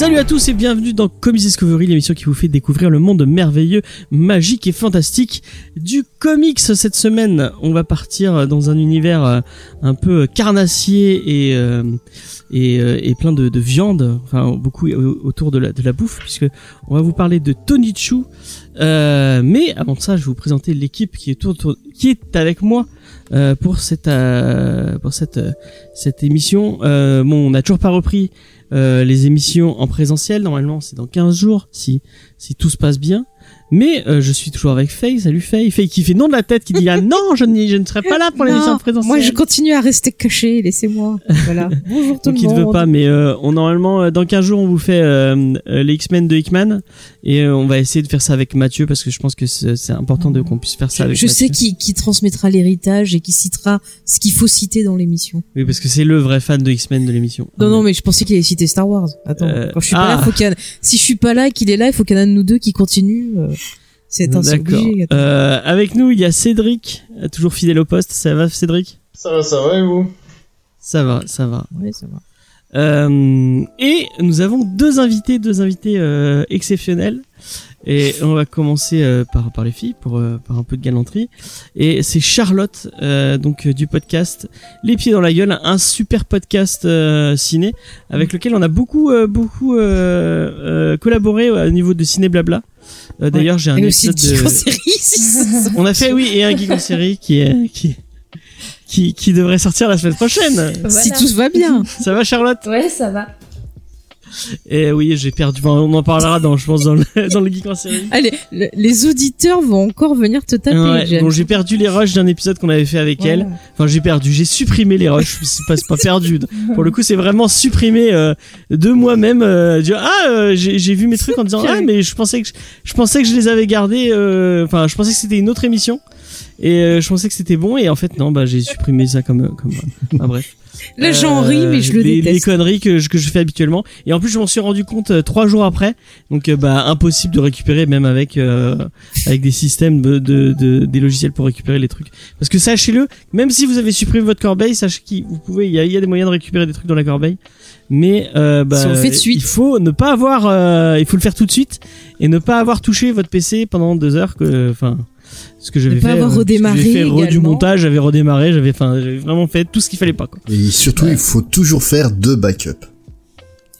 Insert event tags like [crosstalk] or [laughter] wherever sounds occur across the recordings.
Salut à tous et bienvenue dans Comics Discovery, l'émission qui vous fait découvrir le monde merveilleux, magique et fantastique du comics. Cette semaine, on va partir dans un univers euh, un peu carnassier et euh, et, euh, et plein de, de viande, enfin beaucoup autour de la, de la bouffe, puisque on va vous parler de Tony Chu. Euh, mais avant ça, je vais vous présenter l'équipe qui est autour, qui est avec moi euh, pour cette euh, pour cette euh, cette émission. Euh, bon, on n'a toujours pas repris euh, les émissions en présentiel. Normalement, c'est dans 15 jours, si si tout se passe bien. Mais euh, je suis toujours avec Faye. Salut Faye. Faye qui fait non de la tête, qui dit ah non, je, ne serai pas là pour l'émission Non, en présentiel. Moi, je continue à rester caché. Laissez-moi. Voilà. [laughs] Bonjour tout Donc le il ne monde. veut pas, mais euh, on normalement euh, dans 15 jours on vous fait euh, euh, les X-Men de Hickman et euh, on va essayer de faire ça avec Mathieu parce que je pense que c'est important de qu'on puisse faire ça avec Je Mathieu. sais qui, qui transmettra l'héritage et qui citera ce qu'il faut citer dans l'émission. Oui, parce que c'est le vrai fan de X-Men de l'émission. Non, non, mais je pensais qu'il allait citer Star Wars. Attends, quand je suis pas ah. là, faut qu'il si je suis pas là et qu'il est là, il faut qu'il y en de nous deux qui continue. C'est un obligé. Euh, avec nous, il y a Cédric, toujours fidèle au poste. Ça va, Cédric? Ça va, ça va et vous? Ça va, ça va. Ouais, ça va. Euh, et nous avons deux invités, deux invités euh, exceptionnels. Et on va commencer euh, par par les filles pour euh, par un peu de galanterie. Et c'est Charlotte euh, donc du podcast Les pieds dans la gueule, un super podcast euh, ciné avec lequel on a beaucoup euh, beaucoup euh, euh, collaboré au niveau de ciné blabla. Euh, D'ailleurs, j'ai un Et aussi épisode de de série. si ça- ça- on a fait oui et un geek en série qui est qui qui qui devrait sortir la semaine prochaine. Si tout va bien. Ça va Charlotte? Ouais, ça va. Et oui, j'ai perdu. Enfin, on en parlera dans, je pense, dans le, [laughs] dans le geek en série. Allez, le- les auditeurs vont encore venir te taper. Ouais, bon, j'ai perdu les rushs d'un épisode qu'on avait fait avec elle. Enfin, j'ai perdu. J'ai supprimé les rushs. C'est pas, pas perdu. Pour le coup, c'est vraiment supprimé euh, de moi-même. Euh, ah, euh, j'ai vu mes trucs en disant ah, mais je pensais que je, je pensais que je les avais gardés. euh, Enfin, je pensais que c'était une autre émission. Et euh, je pensais que c'était bon et en fait non bah j'ai supprimé ça comme comme ah, bref Là, j'en ris, mais je le Euh, déteste. les conneries que je, que je fais habituellement et en plus je m'en suis rendu compte euh, trois jours après donc euh, bah impossible de récupérer même avec euh, avec des systèmes de, de, de- des logiciels pour récupérer les trucs parce que sachez-le même si vous avez supprimé votre corbeille sachez que vous pouvez il y a, y a des moyens de récupérer des trucs dans la corbeille mais euh, bah, Si on le fait de suite. il faut ne pas avoir euh, il faut le faire tout de suite et ne pas avoir touché votre PC pendant deux heures que enfin ce que j'avais pas fait avoir euh, redémarré j'ai fait re- du montage j'avais redémarré j'avais enfin j'avais vraiment fait tout ce qu'il fallait pas quoi Et surtout, il faut toujours faire deux backups.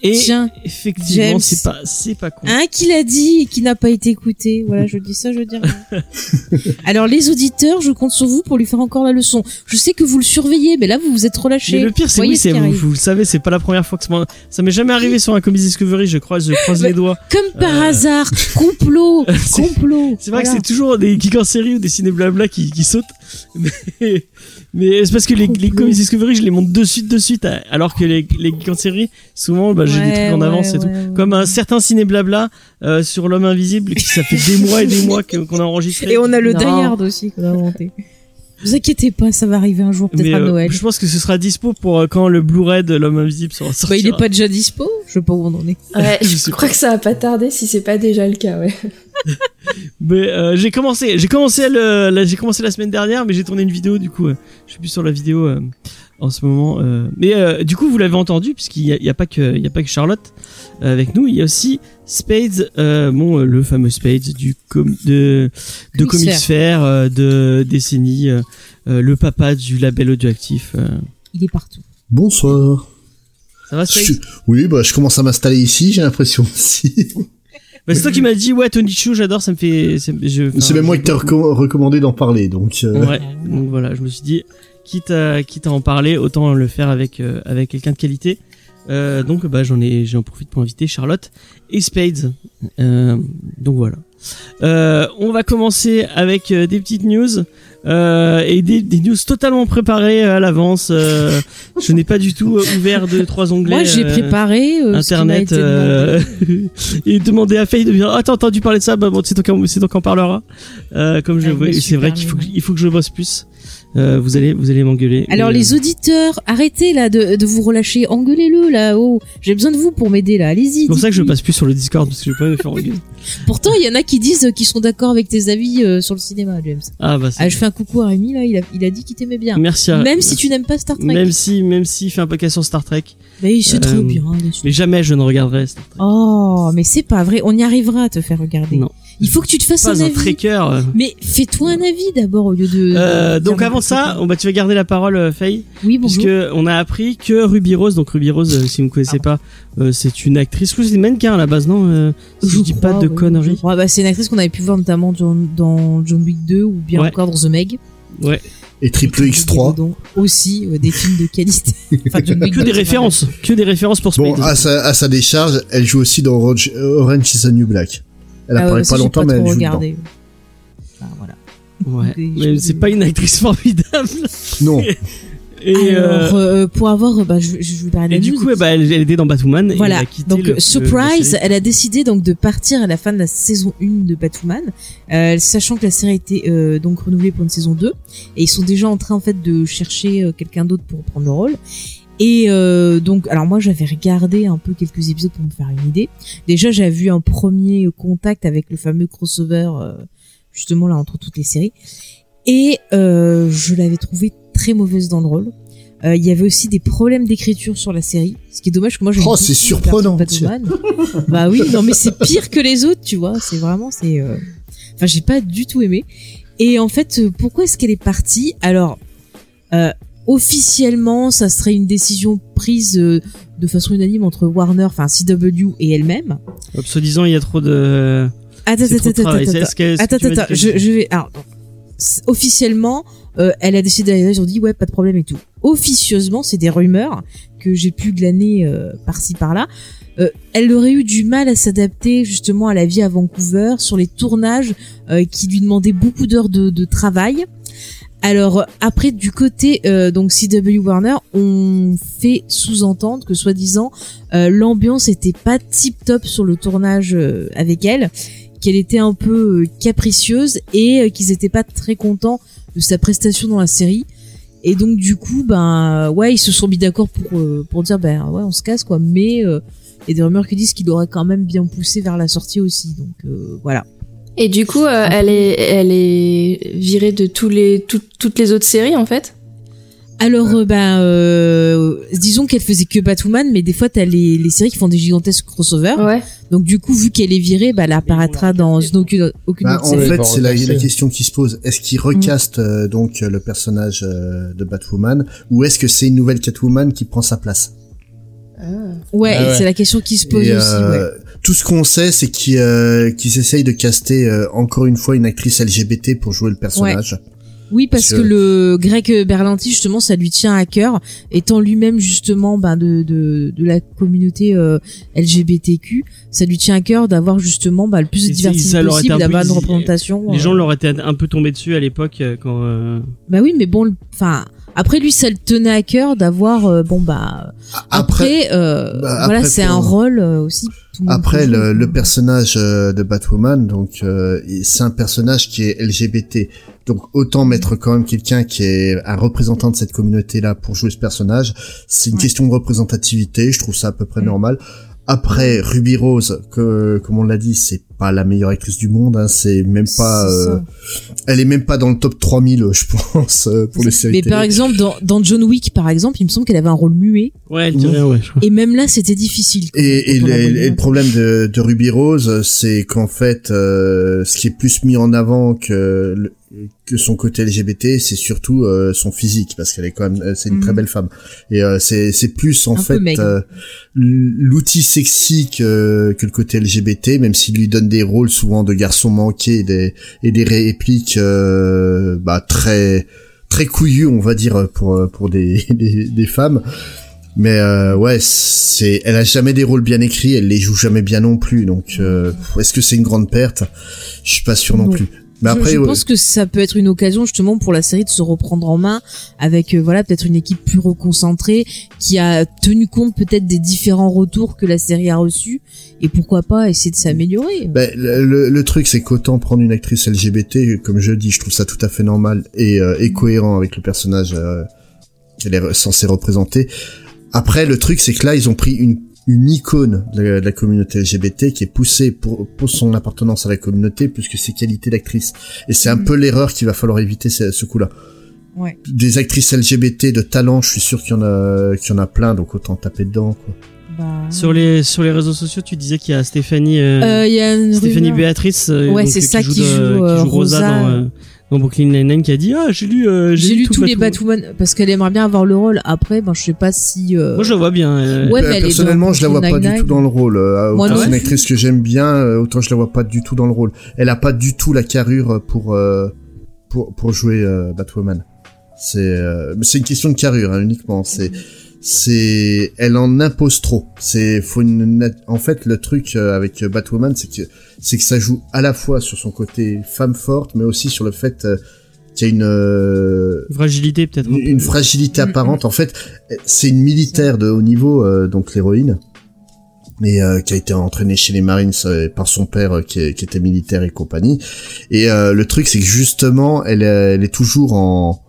Et Tiens, effectivement c'est pas c'est pas con Un qui l'a dit et qui n'a pas été écouté. Voilà, je dis ça, je dis rien. [laughs] Alors, les auditeurs, je compte sur vous pour lui faire encore la leçon. Je sais que vous le surveillez, mais là, vous vous êtes relâchés. Mais le pire, c'est oui, ce c'est vous, vous le savez, c'est pas la première fois que ça ça m'est jamais arrivé sur un Comics Discovery. Je crois, je croise les doigts. Comme par Euh, hasard, [laughs] complot, c'est- complot. C'est vrai Voilà. que c'est toujours des geeks en série ou des ciné blabla qui, qui sautent. [laughs] Mais, mais c'est parce que les, les. Comics Discovery, je les monte de suite, de suite. Alors que les, les geeks en série, souvent, bah, j'ai des trucs en ouais, avance et tout. ouais, ouais. Comme un certain ciné blabla euh, sur l'homme invisible, qui ça fait des mois et des mois que- qu'on a enregistré. Et on a le. Die Hard aussi qu'on a inventé. Vous inquiétez pas, ça va arriver un jour, peut-être à euh, Noël. je pense que ce sera dispo pour euh, quand le Blu-ray de l'homme invisible sera sorti. Bah, il est pas déjà dispo Je sais pas où on en est. Ouais, Je [laughs] crois que ça va pas tarder si c'est pas déjà le cas, ouais. [laughs] Mais euh, j'ai commencé, j'ai commencé le, la, j'ai commencé la semaine dernière, mais j'ai tourné une vidéo du coup. euh, je suis plus sur la vidéo euh, en ce moment. euh. mais euh, du coup, vous l'avez entendu puisqu'il y a, il y a pas que, il y a pas que Charlotte euh, avec nous. Il y a aussi Spades, euh, bon, euh, le fameux Spades du com de de Comics Comics Fair, euh, de décennie, le papa du label audioactif. euh. Il est partout. Bonsoir. Ça va Je Spades suis- Oui, bah, je commence à m'installer ici, j'ai l'impression aussi. [laughs] bah, C'est toi qui m'as dit ouais Tony Chu, j'adore, ça me fait. c'est- je- même moi je- qui t'ai reco- recommandé d'en parler, donc. euh, Ouais, donc voilà, je me suis dit, quitte à, quitte à en parler, autant le faire avec, euh, avec quelqu'un de qualité. Euh, donc bah j'en ai, j'en profite pour inviter Charlotte et Spades. Euh, donc voilà. Euh, on va commencer avec euh, des petites news. Euh, et des, des news totalement préparées à l'avance. euh, je n'ai pas du tout euh, ouvert de trois onglets. Moi, j'ai euh, préparé euh, Internet demandé. euh, [laughs] et demander à Faye de dire ah t'as entendu parler de ça? Bah bon c'est toi qui c'est toi qui en parlera euh, comme je Ah, bah, c'est vrai qu'il faut il faut que je bosse plus euh, vous allez vous allez m'engueuler Alors les euh, auditeurs, arrêtez là de, de vous relâcher, engueulez-le là. Oh, j'ai besoin de vous pour m'aider là. Allez-y. c'est pour ça que je passe plus sur le Discord parce que je vais pas me faire engueuler Pourtant, il y en a qui disent qu'ils sont d'accord avec tes avis euh, sur le cinéma, James. ah bah c'est Ah, je fais un coucou à Rémi là. Il a, il a dit qu'il t'aimait bien. merci à- Même si tu n'aimes pas Star Trek. même si même s'il fait un podcast sur Star Trek Mais il Euh, bien. laisse-le. mais jamais je ne regarderai Star Trek Oh, mais c'est pas vrai. On y arrivera à te faire regarder. Non. Il faut que tu te fasses pas un un avis. euh. Mais fais-toi un avis d'abord au lieu de. Euh, donc avant ça, on, bah, tu vas garder la parole, euh, Faye, oui, bonjour. puisque on a appris que Ruby Rose, donc Ruby Rose, si vous ne connaissez pas, euh, c'est une actrice, ou c'est une mannequin à la base, non euh, Si je, dis pas de oui, conneries. je crois. Bah, c'est une actrice qu'on avait pu voir notamment dans, dans John Wick 2 ou bien Ouais. encore dans The Meg. Ouais. Et Triple X3. Donc, aussi des films de qualité. [laughs] enfin, John Wick Que 2, des références, que des références pour Bon, Spade. à sa, à sa décharge, elle joue aussi dans Orange, Orange is the New Black. Elle Ah ouais, apparaît ça, pas longtemps, pas mais elle joue dedans. regardé. Ah, voilà. ouais. Mais c'est pas une actrice [laughs] formidable. Non, Et, euh, Alors, euh, pour avoir, bah, je, je vais parler et du coup, ben, elle, elle était dans Batwoman. et elle Voilà. a quitté Donc, le- le- surprise, la série. elle a décidé donc de partir à la fin de la saison 1 de Batwoman, euh, sachant que la série a été euh, donc renouvelée pour une saison 2 et ils sont déjà en train en fait de chercher euh, quelqu'un d'autre pour prendre le rôle. Et euh, donc, alors moi j'avais regardé un peu quelques épisodes pour me faire une idée. Déjà, j'avais vu un premier contact avec le fameux crossover euh, justement là entre toutes les séries et euh, je l'avais trouvé très mauvaise dans le rôle. Euh, Il y avait aussi des problèmes d'écriture sur la série, ce qui est dommage que moi je Oh, c'est surprenant, [laughs] bah oui, non mais c'est pire que les autres, tu vois. C'est vraiment, c'est. euh, Enfin, j'ai pas du tout aimé. Et en fait, pourquoi est-ce qu'elle est partie? Alors, euh, officiellement, ça serait une décision prise euh, de façon unanime entre Warner, enfin CW et elle-même. Disant, il y a trop de. Attends, attends, attends, attends, attends, attends, je, vais. Alors, officiellement, euh, elle a décidé d'aller. Ils ont dit ouais, pas de problème et tout. Officieusement, c'est des rumeurs que j'ai pu glaner euh, par-ci par-là. Euh, elle aurait eu du mal à s'adapter justement à la vie à Vancouver sur les tournages euh, qui lui demandaient beaucoup d'heures de, de travail. Alors après du côté euh, donc CW Warner, on fait sous-entendre que soi-disant euh, l'ambiance était pas tip top sur le tournage euh, avec elle, qu'elle était un peu euh, capricieuse et qu'ils étaient pas très contents de sa prestation dans la série. Et donc du coup ben ouais ils se sont mis d'accord pour pour dire ben ouais on se casse quoi. Mais il y a des rumeurs qui disent qu'il aurait quand même bien poussé vers la sortie aussi. Donc voilà Et du coup, euh, elle est, elle est virée de tous les, tout- toutes les autres séries en fait? Alors euh, ben euh, disons qu'elle faisait que Batwoman mais des fois t'as les, les séries qui font des gigantesques crossovers Ouais. donc du coup vu qu'elle est virée bah, elle apparaîtra dans une- aucune aucune Bah, autre en série. fait, c'est la, question qui se pose. Est-ce qu'il recaste euh, donc le personnage euh, de Batwoman ou est-ce que c'est une nouvelle Catwoman qui prend sa place? Ouais, Ah ouais. c'est la question qui se pose Et, aussi euh, ouais. Tout ce qu'on sait, c'est qu'ils euh, qu'ils essayent de caster euh, encore une fois une actrice LGBT pour jouer le personnage. Oui, parce Parce que que- le grec Berlanti, justement, ça lui tient à cœur, étant lui-même justement ben, de, de, de la communauté euh, LGBTQ, ça lui tient à cœur d'avoir justement ben, le plus de diversité possible, d'avoir une représentation. Les euh. gens leur étaient un peu tombés dessus à l'époque euh, quand. euh, Bah oui, mais bon, enfin, après lui, ça le tenait à cœur d'avoir, euh, bon bah, Après, après, euh, bah, voilà, c'est pour- un rôle euh, aussi. Après, le, personnage euh, de Batwoman, donc euh, c'est un personnage qui est LGBT. Donc autant mettre quand même quelqu'un qui est un représentant de cette communauté-là pour jouer ce personnage. C'est une Ouais. question de représentativité. Je trouve ça à peu près Mm. normal. Après, Ruby Rose, que comme on l'a dit, c'est pas la meilleure actrice du monde. Hein, c'est même pas. Euh, elle est même pas dans le top 3000, je pense, euh, pour les séries Mais télé. par exemple, dans, dans John Wick, par exemple, il me semble qu'elle avait un rôle muet, Ouais, elle dirait, ouais, je crois. et même là, c'était difficile. quoi, Et, et et le problème de, de Ruby Rose, c'est qu'en fait, euh, ce qui est plus mis en avant que le- que son côté LGBT, c'est surtout euh, son physique, parce qu'elle est quand même, euh, c'est une Mhm. très belle femme. Et euh, c'est c'est plus en Un fait euh, l'outil sexy que, que le côté LGBT, même s'il lui donne des rôles souvent de garçon manqué et des et des répliques euh, bah, très très couillues, on va dire pour pour des [laughs] des, des femmes. Mais euh, ouais, c'est, elle a jamais des rôles bien écrits, elle les joue jamais bien non plus. Donc, euh, est-ce que c'est une grande perte? Je suis pas sûr non, Non. plus. Mais Je- après, je, ouais. pense que ça peut être une occasion justement pour la série de se reprendre en main avec euh, voilà peut-être une équipe plus reconcentrée qui a tenu compte peut-être des différents retours que la série a reçus et pourquoi pas essayer de s'améliorer. Ben, le, le- le truc, c'est qu'autant prendre une actrice LGBT, comme je dis, je trouve ça tout à fait normal et, euh, et cohérent avec le personnage euh, qu'elle est censée représenter. Après, le truc, c'est que là, ils ont pris une, une icône de la, de la communauté LGBT qui est poussée pour, pour son appartenance à la communauté plus que ses qualités d'actrice. Et c'est un Mhm. peu l'erreur qu'il va falloir éviter ce, ce coup-là. Ouais. Des actrices LGBT de talent, je suis sûr qu'il y en a, qu'il y en a plein, donc autant taper dedans, quoi. Bah, Sur les sur les réseaux sociaux, tu disais qu'il y a Stéphanie euh, euh, il y a une Stéphanie rumeur. Béatrice euh, Ouais, donc, c'est euh, ça qui de- joue, euh, Rosa, Rosa. dans, dans Brooklyn Nine-Nine qui a dit ah j'ai lu euh, J'ai lu tous les Batwoman. Parce qu'elle aimerait bien avoir le rôle. Après, ben je sais pas si. euh, Moi je la vois bien. euh, Ouais, Euh, mais elle est personnellement, je la vois pas du tout dans le rôle. Euh, Moi autant c'est une actrice que j'aime bien, euh, autant je la vois pas du tout dans le rôle. Elle a pas du tout la carrure pour euh, pour pour jouer euh, Batwoman. C'est euh, c'est une question de carrure hein, uniquement. C'est c'est elle en impose trop. C'est faut une en fait le truc euh, avec Batwoman, c'est que c'est que ça joue à la fois sur son côté femme forte, mais aussi sur le fait euh, qu'il y a une euh, fragilité peut-être. un une, peu. fragilité Mm, apparente. En fait, c'est une militaire de haut niveau, euh, donc l'héroïne, mais euh, qui a été entraînée chez les Marines euh, par son père euh, qui, est- qui était militaire et compagnie. Et euh, le truc, c'est que justement, elle, elle est toujours en,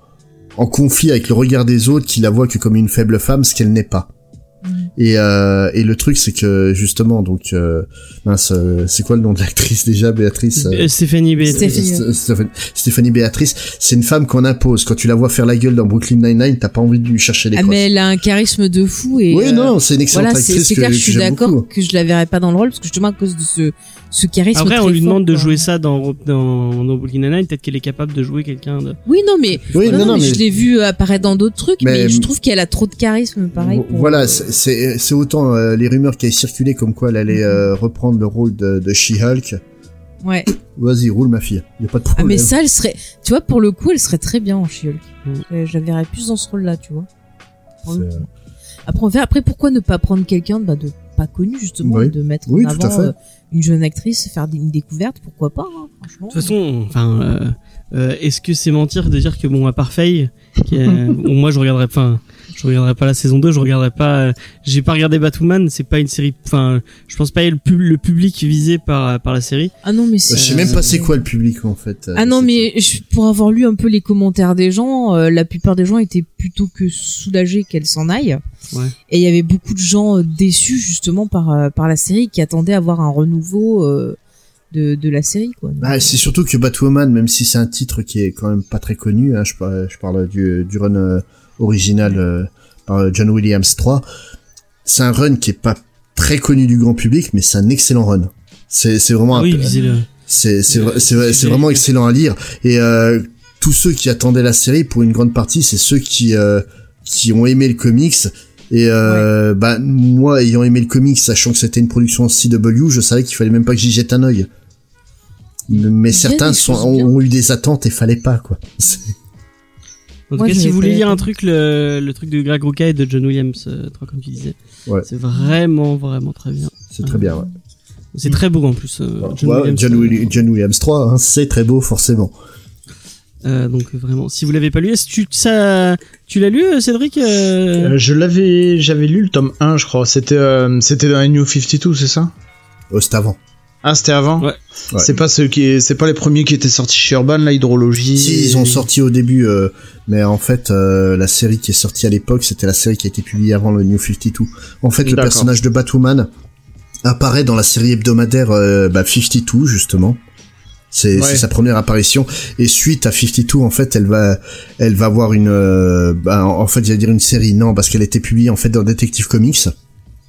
en conflit avec le regard des autres qui la voient que comme une faible femme, ce qu'elle n'est pas. Mhm. Et, euh, et le truc, c'est que justement, donc, euh, mince, euh, c'est quoi le nom de l'actrice déjà, Béatrice euh, Euh, Stéphanie Béatrice. Stéphanie. Stéphanie, Béatrice, c'est une femme qu'on impose. Quand tu la vois faire la gueule dans Brooklyn Nine-Nine, t'as pas envie de lui chercher les Ah, mais elle a un charisme de fou et. oui, euh, non, c'est une excellente Voilà, actrice c'est que, clair que que je suis d'accord que je la verrais pas dans le rôle parce que justement à cause de ce ce charisme. Après on lui fort, demande de jouer ça dans dans, dans Brooklyn Nine-Nine, peut-être qu'elle est capable de jouer quelqu'un de. Oui, non, mais Oui, non, non, non, non, mais, mais- je l'ai vu apparaître dans d'autres trucs, mais, Mais- je trouve qu'elle a trop de charisme, pareil. Voilà, c'est- c'est c'est autant euh, les rumeurs qui avaient circulé comme quoi elle allait euh, reprendre le rôle de, de She-Hulk. Ouais. Vas-y, roule ma fille, y a pas de Ah, problème. mais ça, elle serait, tu vois, pour le coup, elle serait très bien en She-Hulk. Mm. Je la verrais plus dans ce rôle-là, tu vois. Après, on verra. Après, pourquoi ne pas prendre quelqu'un bah, de pas connu justement, Oui. et de mettre Oui, en tout à avant fait. euh, une jeune actrice, faire une découverte, pourquoi pas, hein, franchement. De toute façon, enfin, euh, euh, est-ce que c'est mentir de dire que bon, à part Faye, qui est- [laughs] bon, moi je regarderai, enfin, je regarderai pas la saison 2, je regarderai pas, euh, j'ai pas regardé Batwoman, c'est pas une série, enfin, je pense pas être le, pub- le public visé par par la série. Ah non, mais Je c'est. sais même pas c'est quoi le public en fait. Ah non, mais je- pour avoir lu un peu les commentaires des gens, euh, la plupart des gens étaient plutôt que soulagés qu'elle s'en aille. Ouais. Et il y avait beaucoup de gens euh, déçus justement par euh, par la série qui attendaient à avoir un renouveau euh, de de la série quoi. Bah, c'est surtout que Batwoman, même si c'est un titre qui est quand même pas très connu, hein, je, parle, je parle du, du run euh, original euh, par John Williams 3, c'est un run qui est pas très connu du grand public, mais c'est un excellent run. C'est c'est vraiment Ah oui, c'est c'est Euh, vra- c'est vrai- c'est c'est- vraiment excellent à lire. Et euh, tous ceux qui attendaient la série pour une grande partie c'est ceux qui euh, qui ont aimé le comics. Et euh, bah moi ayant aimé le comics sachant que c'était une production CW je savais qu'il fallait même pas que j'y jette un œil. Mais certains sont, ont, ont eu des attentes et fallait pas quoi. [laughs] C'est- En tout Moi, cas, si vous voulez lire un truc, le, le truc de Greg Rucka et de John Williams, euh, comme tu disais, Ouais. c'est vraiment, vraiment très bien. c'est très bien ouais. C'est très beau en plus. euh, John Ouais, Williams. John, euh, Willi- John Williams 3 hein, c'est très beau forcément euh, donc vraiment, si vous l'avez pas lu, est-ce que tu ça, tu l'as lu, euh, Cédric euh Euh, je l'avais, j'avais lu le tome 1, je crois. C'était, euh, c'était dans la New 52, c'est ça? Oh, c'est avant Ah, c'était avant. Ouais. Ouais. C'est pas ceux qui, c'est pas les premiers qui étaient sortis chez Urban, la hydrologie. Si, ils ont sorti au début, euh, mais en fait, euh, la série qui est sortie à l'époque, c'était la série qui a été publiée avant le New 52. En fait, le personnage de Batwoman apparaît dans la série hebdomadaire euh, bah, 52, justement. C'est Ouais. c'est sa première apparition et suite à 52 en fait elle va elle va avoir une euh, bah, en fait j'allais dire une série non parce qu'elle a été publiée en fait dans Detective Comics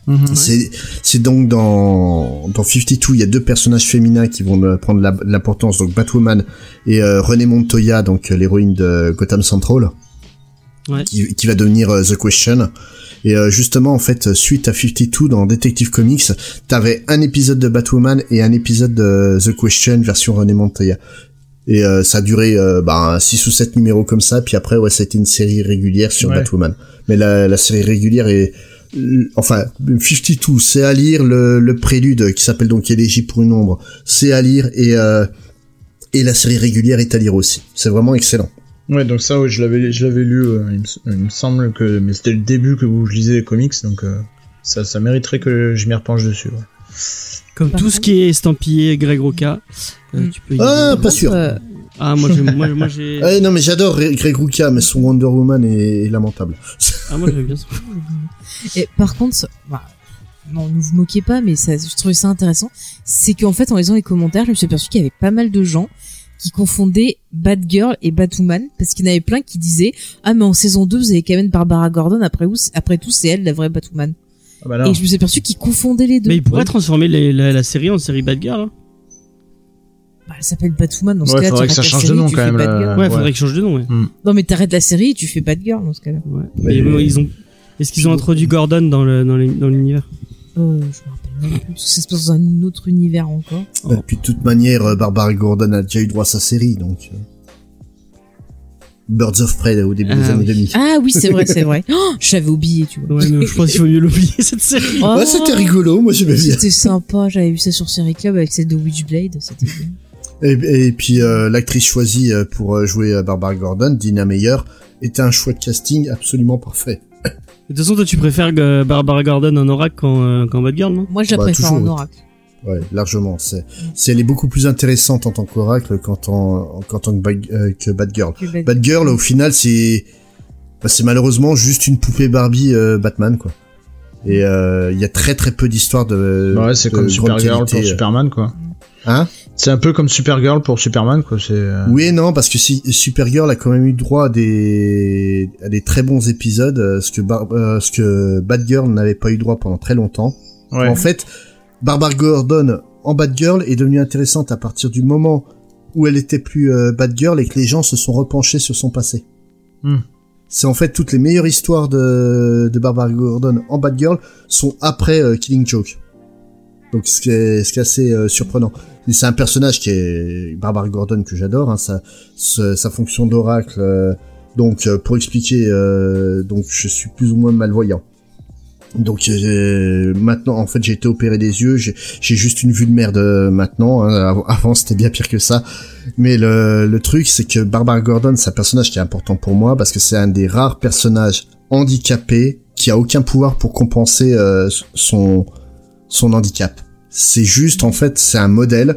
Mhm. c'est donc dans dans 52 il y a deux personnages féminins qui vont euh, prendre l'importance donc Batwoman et euh, René Montoya donc euh, l'héroïne de Gotham Central Ouais. qui, qui va devenir euh, The Question et euh, justement en fait suite à 52 dans Detective Comics t'avais un épisode de Batwoman et un épisode de The Question version René Montoya et euh, ça a duré bah, 6 ou 7 numéros comme ça puis après ouais c'était une série régulière sur Ouais. Batwoman mais la, la série régulière est enfin 52 c'est à lire le, le prélude qui s'appelle donc Élégie pour une ombre c'est à lire et euh, Et la série régulière est à lire aussi. C'est vraiment excellent. Ouais, donc ça, ouais, je l'avais, je l'avais lu. euh, il, me, s- il me semble que, mais c'était le début que où je lisais les comics, donc euh, ça, ça mériterait que je m'y repenche dessus. ouais. Comme Par tout ce qui est estampillé Greg Roca. euh, Mm. tu peux y Ah, pas sûr. Ah, moi, j'ai, moi, moi, j'ai, [laughs] Eh, non, mais j'adore Greg Rucka, mais son Wonder Woman est, est lamentable. [laughs] ah, moi, j'aime bien ça. Et par contre, bah, non, ne vous moquez pas, mais ça, je trouvais ça intéressant. C'est qu'en fait, en lisant les commentaires, je me suis aperçu qu'il y avait pas mal de gens qui confondaient Batgirl et Batwoman, parce qu'il y en avait plein qui disaient ah mais en saison 2 vous avez quand même Barbara Gordon après où après tout c'est elle la vraie Batwoman Ah bah et je me suis aperçu qu'ils confondaient les deux Mais il pourrait transformer les- la, la série en série Bad Girl. hein. Bah, elle s'appelle Batwoman dans ce Ouais, cas-là faudrait tu que ça arrêtes la change de série, nom, tu quand fais même. Ouais, ouais. faudrait qu'il change de nom, ouais. non mais t'arrêtes la série et tu fais Batgirl dans ce cas-là ouais. Mais- Mais bon, ils ont, est-ce qu'ils ont introduit Gordon dans le, dans l'univers? euh, je me rappelle même plus parce que ça se passe dans un autre univers encore Et puis de toute manière, euh, Barbara Gordon a déjà eu droit à sa série, donc... euh, Birds of Prey au début des Ah années oui. 2000. ah oui c'est vrai c'est vrai [laughs] oh, j'avais oublié tu vois Ouais, mais je pense qu'il faut mieux l'oublier, [laughs] cette série. Oh, Ouais, c'était rigolo, moi j'aimais bien. C'était sympa, j'avais vu ça sur Série Club avec celle de Witchblade, c'était bien. Et, et puis euh, l'actrice choisie euh, pour euh, jouer euh, Barbara Gordon, Dina Meyer, était un choix de casting absolument parfait. De toute façon, toi, tu préfères euh, Barbara Gordon en Oracle qu'en, euh, qu'en Bad Girl, non? Moi, je la Bah, préfère toujours, en oracle. Ouais, largement. C'est, c'est, elle est beaucoup plus intéressante en tant qu'oracle qu'en tant, qu'en tant que, Bad- euh, que Bad- au final, c'est, bah, c'est malheureusement juste une poupée Barbie euh, Batman, quoi. Et euh, il y a très très peu d'histoires de. Bah ouais, c'est de comme Supergirl pour euh. Superman, quoi. Hein? C'est un peu comme Supergirl pour Superman, quoi. C'est. euh, Oui et non, parce que si Supergirl a quand même eu droit à des, à des très bons épisodes, euh, ce que, Bar- euh, ce que Batgirl n'avait pas eu droit pendant très longtemps. Ouais. En fait, Barbara Gordon en Batgirl est devenue intéressante à partir du moment où elle était plus euh, Batgirl et que les gens se sont repenchés sur son passé. Hmm. C'est en fait toutes les meilleures histoires de, de Barbara Gordon en Batgirl sont après euh, Killing Joke. Donc ce qui est, assez euh, surprenant. C'est un personnage qui est Barbara Gordon que j'adore, hein, sa, fonction d'oracle. euh, donc euh, pour expliquer, donc je suis plus ou moins malvoyant. Donc maintenant, en fait, j'ai été opéré des yeux. J'ai juste une vue de merde maintenant. hein. Avant, avant, c'était bien pire que ça. Mais le, le truc, c'est que Barbara Gordon, c'est un personnage qui est important pour moi parce que c'est un des rares personnages handicapés qui a aucun pouvoir pour compenser euh, son son handicap. C'est juste, en fait, c'est un modèle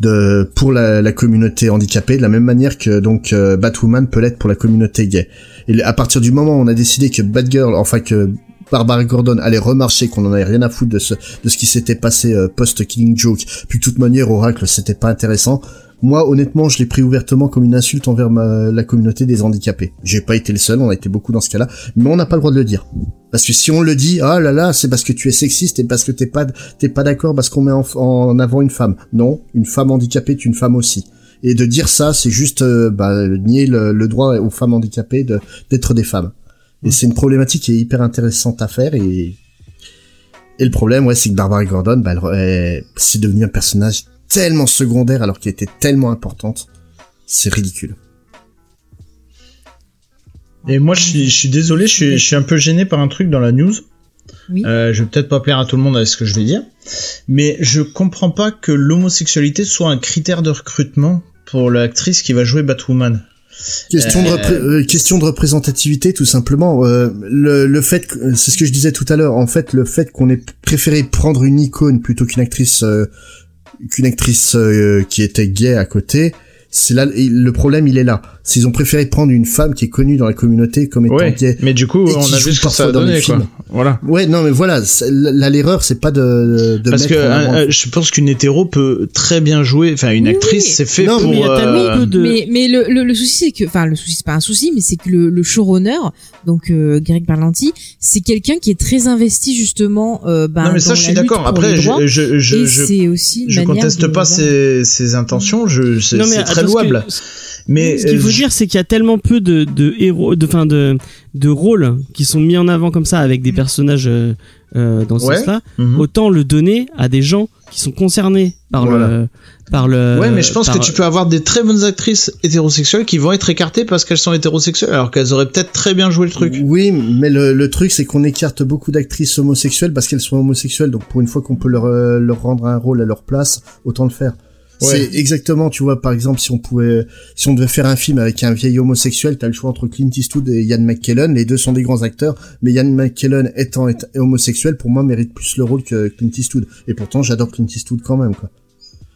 de pour la, la communauté handicapée de la même manière que donc euh, Batwoman peut l'être pour la communauté gay. Et à partir du moment où on a décidé que Batgirl, enfin que Barbara Gordon allait remarcher, qu'on en avait rien à foutre de ce de ce qui s'était passé euh, post Killing Joke, puis de toute manière Oracle c'était pas intéressant. Moi, honnêtement, je l'ai pris ouvertement comme une insulte envers ma- la communauté des handicapés. J'ai pas été le seul, on a été beaucoup dans ce cas-là, mais on n'a pas le droit de le dire. Parce que si on le dit, ah là là, c'est parce que tu es sexiste et parce que t'es pas, t'es pas d'accord parce qu'on met en, en avant une femme. Non, une femme handicapée est une femme aussi. Et de dire ça, c'est juste euh, bah, nier le, le droit aux femmes handicapées de, d'être des femmes. Et c'est une problématique qui est hyper intéressante à faire et et le problème, ouais, c'est que Barbara Gordon, bah, elle, elle- c'est devenu un personnage tellement secondaire alors qu'elle était tellement importante. C'est ridicule. Et moi, je suis, je suis désolé, je suis, je suis un peu gêné par un truc dans la news. Oui. Euh, je vais peut-être pas plaire à tout le monde avec ce que je vais dire, mais je comprends pas que l'homosexualité soit un critère de recrutement pour l'actrice qui va jouer Batwoman. Question, de, Euh, repré- euh, question de représentativité, tout simplement. Euh, le, le fait, c'est ce que je disais tout à l'heure. En fait, le fait qu'on ait préféré prendre une icône plutôt qu'une actrice, euh, qu'une actrice euh, qui était gay à côté, c'est là et le problème. Il est là. S'ils ont préféré prendre une femme qui est connue dans la communauté comme étant Ouais, gay. mais du coup, on a vu ce que ça a donné, quoi. Voilà. Ouais, non, mais voilà. Là, l'erreur, c'est pas de, de Parce que euh, euh, je pense qu'une hétéro peut très bien jouer, enfin une actrice, oui. c'est fait Non, mais pour. tellement euh, de- Mais, mais le, le, le souci, c'est que, enfin, le souci, c'est pas un souci, mais c'est que le, le showrunner, donc euh, Greg Berlanti, c'est quelqu'un qui est très investi justement. Euh, ben, non mais ça je suis d'accord. Après, je, je, je, je, aussi je conteste de- pas ses, ses intentions. Je, c'est Non, mais c'est très ce que- louable. Mais ce qu'il faut euh, dire, c'est qu'il y a tellement peu de, de héros, de, fin, de, de rôles qui sont mis en avant comme ça avec des personnages euh, euh, dans ce Ouais. sens-là. mhm. Autant le donner à des gens qui sont concernés par Voilà. le, par le. Ouais, mais je pense par- que tu peux avoir des très bonnes actrices hétérosexuelles qui vont être écartées parce qu'elles sont hétérosexuelles, alors qu'elles auraient peut-être très bien joué le truc. Oui, mais le, le truc, c'est qu'on écarte beaucoup d'actrices homosexuelles parce qu'elles sont homosexuelles. Donc, pour une fois qu'on peut leur, leur rendre un rôle à leur place, autant le faire. C'est exactement, tu vois, par exemple, si on pouvait, si on devait faire un film avec un vieil homosexuel, t'as le choix entre Clint Eastwood et Ian McKellen. Les deux sont des grands acteurs, mais Ian McKellen étant homosexuel, pour moi, mérite plus le rôle que Clint Eastwood. Et pourtant, j'adore Clint Eastwood quand même, quoi.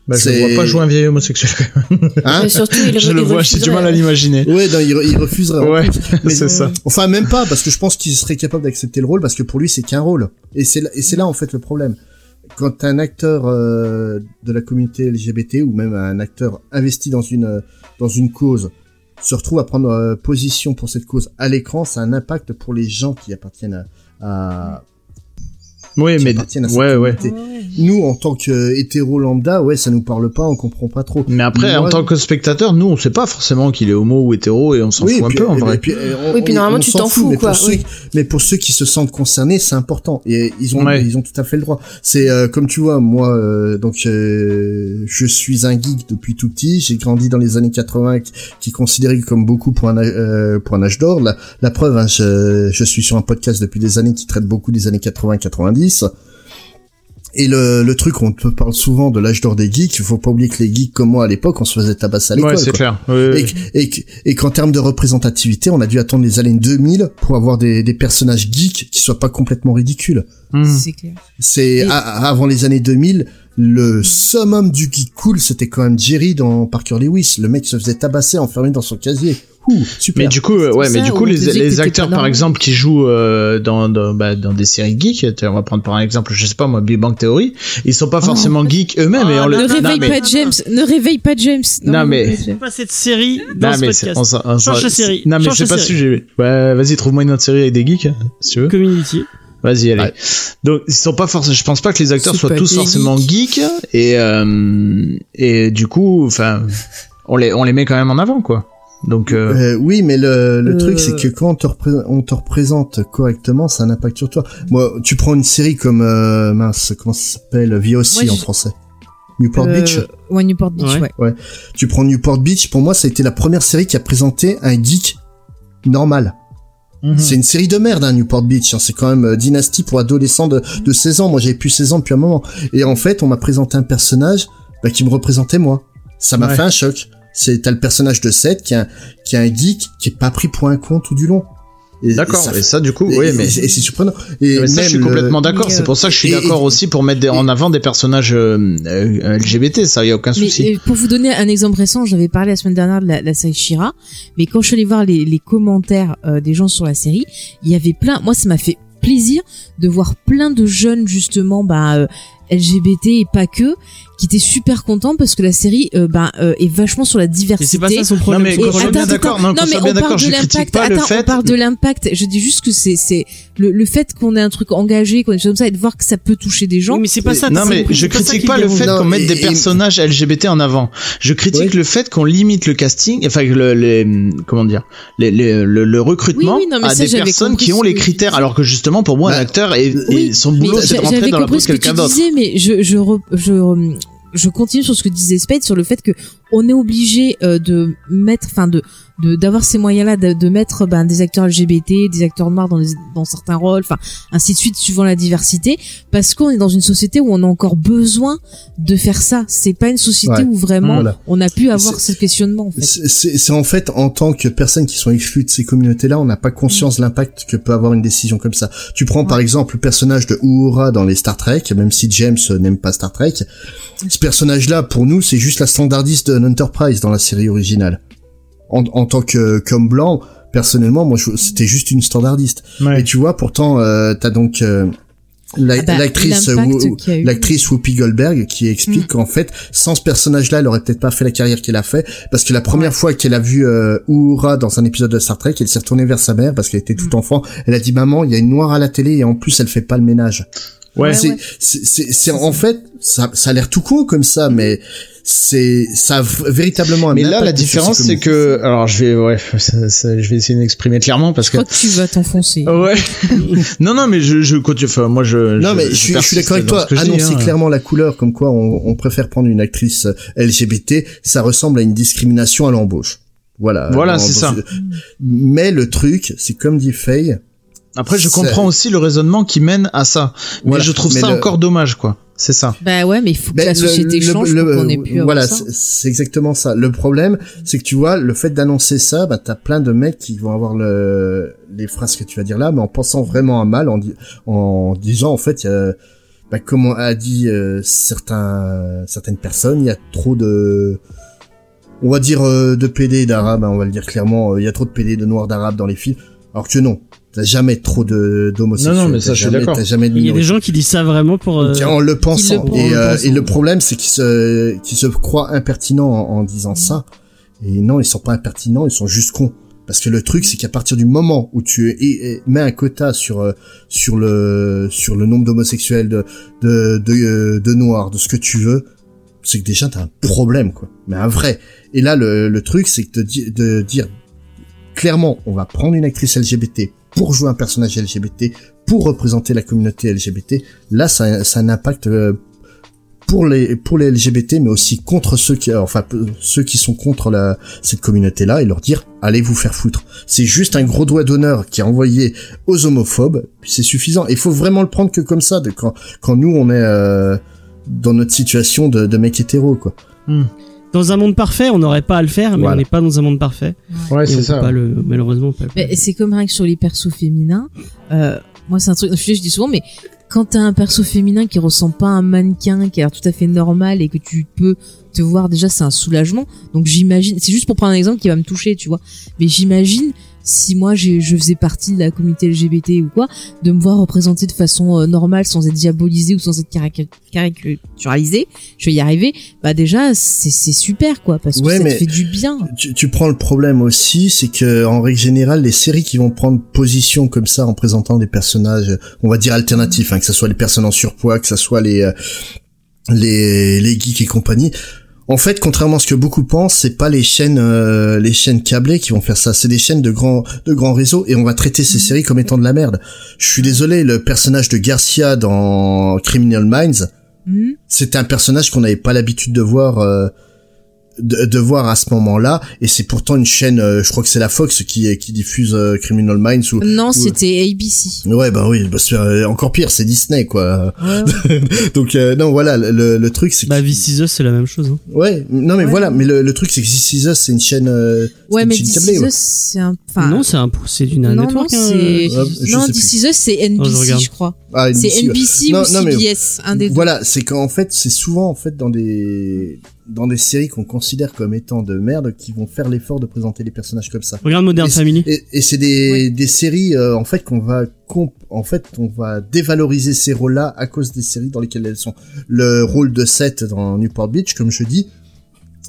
Bah, je C'est- le vois pas jouer un vieil homosexuel. quand même. Hein Mais surtout, il [laughs] je le vois, j'ai du mal à l'imaginer. Ouais, non, il, re- il refuserait. en Ouais, [laughs] c'est ça. Enfin, même pas, parce que je pense qu'il serait capable d'accepter le rôle, parce que pour lui, c'est qu'un rôle. Et c'est là, et c'est là, en fait, le problème. Quand un acteur euh, de la communauté LGBT, ou même un acteur investi dans une, euh, dans une cause, se retrouve à prendre euh, position pour cette cause à l'écran, ça a un impact pour les gens qui appartiennent à, à Oui, qui mais appartiennent à cette ouais, ouais. Nous, en tant que hétéro lambda, ouais, ça nous parle pas, on comprend pas trop. Mais après, Moi- en tant que spectateur, nous, on sait pas forcément qu'il est homo ou hétéro et on s'en Oui, fout un peu en et- vrai. et puis, euh, on- Oui, puis normalement, on tu t'en fous, mais quoi, Pour ceux, mais pour ceux qui se sentent concernés, c'est important. Et ils ont, Ouais. ils ont tout à fait le droit. C'est euh, comme tu vois, moi, euh, donc euh, je suis un geek depuis tout petit. J'ai grandi dans les années 80, qui, qui est considéré comme beaucoup pour un âge- euh, pour un âge d'or. La, la preuve, hein, je, je suis sur un podcast depuis des années qui traite beaucoup des années 80-90. Et le, le truc, on te parle souvent de l'âge d'or des geeks. Il faut pas oublier que les geeks comme moi à l'époque, on se faisait tabasser à l'école. Ouais, c'est clair. Oui, oui, Et, oui. que- et, que- et qu'en termes de représentativité, on a dû attendre les années 2000 pour avoir des, des personnages geeks qui soient pas complètement ridicules. Hmm. C'est clair. C'est Et- a- avant les années 2000, le summum du geek cool, c'était quand même Jerry dans Parker Lewis. Le mec se faisait tabasser enfermé dans son casier. Ouh, super. Mais du coup, euh, ouais, ça, mais du coup, les, acteurs, par exemple, qui jouent euh, dans dans, bah, dans des séries geeks, tu- on va prendre par exemple, je sais pas moi, Big Bang Theory, ils sont pas forcément geeks eux-mêmes. et on Ah, le- Ne non, réveille mais- pas James, ne réveille pas James. Non, mais- réveille pas cette série dans Non, ce mais c'est- podcast. on on Change de série. Non, mais c'est pas sujet. Ouais, vas-y, trouve-moi une autre série avec des geeks, hein, si tu veux. Community. Vas-y, allez. Ouais. Donc, ils sont pas forcément. Je pense pas que les acteurs soient tous forcément geeks et euh, et du coup, enfin, on les on les met quand même en avant, quoi. Donc, euh, Euh, oui, mais le, le Euh. truc, c'est que quand on te, on te représente correctement, ça a un impact sur toi. Moi, tu prends une série comme, euh, mince, comment ça s'appelle VOC Moi, en je- français? Newport Euh, Beach. Ouais, Newport Beach, Ouais. ouais. Tu prends Newport Beach, pour moi, ça a été la première série qui a présenté un geek normal. Mhm. C'est une série de merde, hein, Newport Beach. hein. C'est quand même euh, dynastie pour adolescents de, de 16 ans. Moi, j'avais plus 16 ans depuis un moment. Et en fait, on m'a présenté un personnage bah, qui me représentait moi. Ça m'a Ouais. fait un choc. C'est t'as le personnage de Seth qui est un, qui est un geek qui est pas pris pour un con tout du long. D'accord. et Et ça, du coup, et- oui, mais. et c'est surprenant. Et mais ça, je suis le- complètement d'accord. C'est pour ça que je suis d'accord aussi pour mettre des- en avant des personnages euh, euh, LGBT. Ça, y a aucun souci. euh, pour vous donner un exemple récent, j'avais parlé la semaine dernière de la, la série Shira, mais quand je suis allée voir les, les commentaires euh, des gens sur la série, il y avait plein. Moi, ça m'a fait plaisir de voir plein de jeunes justement, bah, euh, LGBT et pas que, qui étaient super contents parce que la série, euh, bah, euh, est vachement sur la Et diversité. c'est pas ça son Non, problème. mais Et problème, bien attends, d'accord, attends, non, qu'on non, mais soit on bien parle d'accord, de je critique l'impact. pas le Attends, fait- on parle de l'impact. Je dis juste que c'est c'est le, le fait qu'on ait un truc engagé, qu'on ait des choses comme ça, et de voir que ça peut toucher des gens. Oui, mais c'est pas ça. Non c'est- mais je critique pas le fait Non, qu'on mette et- des et- personnages LGBT en avant. Je critique le fait qu'on limite le casting, enfin le, les comment dire, les, les- le, le recrutement Oui, oui, non, mais à ça, des personnes qui ont les critères, alors que justement pour moi un Bah, acteur et, son Mais boulot c'est de rentrer dans la que quelqu'un d'autre. Mais je continue sur ce que disait Spade sur le fait que on est obligé euh, de mettre, enfin de d'avoir ces moyens-là, de, de mettre ben, des acteurs LGBT, des acteurs noirs dans, les- dans certains rôles, enfin ainsi de suite suivant la diversité, parce qu'on est dans une société où on a encore besoin de faire ça. C'est pas une société Ouais. où vraiment Voilà. on a pu avoir ce questionnement. En fait. C'est- en fait en tant que personnes qui sont exclues de ces communautés-là, on n'a pas conscience de l'impact que peut avoir une décision comme ça. Tu prends par exemple le personnage de Uhura dans les Star Trek, même si James euh, n'aime pas Star Trek. Ce personnage-là, pour nous, c'est juste la standardiste de l'Enterprise dans la série originale. En, en tant que comme blanc, personnellement, moi, je- c'était juste une standardiste. Ouais. Et tu vois, pourtant, euh, t'as donc euh, la- Ah bah, l'actrice l'impact Wo- qu'il y a eu. l'actrice Whoopi Goldberg qui explique Mm. qu'en fait sans ce personnage-là elle aurait peut-être pas fait la carrière qu'elle a fait parce que la première fois qu'elle a vu euh, Uhura dans un épisode de Star Trek elle s'est retournée vers sa mère parce qu'elle était tout Mm. enfant elle a dit maman il y a une noire à la télé et en plus elle fait pas le ménage Ouais. c'est ouais. c'est c'est- c'est- en fait ça ça a l'air tout con comme ça mais c'est ça véritablement un Mais là, la différence, ces c'est que, alors, je vais, ouais, ça- ça- je vais essayer de m'exprimer clairement parce Je que. crois que tu vas t'enfoncer. Ouais. [laughs] non, non, mais je, je continue. Enfin, moi, je. Non, mais je, suis, je suis d'accord avec toi. Annoncer clairement clairement la couleur, comme quoi on, on préfère prendre une actrice euh, LGBT, ça ressemble à une discrimination à l'embauche. Voilà. Voilà, c'est ça. Mais le truc, c'est comme dit Faye. Après, je comprends aussi le raisonnement qui mène à ça, mais Voilà. je trouve Mais ça le- encore dommage, quoi. C'est ça. Bah ouais, mais il faut que la société le- change le- pour qu'on ait pu voilà, c'est exactement ça. Le problème, c'est que tu vois, le fait d'annoncer ça, bah t'as plein de mecs qui vont avoir le les phrases que tu vas dire là, mais en pensant vraiment à mal, en, di- en disant en fait, il y a, bah, comme on a dit euh, certains certaines personnes, il y a trop de on va dire euh, de PD d'arabes, hein, on va le dire clairement, euh, il y a trop de PD de noirs d'arabes dans les films, alors que non, t'as jamais trop de d'homosexuels, Non, non, mais ça, suis jamais- d'accord. t'as jamais de Il y a des gens qui disent ça vraiment pour. euh, en le pensant. Et, euh, et le problème, c'est qu'ils se, qu'ils se croient impertinents en, en disant ça. Et non, ils sont pas impertinents, ils sont juste cons. Parce que le truc, c'est qu'à partir du moment où tu et- et mets un quota sur euh, sur le sur le nombre d'homosexuels, de de de, de noirs, de ce que tu veux, c'est que déjà t'as un problème, quoi. Mais un vrai. Et là, le, le truc, c'est que de, de dire clairement, on va prendre une actrice LGBT pour jouer un personnage LGBT, pour représenter la communauté LGBT. Là, ça, ça a un impact euh, pour les pour les LGBT, mais aussi contre ceux qui, enfin peu- ceux qui sont contre la cette communauté-là, et leur dire allez vous faire foutre. C'est juste un gros doigt d'honneur qui est envoyé aux homophobes, c'est suffisant. Il faut vraiment le prendre que comme ça, de quand quand nous on est euh, dans notre situation de, de mec hétéro, quoi. Dans un monde parfait, on n'aurait pas à le faire, mais Voilà. on n'est pas dans un monde parfait. Ouais, c'est ça. pas le, malheureusement, pas le c'est comme rien que sur les persos féminins. Euh, moi, c'est un truc, je, je dis souvent, mais quand t'as un perso féminin qui ressemble pas à un mannequin, qui a l'air tout à fait normal et que tu peux te voir déjà, c'est un soulagement. Donc j'imagine, c'est juste pour prendre un exemple qui va me toucher, tu vois. Mais j'imagine si moi je faisais partie de la communauté LGBT ou quoi, de me voir représentée de façon euh, normale, sans être diabolisée ou sans être carica- caricaturalisée, je vais y arriver. Bah déjà, c'est c'est super quoi, parce que Ouais, ça mais- te fait du bien. tu, tu prends le problème aussi, c'est que en règle générale, les séries qui vont prendre position comme ça en présentant des personnages, on va dire alternatifs, hein, que ce soit les personnes en surpoids, que ce soit les euh, les les geeks et compagnie. En fait, contrairement à ce que beaucoup pensent, c'est pas les chaînes euh, les chaînes câblées qui vont faire ça, c'est des chaînes de grands de grands réseaux et on va traiter ces séries comme étant de la merde. Je suis désolé, le personnage de Garcia dans Criminal Minds, Mhm. c'était un personnage qu'on n'avait pas l'habitude de voir euh, de, de voir à ce moment-là et c'est pourtant une chaîne euh, je crois que c'est la Fox qui qui diffuse euh, Criminal Minds ou Non, c'était ABC. ouais bah oui bah, c'est euh, encore pire c'est Disney quoi Ouais, ouais. [laughs] donc euh, non voilà le, le truc c'est que Bah, This Is Us, c'est la même chose. hein. ouais non mais Ouais. voilà mais le, le truc c'est que This Is Us c'est une chaîne euh, c'est Ouais, une mais chaîne This câblée, Is ouais. Us, c'est un. Enfin, non, c'est un, c'est d'une un non, network. non, hein, c'est. euh, je non, This plus. Is Us, c'est Oh, je NBC, regarde. je crois. Ah, C'est NBC, ouais. NBC Non, ou non, mais- CBS, un des. Voilà, c'est qu'en fait, c'est souvent en fait dans des dans des séries qu'on considère comme étant de merde qui vont faire l'effort de présenter les personnages comme ça. Regarde Modern Et Family. Et, et c'est des, Oui. des séries euh, en fait qu'on va comp- en fait on va dévaloriser ces rôles-là à cause des séries dans lesquelles elles sont. Le rôle de Seth dans Newport Beach, comme je dis,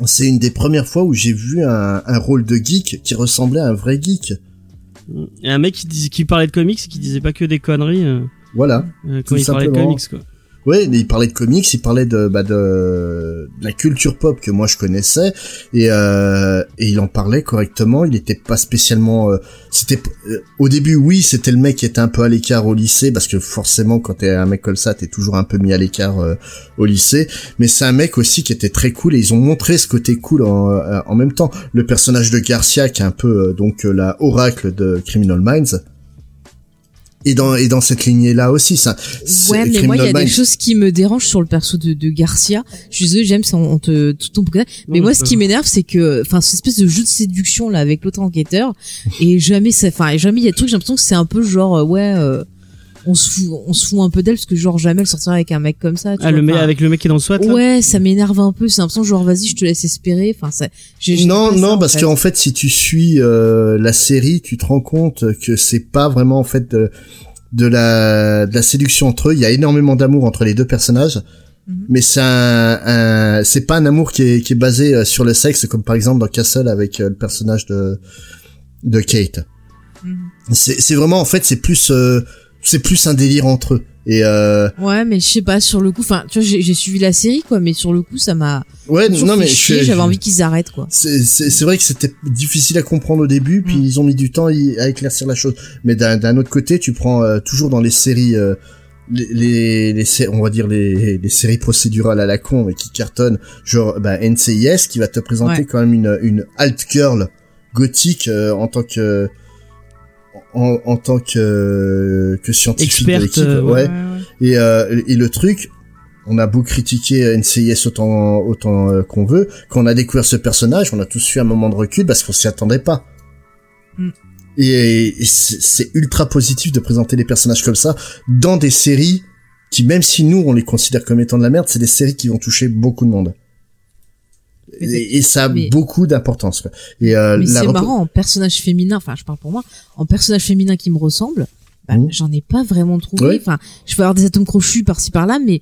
c'est une des premières fois où j'ai vu un, un rôle de geek qui ressemblait à un vrai geek. Et un mec qui, disait, qui parlait de comics et qui disait pas que des conneries euh, Voilà. euh, Tout quand il parlait de simplement. comics, quoi. Ouais, il parlait de comics, il parlait de, bah, de, de la culture pop que moi je connaissais et, euh, et il en parlait correctement. Il était pas spécialement. euh, c'était euh, au début, oui, c'était le mec qui était un peu à l'écart au lycée parce que forcément, quand t'es un mec comme ça, t'es toujours un peu mis à l'écart euh, au lycée. Mais c'est un mec aussi qui était très cool et ils ont montré ce côté cool en, euh, en même temps. Le personnage de Garcia, qui est un peu euh, donc la oracle de Criminal Minds. Et dans, et dans cette lignée-là aussi, ça. Ouais, mais moi, il y a des choses qui me dérangent sur le perso de, de Garcia. Je suis désolée, James, on, on te, tout ton Mais Non, moi, ce qui m'énerve, c'est que, enfin, cette espèce de jeu de séduction, là, avec l'autre enquêteur, et jamais ça, enfin, jamais il y a des trucs, j'ai l'impression que c'est un peu genre, euh, ouais, euh, on se fout, on se fout un peu d'elle, parce que genre, jamais elle sortira avec un mec comme ça, tu Ah, vois, le mec enfin, avec le mec qui est dans le SWAT. là Ouais, ça m'énerve un peu, c'est l'impression genre, vas-y, je te laisse espérer, enfin, ça, j'ai- j'ai Non, ça, non, en parce fait. qu'en fait, si tu suis euh, la série, tu te rends compte que c'est pas vraiment en fait de, de la de la séduction entre eux. Il y a énormément d'amour entre les deux personnages, Mhm. mais c'est un, un- c'est pas un amour qui est qui est basé euh, sur le sexe, comme par exemple dans Castle avec euh, le personnage de de Kate. C'est c'est vraiment en fait c'est plus euh, c'est plus un délire entre eux. Et euh, Ouais, mais je sais pas, sur le coup, enfin, tu vois, j'ai suivi la série, quoi, mais sur le coup, ça m'a, ouais, non mais j'avais envie qu'ils arrêtent, quoi. C'est vrai que c'était difficile à comprendre au début, puis Mm. ils ont mis du temps à éclaircir la chose. Mais d'un autre côté, tu prends euh, toujours dans les séries, euh, les, les, on va dire les, les séries procédurales à la con, mais qui cartonnent, genre bah, NCIS, qui va te présenter Ouais. quand même une, une alt girl gothique euh, en tant que en, en tant que que scientifique de l'équipe, euh, ouais. Et, euh, et le truc, on a beau critiquer NCIS autant autant euh, qu'on veut, quand on a découvert ce personnage, on a tous eu un moment de recul parce qu'on s'y attendait pas. Mm. Et, et c'est c'est ultra positif de présenter des personnages comme ça dans des séries qui, même si nous on les considère comme étant de la merde, c'est des séries qui vont toucher beaucoup de monde. Et, et ça a Mais- beaucoup d'importance. Et euh, Mais c'est repr- marrant, en personnage féminin, enfin je parle pour moi, en personnage féminin qui me ressemble, bah, Mhm. j'en ai pas vraiment trouvé. Enfin, je peux avoir des atomes crochus par-ci par-là, mais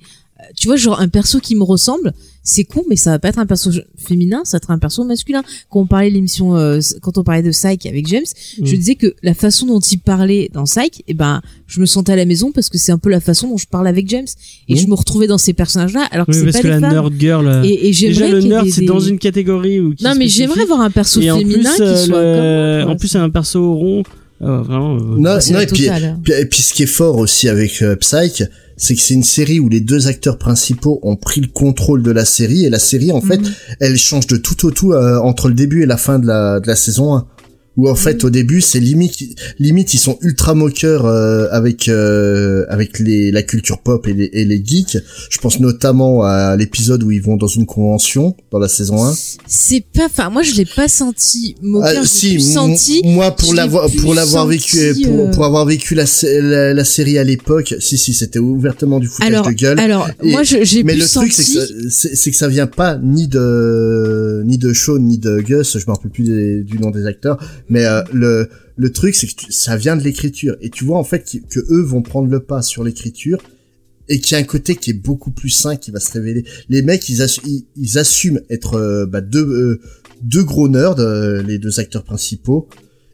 tu vois, genre un perso qui me ressemble, c'est con, mais ça va pas être un perso féminin, ça va être un perso masculin. Quand on parlait de l'émission, euh, quand on parlait de Psych avec James, je Mhm. disais que la façon dont il parlait dans Psych, eh ben, je me sentais à la maison parce que c'est un peu la façon dont je parle avec James, et Mhm. je me retrouvais dans ces personnages-là, alors que Oui, c'est parce pas que des la nerd girl. euh, Et, et j'aimerais Déjà, le nerd, des- c'est dans une catégorie où. Non, mais j'aimerais voir un perso Et en plus, féminin qui euh, soit le- comme en plus, c'est un perso rond. Vraiment. euh, Non, C'est non, la et puis, totale. puis, et puis ce qui est fort aussi avec euh, Psych, c'est que c'est une série où les deux acteurs principaux ont pris le contrôle de la série et la série en fait, Mhm. elle change de tout au tout euh, entre le début et la fin de la, de la saison 1. Où en fait au début c'est limite limite ils sont ultra moqueurs euh, avec euh, avec les la culture pop et les, et les geeks. Je pense notamment à l'épisode où ils vont dans une convention dans la saison 1. C'est pas, enfin, moi je l'ai pas senti moqueur, Ah, si, senti. moi pour l'avoir pour l'avoir vécu senti, pour, euh, pour avoir vécu la, la, la série à l'époque, si si c'était ouvertement du foutage Alors, de gueule. alors, Et- moi j'ai mais le truc c'est que ça, c'est, c'est que ça vient pas ni de ni de Sean ni de Gus, je me rappelle plus des- du nom des acteurs, mais euh, le le truc c'est que tu- ça vient de l'écriture et tu vois en fait qui- que eux vont prendre le pas sur l'écriture et qu'il y a un côté qui est beaucoup plus sain qui va se révéler. Les mecs, ils, ils, ils assument être euh, bah, deux, euh, deux gros nerds, euh, les deux acteurs principaux.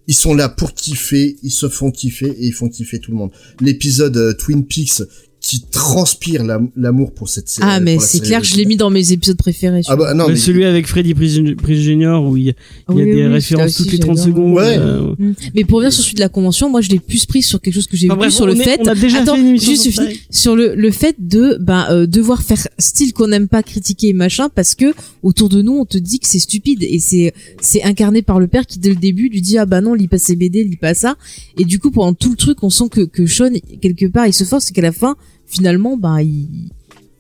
Ils sont là pour kiffer, ils se font kiffer et ils font kiffer tout le monde. L'épisode euh, Twin Peaks qui transpire l'am- l'amour pour cette série. Ah, mais c'est clair, je l'ai mis dans mes épisodes préférés. Ah bah non, mais mais celui avec Freddy Prinze Jr. où il y a, il y a Oui, des oui, références toutes les aussi, 30 j'adore. secondes. Ouais. euh, Mm. Mais pour revenir sur celui de la convention, moi je l'ai plus pris sur quelque chose que j'ai enfin, vu bref, sur le est- fait. On a déjà Attends, fait une juste sur fini. sur le, le fait de ben euh, devoir faire style qu'on n'aime pas critiquer et machin parce que autour de nous on te dit que c'est stupide et c'est c'est incarné par le père qui dès le début lui dit ah bah non lis pas ces BD lis pas ça et du coup pendant tout le truc on sent que que Sean quelque part il se force et qu'à la fin finalement bah il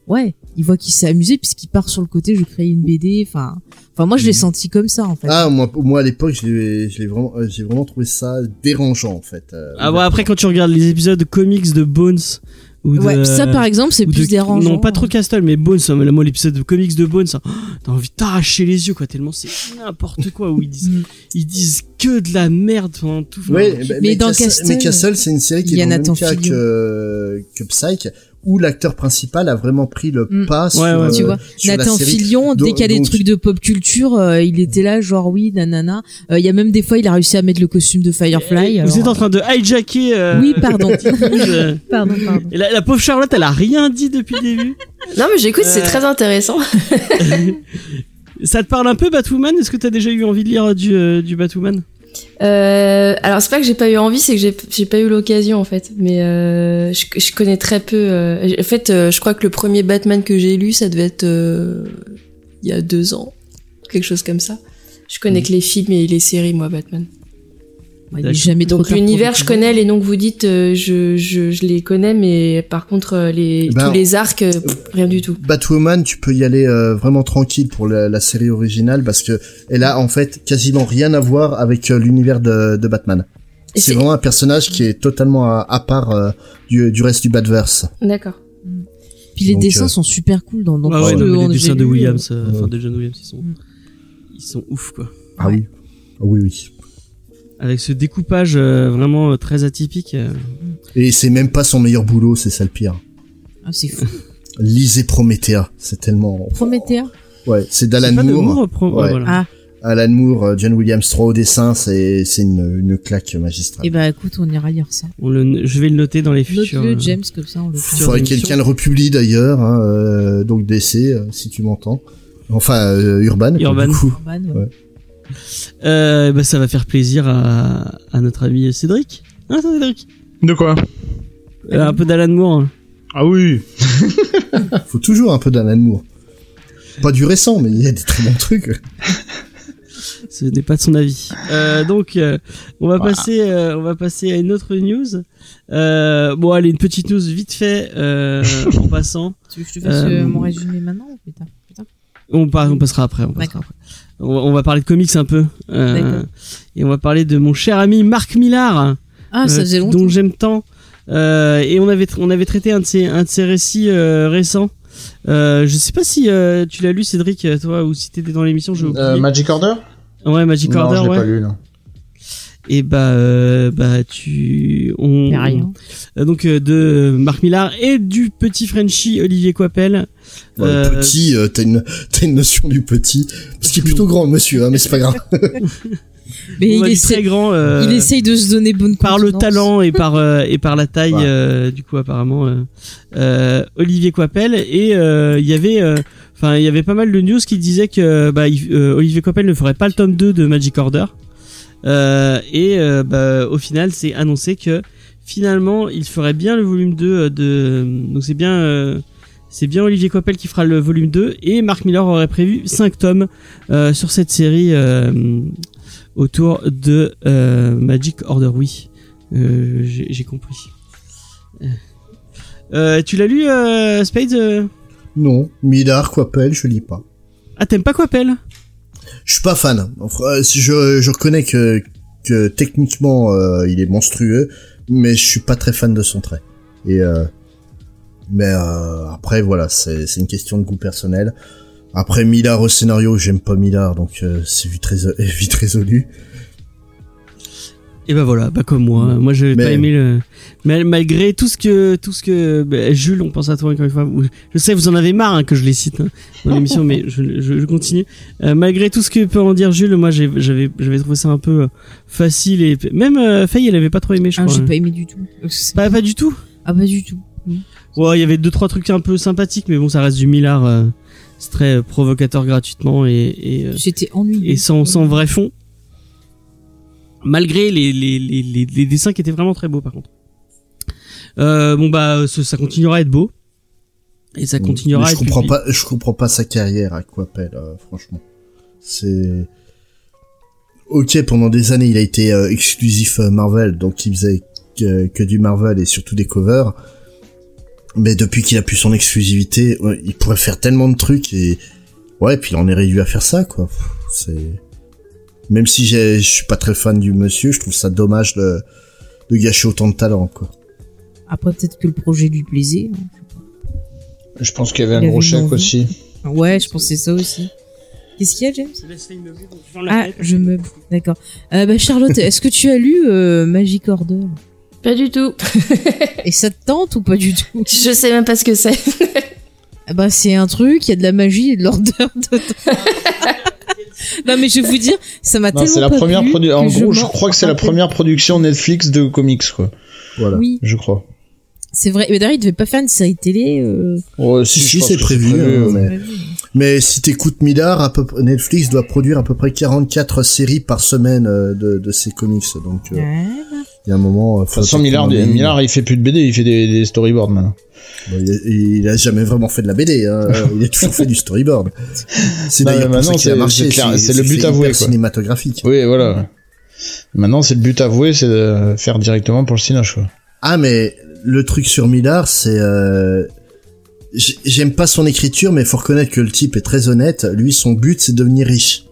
ouais il voit qu'il s'est amusé puisqu'il part sur le côté je crée une BD enfin enfin moi je l'ai senti comme ça en fait ah moi, moi à l'époque, je l'ai, je l'ai vraiment, euh, j'ai vraiment trouvé ça dérangeant en fait. euh, Ah bon, après, quand tu regardes les épisodes de comics de Bones ou de. ouais ça par exemple c'est plus de- dérangeant Non, pas trop Castle, mais Bones, hein, moi, l'épisode de comics de Bones, hein, [gasps] t'as envie de t'arracher les yeux, quoi, tellement c'est n'importe quoi, où ils disent, Mm. ils disent que de la merde pendant tout. Ouais, bah, Mais mais, dans Castle, Castle, mais Castle, c'est une série qui est dans le même cas que, que Psych, où l'acteur principal a vraiment pris le Mm. pas sur, Ouais, ouais, euh, tu vois sur la Nathan série. Fillion, dès qu'il y a des donc- trucs de pop culture, euh, il était là, genre oui, nanana. Euh, Il y a même des fois, il a réussi à mettre le costume de Firefly. Vous alors- êtes en train de hijacker. euh, Oui, pardon. [laughs] euh, [laughs] pardon, pardon. Et la, la pauvre Charlotte, elle a rien dit depuis le début. [laughs] Non, mais j'écoute, c'est Euh. très intéressant. Ça te parle un peu, Batwoman? Est-ce que t'as déjà eu envie de lire du, euh, du Batwoman? Euh, alors c'est pas que j'ai pas eu envie, c'est que j'ai pas eu l'occasion en fait. Mais euh, je, je connais très peu. euh, en fait, euh, je crois que le premier Batman que j'ai lu, ça devait être euh, il y a deux ans, quelque chose comme ça. Je connais Mm. que les films et les séries, moi, Batman. Ouais, il est jamais trop Donc l'univers, je connais, les noms que vous dites, euh, je, je, je les connais, mais par contre euh, les Ben, tous les arcs, euh, pff, rien du tout. Batwoman, tu peux y aller euh, vraiment tranquille pour la, la série originale parce que elle a en fait quasiment rien à voir avec euh, l'univers de, de Batman. C'est vraiment un personnage qui est totalement à, à part euh, du, du reste du Batverse. D'accord. Puis les Donc, dessins euh, sont super cool dans, dans Ah ouais, non, on- les dessins de. Williams, euh, Ouais. enfin de John Williams, ils sont, Mm. ils sont ouf quoi. Ah oui. Ah oui, oui. Avec ce découpage euh, vraiment euh, très atypique. euh. Et c'est même pas son meilleur boulot, c'est ça le pire. Ah, c'est fou. [laughs] Lisez Promethea, c'est tellement... Prométhée. Ouais, c'est d'Alan pas de Moore. Moore, pro- ouais, Ouais. voilà. Ah, Alan Moore, John Williams 3 au dessin, c'est c'est une, une claque magistrale. et bah écoute, on ira lire ça. On le, je vais le noter dans les futurs. Note-le, James, comme ça, on le faudrait que quelqu'un le republie d'ailleurs, hein, euh, donc DC, si tu m'entends. Enfin, euh, Urban. Urban. Du coup. Urban, ouais. Ouais. Euh, bah, ça va faire plaisir à, à notre ami Cédric. Hein, Cédric? De quoi? Euh, Un peu d'Alan Moore. hein. Ah oui. [laughs] Faut toujours un peu d'Alan Moore. Pas du récent, mais il y a des très bons trucs. Ce n'est pas de son avis. Euh, donc, euh, on va Voilà. passer, euh, on va passer à une autre news. Euh, bon, allez, une petite news vite fait euh, en passant. Tu veux que je te fasse mon résumé maintenant ou plus tard? Putain. On, par- on passera après. On, passera D'accord. après. On, va, on va parler de comics un peu. Euh, D'accord. et on va parler de mon cher ami Marc Millard. Ah, ça euh, faisait longtemps. dont j'aime tant. Euh, et on avait, on avait traité un de ses, un de ses récits euh, récents. Euh, je sais pas si euh, tu l'as lu, Cédric, toi, ou si t'étais dans l'émission. Euh, Magic Order? Ouais, Magic Non, Order, je ouais. pas lu, non. Et bah, euh, bah, tu, on, Y a rien. Euh, donc euh, de Marc Millard et du petit Frenchie Olivier Coipel. Ouais, Euh, Petit, euh, t'as une, t'as une notion du petit. Parce qu'il est plutôt grand, monsieur, hein, mais c'est pas grave. [laughs] Mais il dire très grand. euh, il essaye de se donner bonne par le talent et par euh, et par la taille Ouais. euh, du coup apparemment euh, euh, Olivier Coipel et euh, il y avait euh, enfin il y avait pas mal de news qui disaient que bah il- euh, Olivier Coipel ne ferait pas le tome 2 de Magic Order et euh, bah, au final c'est annoncé que finalement il ferait bien le volume 2 de donc c'est bien euh, c'est bien Olivier Coipel qui fera le volume 2 et Mark Miller aurait prévu 5 tomes euh, sur cette série euh, autour de euh, Magic Order. Oui euh, j'ai compris. Euh, euh, tu l'as lu euh, euh? Non, Midar, Quapel, je lis pas. ah t'aimes pas Coipel Je suis pas fan. Euh, je, je reconnais que, que techniquement euh, il est monstrueux, mais je suis pas très fan de son trait. Et euh, mais après voilà, c'est une question de goût personnel. Après Millard au scénario, j'aime pas Millard, donc c'est vite résolu. [laughs] Et bah voilà, bah comme moi, moi j'avais Mais- pas aimé le, mais malgré tout ce que, tout ce que, bah, Jules, on pense à toi encore une fois. Je sais, vous en avez marre hein, que je les cite hein, dans [laughs] l'émission, mais je, je, je continue. Euh, malgré tout ce que peut en dire Jules, moi j'ai- j'avais, j'avais trouvé ça un peu euh, facile et même euh, Faye, elle avait pas trop aimé, je Ah, crois. j'ai hein. pas aimé du tout. Pas, pas du tout. Ah, pas du tout. Ouais, il y avait deux trois trucs un peu sympathiques, mais bon, ça reste du Millard. euh, c'est très euh, provocateur gratuitement et, et, euh, J'étais ennuyée. et sans, sans vrai fond. Malgré les, les, les, les, les dessins qui étaient vraiment très beaux par contre. Euh, bon bah ça, continuera à être beau. Et ça continuera Mais à je être comprends publié. pas, je comprends pas sa carrière à Quapel, euh, franchement. C'est ok pendant des années il a été euh, exclusif euh, Marvel, donc il faisait que, que du Marvel et surtout des covers. Mais depuis qu'il a pu son exclusivité, il pourrait faire tellement de trucs et ouais, puis il en est réduit à faire ça quoi. C'est même si je suis pas très fan du monsieur, je trouve ça dommage de, de gâcher autant de talent quoi. Après, peut-être que le projet lui plaisait. Je pense qu'il y avait Il un gros chèque aussi. Ouais, je pensais ça aussi. Qu'est-ce qu'il y a, James? Ah, je me. D'accord. Euh, bah, Charlotte, est-ce que tu as lu euh, Magic Order? Pas du tout. [laughs] Et ça te tente ou pas du tout? Je sais même pas ce que c'est. Ah Bah, c'est un truc, il y a de la magie et de l'ordre dedans. [laughs] [laughs] non, mais je vais vous dire, ça m'a tellement c'est la pas première plu produ- En gros, je crois que c'est la première production Netflix de comics, quoi. Voilà. Oui, Je crois. c'est vrai. Mais d'ailleurs, il devait pas faire une série télé. Euh... Ouais, Si, si, c'est que prévu, euh, mais- Mais si t'écoutes Midar, à peu Netflix doit produire à peu près 44 séries par semaine euh, de, de ses comics. Donc, euh, Ouais. Il y a un moment... De toute façon, Millard, Millard, il fait plus de BD, il fait des, des storyboards maintenant. il, a, il a jamais vraiment fait de la BD. Hein. il a toujours fait du storyboard. C'est Non, d'ailleurs pour ça qu'il a c'est- marché. le but avoué, quoi. cinématographique. Oui, voilà. Maintenant, c'est le but avoué, c'est de faire directement pour le cinoche, quoi. Ah, mais le truc sur Millard, c'est... Euh... j'ai- J'aime pas son écriture, mais faut reconnaître que le type est très honnête. Lui, son but, c'est de devenir riche.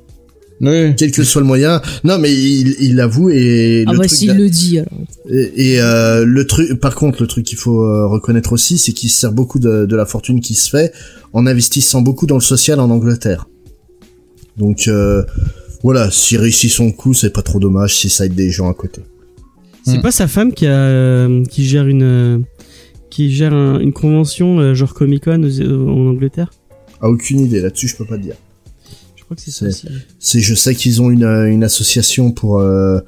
Oui. Quel que soit le moyen. Non, mais il il l'avoue et... Ah le bah truc s'il le dit alors. Et, et, euh, le truc, par contre, le truc qu'il faut euh, reconnaître aussi, c'est qu'il se sert beaucoup de, de la fortune qui se fait en investissant beaucoup dans le social en Angleterre. Donc euh, voilà, s'il réussit son coup, c'est pas trop dommage si ça aide des gens à côté. C'est Hmm. pas sa femme qui a, euh, qui gère une, qui gère un- une convention euh, genre Comic Con en Angleterre? Ah, aucune idée là-dessus, je peux pas te dire. Je crois que c'est ça C'est- aussi. C'est, je sais qu'ils ont une, euh, une association pour euh,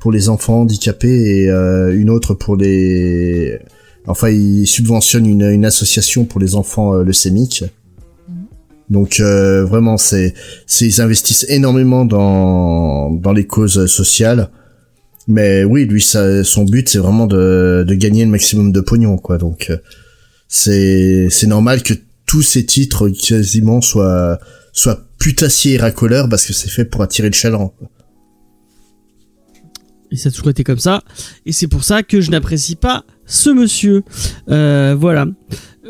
pour les enfants handicapés et euh, une autre pour les. Enfin, ils subventionnent une, une association pour les enfants euh, leucémiques. Donc euh, vraiment, c'est, c'est ils investissent énormément dans dans les causes sociales. Mais oui, lui, ça, son but, c'est vraiment de, de gagner le maximum de pognon, quoi. Donc c'est c'est normal que tous ces titres quasiment soient soient putassier et racoleur parce que c'est fait pour attirer le chaland. Et ça a toujours été comme ça. Et c'est pour ça que je n'apprécie pas ce monsieur. Euh, voilà.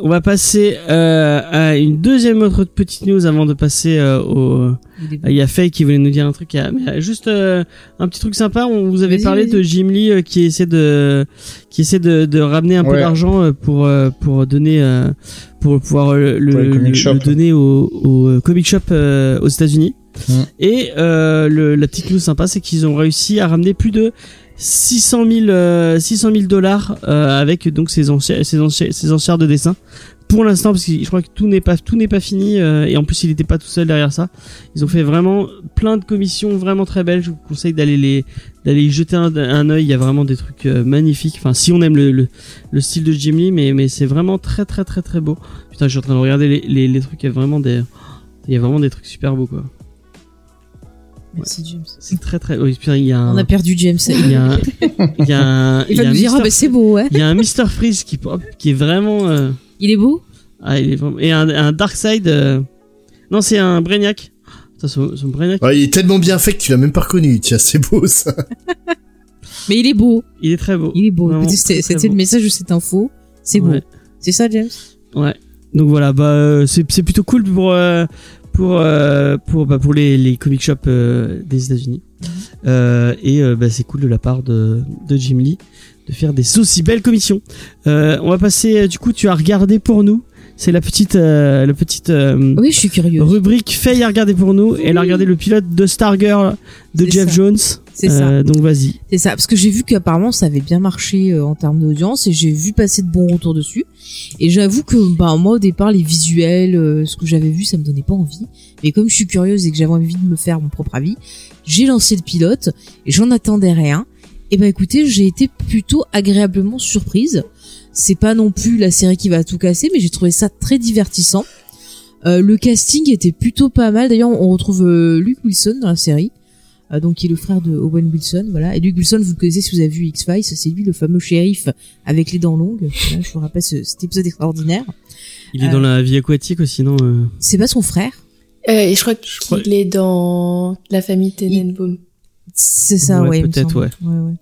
On va passer euh, à une deuxième autre petite news avant de passer euh, au. Il y a Faye qui voulait nous dire un truc. ah, mais, juste euh, un petit truc sympa. On vous avait parlé de Jim Lee euh, qui essaie de qui essaie de, de ramener un peu d'argent euh, pour euh, pour donner euh, pour pouvoir le, le- shop. le donner au, au comic shop euh, aux États-Unis. Mm. Et euh, le, la petite news sympa, c'est qu'ils ont réussi à ramener plus de 600 000 euh, 600 000 dollars euh, avec donc ces enchères ces enchères, ces enchères de dessin. Pour l'instant, parce que je crois que tout n'est pas tout n'est pas fini euh, et en plus il n'était pas tout seul derrière ça. Ils ont fait vraiment plein de commissions vraiment très belles. Je vous conseille d'aller les d'aller y jeter un, un œil. Il y a vraiment des trucs euh, magnifiques. Enfin, si on aime le, le, le style de Jim Lee, mais mais c'est vraiment très très très très beau. Putain, je suis en train de regarder les, les, les trucs. Il y a vraiment des il y a vraiment des trucs super beaux quoi. Merci James. C'est très très. Oui, putain, il y a un. On a perdu James. Il y a un. Il y a un. [laughs] Il y a va nous dire, Mr. ah bah c'est beau, ouais. Il y a un Mr Freeze qui pop, qui est vraiment. euh, Il est beau Ah, il est vraiment. Et un, un Darkseid. euh, Non, c'est un Brainiac. Ça, son, son Brainiac. Ouais, il est tellement bien fait que tu l'as même pas reconnu. Tiens, c'est beau ça. [laughs] Mais il est beau. Il est très beau. Il est beau. C'était le message de cette info. C'est beau. Ouais. C'est ça, James? Ouais. Donc voilà, bah euh, c'est c'est plutôt cool pour euh, pour euh, pour bah, pour les les comic shops euh, des États-Unis. Euh, et euh, bah, c'est cool de la part de de Jim Lee de faire des aussi belles commissions. Euh, on va passer euh, du coup tu as regardé pour nous. C'est la petite euh, la petite euh, Oui, je suis curieux. rubrique Faye a regardé pour nous. Elle a regardé le pilote de Stargirl de Jeff ça. Jones. C'est ça. Euh, donc vas-y. C'est ça, parce que j'ai vu qu'apparemment ça avait bien marché euh, en termes d'audience et j'ai vu passer de bons retours dessus. Et j'avoue que bah moi au départ les visuels, euh, ce que j'avais vu, ça me donnait pas envie. Mais comme je suis curieuse et que j'avais envie de me faire mon propre avis, j'ai lancé le pilote et j'en attendais rien. Et ben écoutez, j'ai été plutôt agréablement surprise. C'est pas non plus la série qui va tout casser, mais j'ai trouvé ça très divertissant. Euh, le casting était plutôt pas mal. D'ailleurs, on retrouve euh, Luke Wilson dans la série. Euh, donc qui est le frère de Owen Wilson, voilà. Et Luke Wilson, vous le connaissez si vous avez vu X-Files, c'est lui le fameux shérif avec les dents longues. Voilà, je vous rappelle ce- cet épisode extraordinaire. Il est Euh, dans la vie aquatique aussi, non euh, C'est pas son frère, Euh, et je crois qu'il crois- est dans la famille Tenenbaum. c'est ça, Ouais, ouais. peut-être, ouais. ouais, ouais.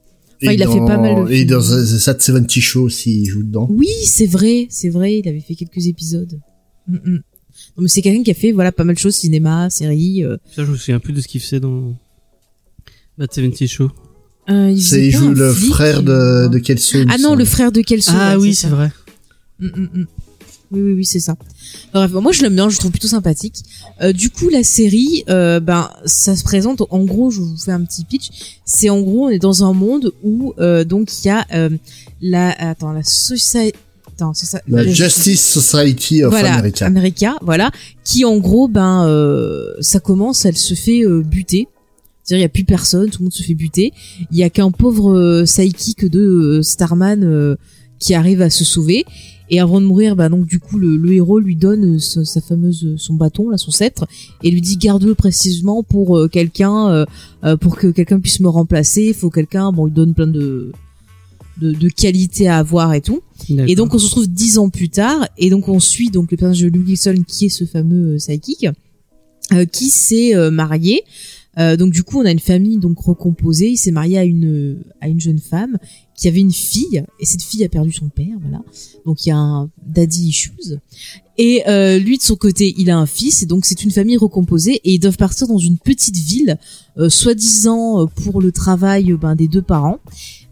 Enfin, il a fait pas mal de Et dans The Sad 70 Show aussi, il joue dedans. Oui, c'est vrai, c'est vrai, il avait fait quelques épisodes. Mm, mm. Non, mais c'est quelqu'un qui a fait voilà pas mal de choses, cinéma, série. Euh, Ça, je me souviens plus de ce qu'il faisait dans Bad 70 Show. euh, il, il joue le flic, frère de, de Kelso. Ah non, le frère de Kelso. Ah ouais, oui, c'est vrai. Mm, mm, mm. Oui, oui, oui, c'est ça. Bref, moi je l'aime bien, je le trouve plutôt sympathique. Euh, du coup, la série, euh, ben, ça se présente. En gros, je vous fais un petit pitch. C'est en gros, on est dans un monde où euh, donc il y a euh, la, attends, la société. Attends, c'est ça. La Justice Society of voilà, America. America, voilà, qui en gros, ben, euh, ça commence, elle se fait euh, buter. C'est-à-dire, il y a plus personne, tout le monde se fait buter. Il y a qu'un pauvre euh, sidekick de euh, Starman euh, qui arrive à se sauver. Et avant de mourir, bah donc du coup, le, le héros lui donne euh, sa, sa fameuse son bâton, là, son sceptre, et lui dit garde-le précisément pour euh, quelqu'un, euh, euh, pour que quelqu'un puisse me remplacer. Il faut quelqu'un, bon, il donne plein de de, de qualités à avoir et tout. Et donc on se retrouve dix ans plus tard, et donc on suit donc le personnage de Luke Wilson qui est ce fameux euh, euh, qui s'est euh, marié. Euh, donc du coup on a une famille donc recomposée. Il s'est marié à une à une jeune femme qui avait une fille, et cette fille a perdu son père, voilà. Donc il y a un daddy issues. Et euh, lui de son côté il a un fils, et donc c'est une famille recomposée, et ils doivent partir dans une petite ville, euh, soi-disant euh, pour le travail euh, ben, des deux parents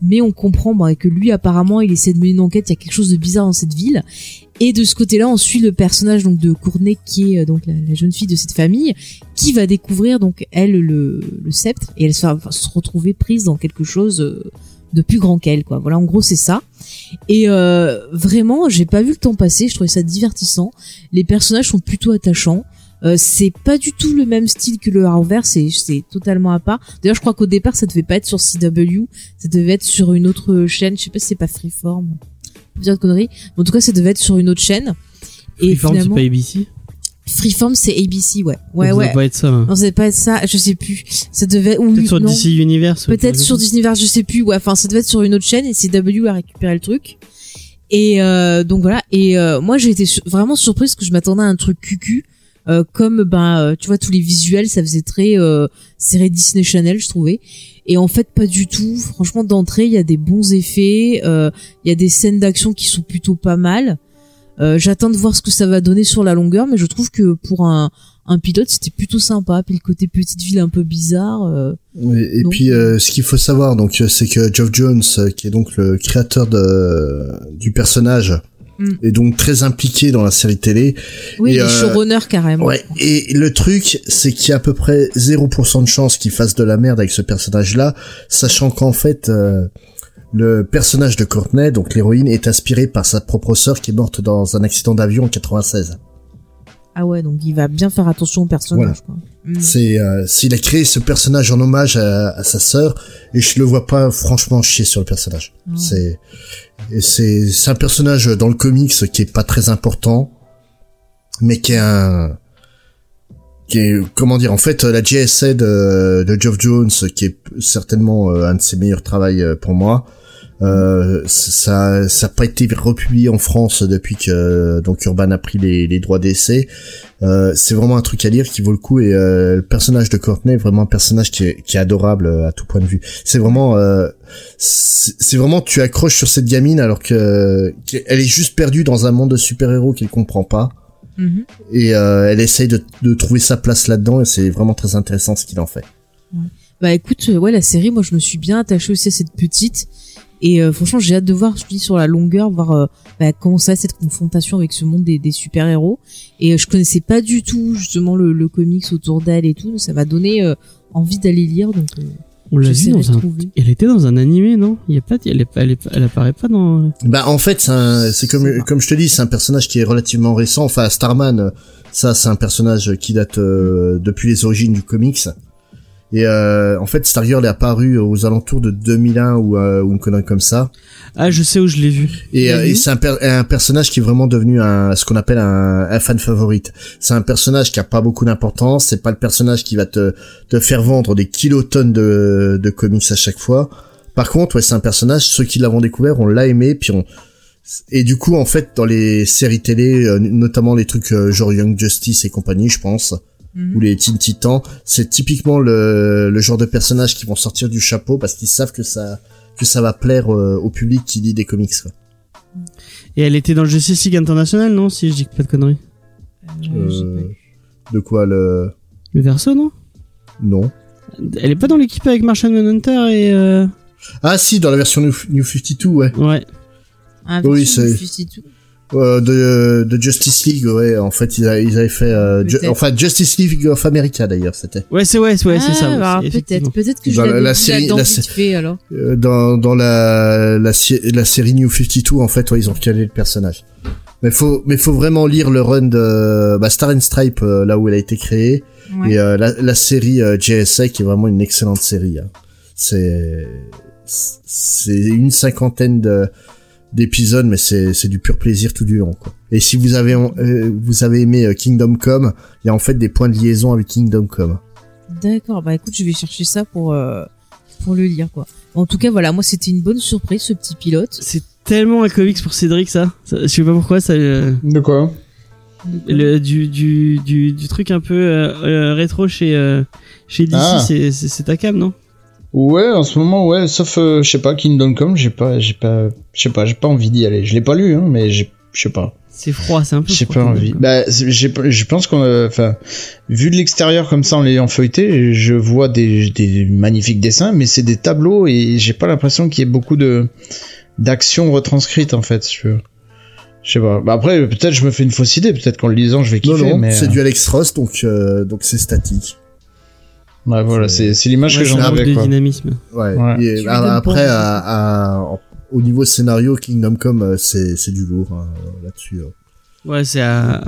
mais on comprend bah, que lui apparemment il essaie de mener une enquête, il y a quelque chose de bizarre dans cette ville. Et de ce côté-là, on suit le personnage donc de Courtney qui est euh, donc la, jeune fille de cette famille qui va découvrir donc elle le, le sceptre et elle va se retrouver prise dans quelque chose euh, de plus grand qu'elle quoi. Voilà, en gros c'est ça. Et euh, vraiment, j'ai pas vu le temps passer, je trouvais ça divertissant. Les personnages sont plutôt attachants. Euh, c'est pas du tout le même style que le Arrowverse, c'est totalement à part. D'ailleurs, je crois qu'au départ, ça devait pas être sur CW, ça devait être sur une autre chaîne. Je sais pas si c'est pas Freeform, dire de conneries. Mais en tout cas, ça devait être sur une autre chaîne. Et Freeform, c'est pas ABC Freeform, c'est ABC, ouais, ouais, Ça ouais. doit pas être ça. hein. Non, ça devait pas être ça. Je sais plus. Ça devait ou Peut-être sur non. DC Universe. Peut-être sur Disneyverse, je sais plus. Ouais, enfin, ça devait être sur une autre chaîne et CW a récupéré le truc. Et euh, donc voilà. Et euh, moi, j'ai été vraiment surprise parce que je m'attendais à un truc cucu. Euh, comme ben euh, tu vois tous les visuels, ça faisait très euh, série Disney Channel, je trouvais. Et en fait, pas du tout. Franchement, d'entrée, il y a des bons effets. euh, Il y a des scènes d'action qui sont plutôt pas mal. Euh, J'attends de voir ce que ça va donner sur la longueur, mais je trouve que pour un, un pilote, c'était plutôt sympa. Puis le côté petite ville un peu bizarre. euh, Oui, et Donc- puis euh, ce qu'il faut savoir donc c'est que Geoff Jones qui est donc le créateur de du personnage Mm. est donc très impliqué dans la série télé. Oui, Et, les euh, showrunners carrément. Ouais, et le truc c'est qu'il y a à peu près 0% de chance qu'il fasse de la merde avec ce personnage là, sachant qu'en fait euh, le personnage de Courtney, donc l'héroïne, est inspiré par sa propre sœur qui est morte dans un accident d'avion en 96. Ah ouais, donc il va bien faire attention au personnage. Quoi. Mm. C'est, euh, s'il a créé ce personnage en hommage à, à sa sœur, et je le vois pas franchement chier sur le personnage. Ouais. C'est, c'est, c'est un personnage dans le comics qui est pas très important, mais qui est un, qui est, comment dire, en fait, la JSA de, de Geoff Jones, qui est certainement euh, un de ses meilleurs travaux euh, pour moi, euh, ça, ça a pas été republié en France depuis que donc Urban a pris les, les droits d'essai. Euh, c'est vraiment un truc à lire qui vaut le coup et euh, le personnage de Courtney est vraiment un personnage qui est, qui est adorable euh, à tout point de vue. C'est vraiment, euh, c'est vraiment tu accroches sur cette gamine alors que qu'elle est juste perdue dans un monde de super-héros qu'elle comprend pas Mhm. et euh, elle essaye de, de trouver sa place là-dedans et c'est vraiment très intéressant ce qu'il en fait. Bah écoute, euh, ouais, la série, moi je me suis bien attachée aussi à cette petite. Et euh, franchement, j'ai hâte de voir, je te dis, sur la longueur, voir euh, bah, comment ça va cette confrontation avec ce monde des, des super-héros. Et euh, je connaissais pas du tout justement le, le comics autour d'elle et tout. Ça m'a donné euh, envie d'aller lire. Donc, euh, On l'a vu dans un. Elle était dans un animé, non? Il y a pas, elle, est pas, elle, est pas- elle apparaît pas dans. Bah en fait c'est un- c'est comme comme je te dis c'est un personnage qui est relativement récent. Enfin Starman ça c'est un personnage qui date euh, depuis les origines du comics. Et euh, en fait Stargirl est apparu aux alentours de 2001 ou, euh, ou une connerie comme ça. Ah, je sais où je l'ai vu. Et, euh, et c'est un, per- un personnage qui est vraiment devenu un ce qu'on appelle un, un fan favorite. C'est un personnage qui a pas beaucoup d'importance. C'est pas le personnage qui va te te faire vendre des kilotonnes de de comics à chaque fois. Par contre, ouais, c'est un personnage. Ceux qui l'avons découvert, on l'a aimé, puis on et du coup, en fait, dans les séries télé, euh, notamment les trucs euh, genre Young Justice et compagnie, je pense, Mhm. ou les Teen Titans, c'est typiquement le, le genre de personnages qui vont sortir du chapeau parce qu'ils savent que ça que ça va plaire euh, au public qui lit des comics. Quoi. Et elle était dans le Justice League International, non Si je dis pas de conneries. Euh, Euh, de quoi le Le verso, non non Elle est pas dans l'équipe avec Martian Manhunter et. Euh... ah si dans la version New, New 52 ouais Ouais. Un Oui, c'est-. Euh, de, de Justice League ouais en fait ils, a- ils avaient fait euh, Ju- enfin Justice League of America d'ailleurs c'était Ouais, c'est ouais, c'est ouais, c'est Ah, ça. bah, effectivement. peut-être, peut-être que je Dans la- série- la fait alors. Euh, dans dans la la, série New 52 en fait ouais, ils ont recalé le personnage mais faut mais faut vraiment lire le run de bah, Star and Stripe euh, là où elle a été créée Ouais. et euh, la, la série euh, JSA qui est vraiment une excellente série hein. c'est c'est une cinquantaine de d'épisodes mais c'est c'est du pur plaisir tout du long quoi et si vous avez euh, vous avez aimé euh, Kingdom Come il y a en fait des points de liaison avec Kingdom Come D'accord, bah écoute, je vais chercher ça pour euh, pour le lire quoi. En tout cas, voilà, moi c'était une bonne surprise ce petit pilote. C'est tellement un comics pour Cédric, ça. Ça- Je sais pas pourquoi, ça. euh, De quoi le, du, du, du, du truc un peu euh, euh, rétro chez, euh, chez DC, Ah. c'est- c'est c'est ta cam, non? Ouais, en ce moment, ouais, sauf, euh, je sais pas, Kingdom Come, j'ai pas, j'ai pas, je sais pas, j'ai pas envie d'y aller. Je l'ai pas lu, hein, mais j'ai, je sais pas. C'est froid, c'est un peu J'ai froid, pas envie. Bah, c'est- j'ai, pas- je pense qu'on, a- enfin, vu de l'extérieur comme ça en l'ayant feuilleté, je vois des, des magnifiques dessins, mais c'est des tableaux et j'ai pas l'impression qu'il y ait beaucoup de d'action retranscrite en fait. si tu veux. Je sais pas. Bah après, peut-être je me fais une fausse idée. Peut-être qu'en le lisant, je vais non kiffer. non mais c'est euh, du Alex Ross donc euh, donc c'est statique ouais, voilà, c'est, c'est l'image Ouais, que j'en c'est un manque avais de quoi. dynamisme. Ouais. Ouais. Et après, à, à- au niveau scénario, Kingdom Come, euh, c'est c'est du lourd hein, là-dessus. euh. Ouais, c'est à...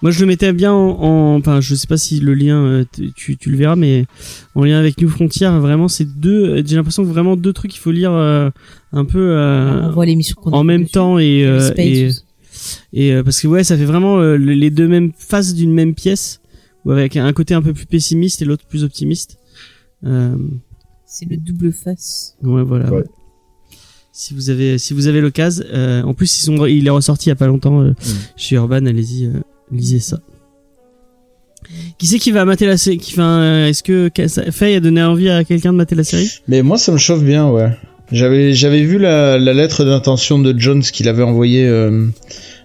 Moi, je le mettais bien en, en- Enfin, je sais pas si le lien, euh, tu, tu- le verras, mais en lien avec New Frontier, vraiment, c'est deux... J'ai l'impression que vraiment deux trucs qu'il faut lire euh, un peu euh, on voit en même dessus. temps et... euh, et. Et euh, parce que ouais, ça fait vraiment euh, les deux mêmes faces d'une même pièce, ou avec un côté un peu plus pessimiste et l'autre plus optimiste. Euh, C'est le double face. ouais, voilà. Ouais. Si vous avez, si vous avez l'occasion, euh, en plus ils sont, il est ressorti il y a pas longtemps euh, chez Urban, allez-y, euh, lisez ça. Qui c'est qui va mater la série qui, enfin, Est-ce que Faye a donné envie à quelqu'un de mater la série? Mais moi, ça me chauffe bien, ouais. J'avais j'avais vu la, la lettre d'intention de Jones qu'il avait envoyée euh,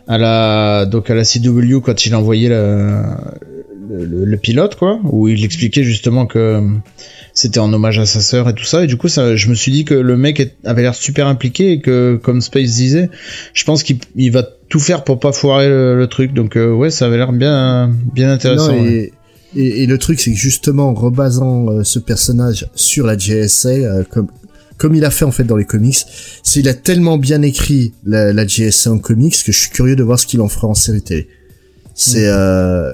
à la donc à la CW quand il a envoyé la, le, le- le pilote quoi, où il expliquait justement que euh, c'était en hommage à sa sœur et tout ça. Et du coup, ça, je me suis dit que le mec avait l'air super impliqué et que, comme Space disait, je pense qu'il il va tout faire pour pas foirer le, le truc. Donc euh, ouais, ça avait l'air bien bien intéressant. Non, ouais. et, le truc, c'est que justement, en rebasant euh, ce personnage sur la JSA, euh, comme comme il a fait en fait dans les comics, c'est il a tellement bien écrit la, la JSA en comics que je suis curieux de voir ce qu'il en fera en série télé. C'est euh,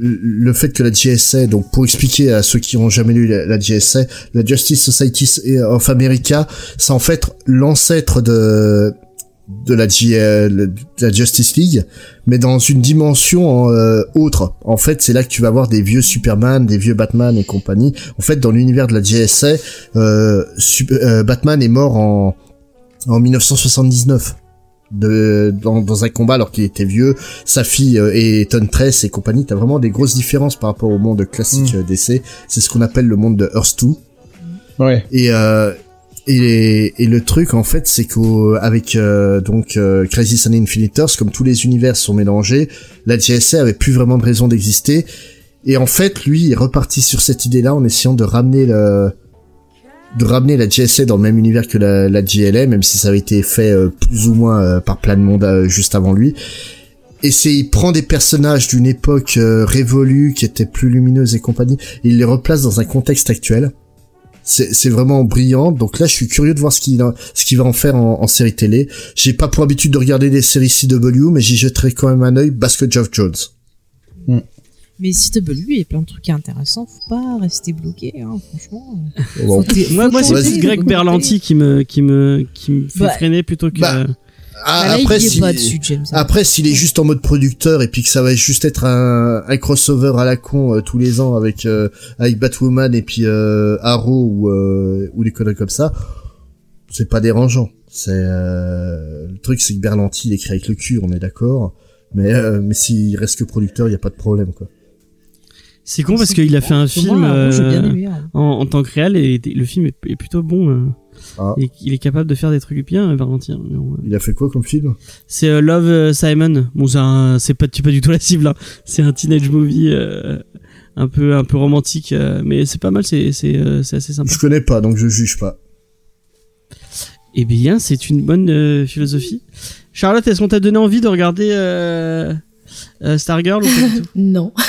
le fait que la JSA, donc pour expliquer à ceux qui ont jamais lu la, JSA, la Justice Society of America, c'est en fait l'ancêtre de de la, J- euh, de la Justice League, mais dans une dimension euh, autre. En fait, c'est là que tu vas voir des vieux Superman, des vieux Batman et compagnie. En fait, dans l'univers de la JSA, euh, euh, Batman est mort en en 1979 de dans, dans un combat alors qu'il était vieux. Sa fille euh, est Huntress et compagnie t'as vraiment des grosses différences par rapport au monde classique euh, DC c'est ce qu'on appelle le monde de Earth 2 Ouais. et euh, et, et le truc en fait c'est qu'avec euh, donc euh, Crisis on Infinite Earths comme tous les univers sont mélangés la JSA avait plus vraiment de raison d'exister. Et en fait lui est reparti sur cette idée là en essayant de ramener le de ramener la JSA dans le même univers que la, la JLA même si ça avait été fait euh, plus ou moins euh, par plein de monde euh, juste avant lui et c'est il prend des personnages d'une époque euh, révolue qui était plus lumineuse et compagnie et il les replace dans un contexte actuel c'est vraiment brillant. Donc là, je suis curieux de voir ce qu'il ce qu'il va en faire en, en série télé. J'ai pas pour habitude de regarder des séries CW, mais j'y jetterai quand même un œil que Geoff Jones. Mais CW, il y a plein de trucs intéressants. Faut pas rester bloqué, hein, franchement. Bon. Faut t'é- Moi, moi c'est plus Greg. Berlanti qui me qui me qui me fait Bah, freiner plutôt que. bah, Ah, Bah là, après, est si, s'il est juste en mode producteur et puis que ça va juste être un, un crossover à la con euh, tous les ans avec euh, avec Batwoman et puis euh, Arrow ou euh, ou des conneries comme ça, c'est pas dérangeant. C'est euh, le truc, c'est que Berlanti il écrit avec le cul, on est d'accord. Mais euh, mais s'il reste que producteur, il y a pas de problème quoi. C'est con parce qu'il a fait un film euh, aimé, hein. en, en tant que réel et le film est, est plutôt bon. euh, Ah. Et il est capable de faire des trucs bien, bon, euh. Il a fait quoi comme film? C'est euh, Love Simon. Bon, c'est pas, du tout la cible. Hein. C'est un teenage movie euh, un peu, un peu romantique, euh, mais c'est pas mal. C'est, c'est, euh, c'est assez sympa. Je connais pas, donc je juge pas. Eh bien, c'est une bonne euh, philosophie. Charlotte, est-ce qu'on t'a donné envie de regarder euh, euh, Stargirl ou pas du tout? [laughs] Non. [laughs]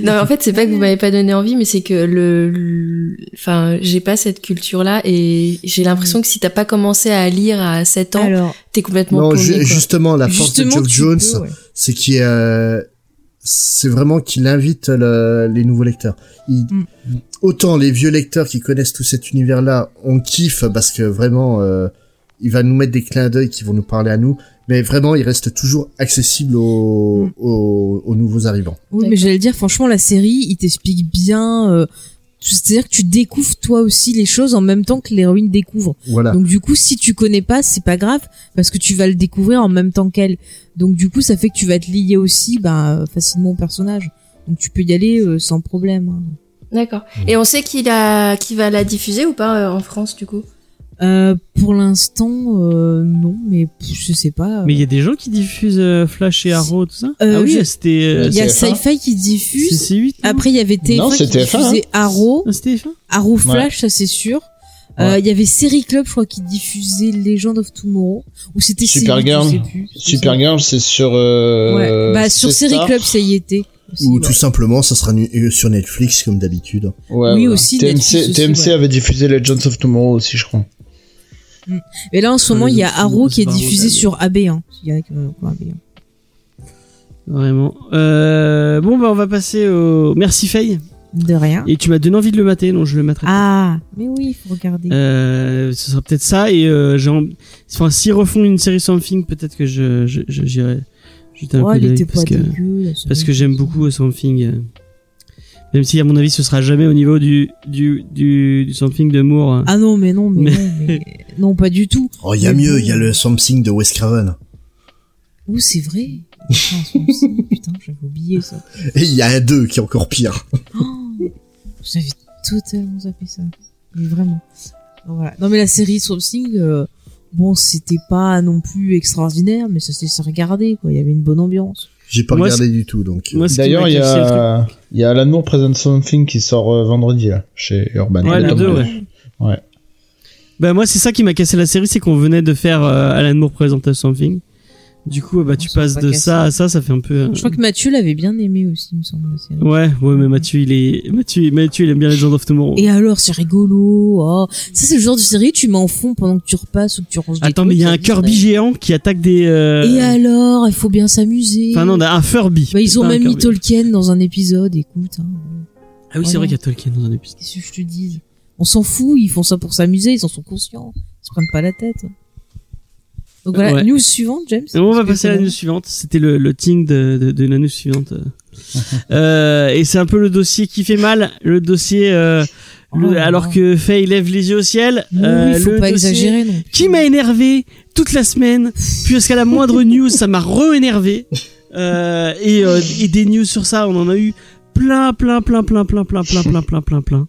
non, mais en fait, c'est pas que vous m'avez pas donné envie, mais c'est que le, le- enfin, j'ai pas cette culture-là et j'ai l'impression que si t'as pas commencé à lire à 7 ans, Alors, t'es complètement Non, paumé, ju- quoi. justement, la force de justement, tu Jones, peux, ouais. c'est qu'il euh, c'est vraiment qu'il invite le- les nouveaux lecteurs. Il- Mm. Autant les vieux lecteurs qui connaissent tout cet univers-là, on kiffe parce que vraiment, euh, il va nous mettre des clins d'œil qui vont nous parler à nous, mais vraiment, il reste toujours accessible aux, Mm. aux, aux nouveaux arrivants. Oui, mais j'allais dire, franchement, la série, il t'explique bien. euh, C'est-à-dire que tu découvres toi aussi les choses en même temps que l'héroïne découvre. Voilà. Donc du coup, si tu connais pas, c'est pas grave parce que tu vas le découvrir en même temps qu'elle. Donc du coup, ça fait que tu vas te lier aussi bah, facilement au personnage. Donc tu peux y aller euh, sans problème. hein. D'accord. Et on sait qu'il a, qui va la diffuser ou pas euh, en France, du coup? Euh, pour l'instant, euh, non, mais je sais pas. Mais il y a des gens qui diffusent euh, Flash et Arrow, tout ça? Euh, Ah oui, je- c'était. euh, il y a TF1. Sci-Fi qui c'est diffuse. C8 non? Après, il y avait Non, TF1 c'est qui TF1, diffusait Arrow, Ah, c'était F1 Arrow Flash, ça c'est sûr. Euh, Il y avait Série Club, je crois, qui diffusait Legend of Tomorrow. Ou c'était Supergirl. C8, je sais plus. Supergirl, c'est sur. Euh, Ouais. Bah, sur Série. Club, ça y était. aussi, Ou ouais. tout simplement, ça sera euh, sur Netflix comme d'habitude. Ouais, Oui, voilà. aussi, TMC, Netflix aussi, TMC ouais. avait diffusé Legends of Tomorrow aussi, je crois. Et là, en ce moment, il y a Arrow qui est diffusé sur AB1. Il y en a qui ont encore AB1. Vraiment. Euh, bon, bah, on va passer au. Merci Faye. De rien. Et tu m'as donné envie de le mater, donc je le mettrai. Ah, mais oui, il faut regarder. Euh, ce sera peut-être ça et euh, j'ai en- enfin s'ils refont une série Something peut-être que je je- je- j'irai jeter un oh, coup d'œil parce que parce que j'aime beaucoup euh, Something euh. Même si à mon avis ce sera jamais au niveau du du du, du Something de Moore. Ah non, mais non, mais, Mais- non, mais [laughs] non, pas du tout. Oh, il y a Mais mieux, il y a le Something de Wes Craven. Ouh, c'est vrai. [laughs] Putain, j'avais oublié ça. Et il y a un 2 qui est encore pire. Oh, j'avais totalement zappé ça. Mais vraiment. Donc voilà. Non mais la série Swamp Thing, euh, bon, c'était pas non plus extraordinaire, mais ça s'est regardé quoi. Il y avait une bonne ambiance. J'ai pas Moi, regardé du tout, donc. euh, D'ailleurs, il y a, il y a Alan Moore Present Something qui sort euh, vendredi, là, chez Urban. Ouais, Le le tome deux, ouais. Ouais. Bah moi c'est ça qui m'a cassé la série, c'est qu'on venait de faire euh, Alan Moore Present Something. Du coup bah tu passes pas de ça à ça, ça fait un peu. euh, Je crois que Mathieu l'avait bien aimé aussi, il me semble. La série. Ouais, ouais mais Mathieu il est Mathieu Mathieu il aime bien Legend of Tomorrow. Et alors, c'est rigolo. Oh. Ça, c'est le genre de série, tu mets en fond pendant que tu repasses ou que tu ranges des Attends mais il y a un Kirby géant qui attaque des. euh, Et alors, il faut bien s'amuser. Enfin non, un Furby. Bah, ils ont même mis. Tolkien dans un épisode, écoute. Hein. Ah oui c'est vrai qu'il y a Tolkien dans un épisode. Qu'est-ce que je te dis On s'en fout, ils font ça pour s'amuser, ils en sont conscients. Ils se prennent pas la tête. Donc voilà, Ouais. news suivante, James. Et on va passer à la news suivante. C'était le, le ting de, de, de la news suivante. euh, et c'est un peu le dossier qui fait mal. Le dossier, euh, le- Oh, alors que Faye lève les yeux au ciel. Oui, euh, faut le pas dossier exagérer non. Qui m'a énervé toute la semaine. Puisqu'à la moindre news, ça m'a re-énervé. Euh, et, euh, et des news sur ça, on en a eu plein, plein, plein, plein, plein, plein, plein, plein, plein, plein, plein.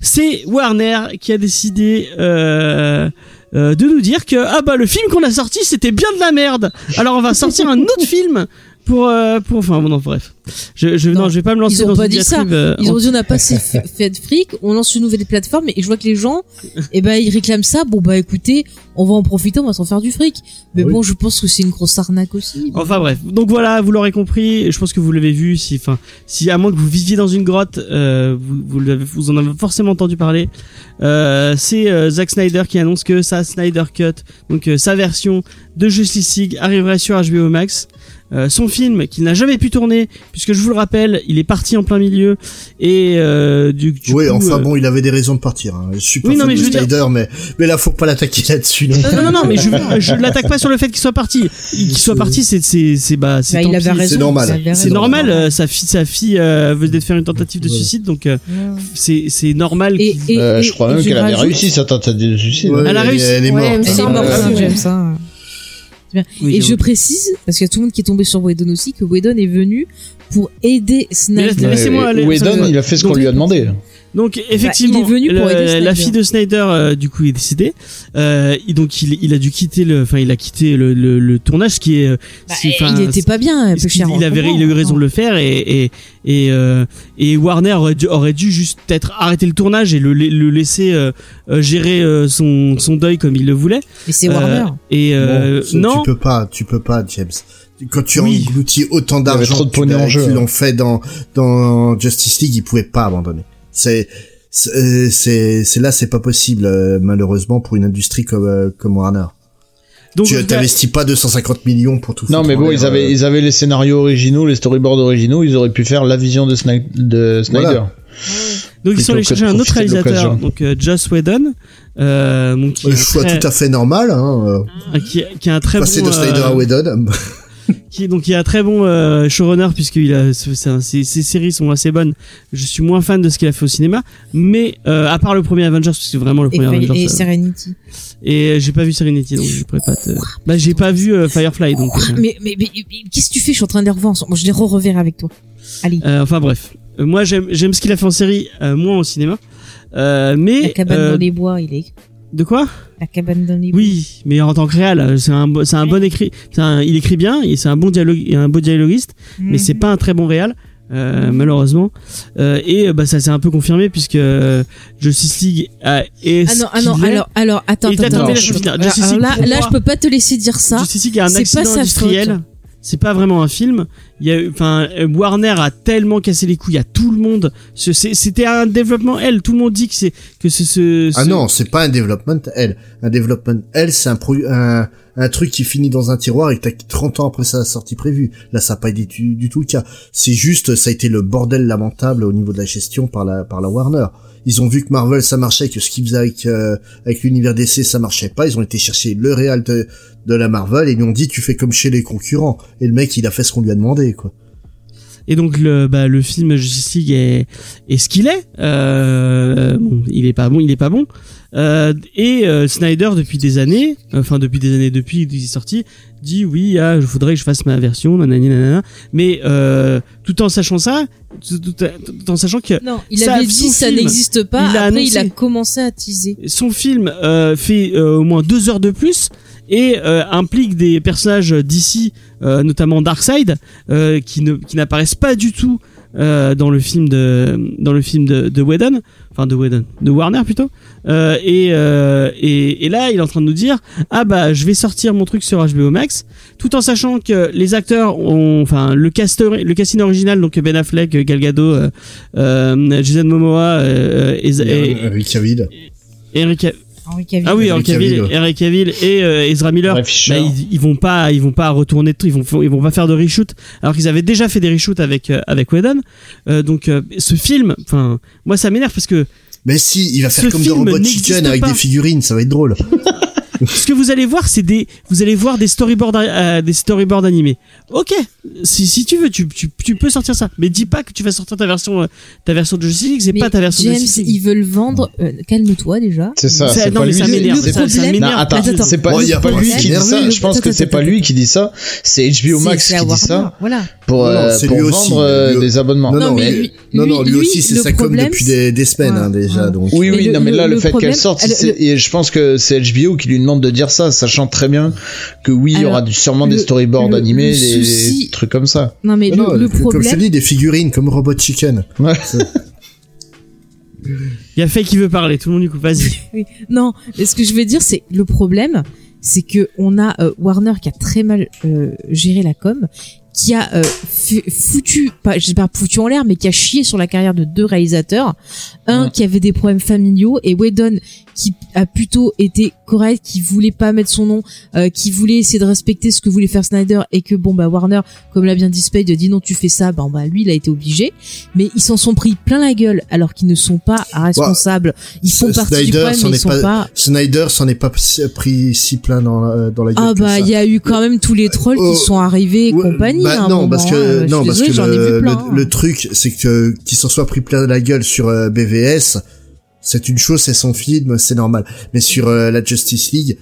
C'est Warner qui a décidé euh, euh, de nous dire que ah bah le film qu'on a sorti c'était bien de la merde. Alors on va sortir un autre film pour euh, pour enfin bon non bref. Je je non, Non, je vais pas me lancer ils ont dans pas une dit ça. euh, Ils ont dit on n'a pas assez fait de fric, on lance une nouvelle plateforme et je vois que les gens, eh ben ils réclament ça. Bon bah écoutez, on va en profiter, on va s'en faire du fric. Mais Oui. bon, je pense que c'est une grosse arnaque aussi. Enfin bref, donc voilà, vous l'aurez compris. Je pense que vous l'avez vu. Si, enfin, si à moins que vous viviez dans une grotte, euh, vous, vous, l'avez- vous en avez forcément entendu parler. Euh, c'est euh, Zack Snyder qui annonce que sa Snyder Cut, donc euh, sa version de Justice League, arriverait sur HBO Max. Euh, son film qu'il n'a jamais pu tourner, puisque je vous le rappelle, il est parti en plein milieu et euh, du, du oui, coup, enfin euh, bon, il avait des raisons de partir. Hein. Je suis pas Oui, non, mais de je veux dire- Snyder, mais mais là faut pas l'attaquer [laughs] là-dessus. Non. non, non, non, mais je, [laughs] je l'attaque pas sur le fait qu'il soit parti. Qu'il soit parti, c'est, c'est, c'est, bah, c'est Bah, c'est normal. C'est normal, euh, sa fille, sa fille euh, venait de faire une tentative de suicide, donc euh, Ouais. c'est c'est normal. Et, qu'il- et, Euh, et- je crois et même qu'elle avait réussi sa tentative de suicide. Ouais, Elle a réussi. Elle est Ouais, morte. elle est morte, ouais. hein, bien. Oui, et je précise, parce qu'il y a tout le monde qui est tombé sur Whedon aussi, que Whedon est venu pour aider Mais Snyder. laissez-moi aller. Whedon, il a fait ce qu'on lui a demandé. Donc effectivement, Bah, il est venu pour le- aider Snyder. la fille de Snyder, euh, du coup, est décédée. Euh, donc il, il a dû quitter le, enfin il a quitté le, le, le tournage, ce qui est, euh, Bah, c'est- enfin, il était pas bien, un peu Parce qu'il- cher. il, avait, il a eu raison de le faire et et et, euh, et Warner aurait dû, aurait dû juste peut-être arrêter le tournage et le, le laisser euh, gérer euh, son son deuil comme il le voulait. Mais c'est Euh, Warner. et euh, Bon, non, Tu peux pas, tu peux pas, James. Quand tu Oui. engloutis autant d'argent trop de pognon en qu'ils jeu, hein. l'ont fait dans dans Justice League, ils pouvaient pas abandonner. C'est c'est c'est c'est là, c'est pas possible euh, malheureusement pour une industrie comme euh, comme Warner. donc tu t'investis pas 250 millions pour tout. Non, mais bon, ils avaient, euh, ils avaient les scénarios originaux, les storyboards originaux, ils auraient pu faire la vision de, Sny- de Snyder. Voilà. Donc ils sont allés chercher un autre réalisateur, donc euh, Joss Whedon, euh, donc, qui, est un choix très- tout à fait normal. Hein, euh, qui, qui a un très passer bon, de Snyder euh, à Whedon. [laughs] qui donc il a un très bon euh, showrunner puisqu'il a ses, ses séries sont assez bonnes. Je suis moins fan de ce qu'il a fait au cinéma, mais euh, à part le premier Avengers, parce que vraiment le Et, premier et Avengers. euh, Serenity. et j'ai pas vu Serenity, donc je pourrais pas te. Bah j'ai pas vu euh, Firefly, donc. euh, Mais, mais, mais, mais qu'est-ce que tu fais? Je suis en train de les revoir. Moi, je les re-reverrai avec toi. Allez. euh, enfin bref, Euh, moi j'aime j'aime ce qu'il a fait en série, euh, moins au cinéma. Euh, mais La cabane euh, dans les bois, il est. de quoi La cabane dans les bois. Oui, mais en tant que réal, euh, c'est un c'est un bon écrit, c'est un- il écrit bien, et c'est un bon dialogue, un beau dialoguiste, mais Mhm. c'est pas un très bon réal. euh, malheureusement euh, et bah ça s'est un peu confirmé puisque euh, Justice League a, est Ah non, ah non, alors, alors, attends, attends, attends. Alors, alors là, là, moi- je peux pas te laisser dire ça. Justice League a un pas accident sa industriel. C'est pas vraiment un film. Il y a, enfin, Warner a tellement cassé les couilles à tout le monde. C'est- C'était un développement L. Tout le monde dit que c'est que ce, ce, Ah non, c'est pas un development L. Un development L, c'est un, un, un truc qui finit dans un tiroir et que t'as 30 ans après sa sortie prévue. Là, ça n'a pas été du, du tout le cas. C'est juste, ça a été le bordel lamentable au niveau de la gestion par la, par la Warner. Ils ont vu que Marvel ça marchait, que ce qu'ils faisaient avec, euh, avec l'univers DC ça marchait pas. Ils ont été chercher le réal de, de la Marvel et ils lui ont dit tu fais comme chez les concurrents. Et le mec il a fait ce qu'on lui a demandé quoi. Et donc le, bah, le film Justice League est, est ce qu'il est. Euh, bon, il est pas bon, il est pas bon. Euh, et euh, Snyder depuis des années, enfin depuis des années depuis qu'il est sorti, dit oui, ah, je voudrais que je fasse ma version, nanani, nanana. mais tout en sachant ça, tout, tout- tout en sachant que Non, il Ça, avait dit ça n'existe pas. il Après, il a commencé à teaser. son film fait au moins deux heures de plus et implique des personnages d'ici, notamment Darkseid, euh, qui ne qui n'apparaissent pas du tout euh, dans le film de dans le film de, de Whedon, enfin de Whedon, de Warner plutôt. Euh, et, euh, et et là, il est en train de nous dire ah bah je vais sortir mon truc sur HBO Max, tout en sachant que les acteurs ont, enfin le le casting original donc Ben Affleck, Gal Gadot, euh, euh, Jason Momoa, euh, et, et, Henry Cavill. et Henry Henry Cavill. ah oui, Henry Henry Cavill. Henry Cavill et euh, Ezra Miller. Bah, ils, ils vont pas, ils vont pas retourner, ils vont, ils vont pas faire de reshoot, alors qu'ils avaient déjà fait des reshoots avec euh, avec Whedon. Euh, donc euh, ce film, enfin, moi ça m'énerve parce que Mais si, il va faire comme dans Robot Chicken avec pas. des figurines, ça va être drôle. [laughs] ce que vous allez voir, c'est des, vous allez voir des storyboards, euh, des storyboards animés. Ok, si, si tu veux, tu, tu, tu peux sortir ça, mais dis pas que tu vas sortir ta version, euh, ta version de Justice League, c'est pas ta version de James, Justice League. ils veulent vendre. euh, Calme-toi déjà. C'est ça, Ça- c'est non, pas mais lui. ça m'énerve, c'est- ça- ça pas, pas lui de qui dit ça. Je pense que c'est pas lui qui dit ça. C'est HBO Max qui dit ça Voilà. pour, vendre des abonnements. Non, non, mais lui- aussi, c'est le sa com problème, depuis des, des semaines, hein, déjà, donc. Oui, oui, non, mais là, le- fait qu'elle sorte, et je pense que c'est HBO qui lui demande de dire ça, sachant très bien que oui, il y aura sûrement des storyboards le- animés, le des, trucs comme ça. Non, mais Non, le, non, le comme- Comme je te problème. dis, des figurines comme Robot Chicken. Ouais. Il y a Faye qui veut parler, tout le monde du coup, vas-y. [laughs] Oui. Non, mais ce que je veux dire, c'est le problème, c'est que on a euh, Warner qui a très mal euh, géré la com, qui a euh, foutu, pas, je sais pas foutu en l'air, mais qui a chié sur la carrière de deux réalisateurs, un Ouais. qui avait des problèmes familiaux et Whedon qui a plutôt été correct, qui voulait pas mettre son nom, euh, qui voulait essayer de respecter ce que voulait faire Snyder et que bon bah Warner, comme l'a bien dit Spade, dit non tu fais ça, bah, bah lui il a été obligé, mais ils s'en sont pris plein la gueule alors qu'ils ne sont pas responsables, ils font S- partie du Snyder problème s'en mais est ils sont pas- pas Snyder s'en est pas pris si plein dans la, dans la gueule. Ah bah il y a eu quand même tous les trolls Oh, qui sont arrivés et Ouais, compagnie. bah non, moment, parce que hein. Non, parce que ai le, vu plein. le, le truc, c'est que qu'il s'en soit pris plein la gueule sur euh, BVS, c'est une chose, c'est son film, c'est normal. Mais sur euh, la Justice League,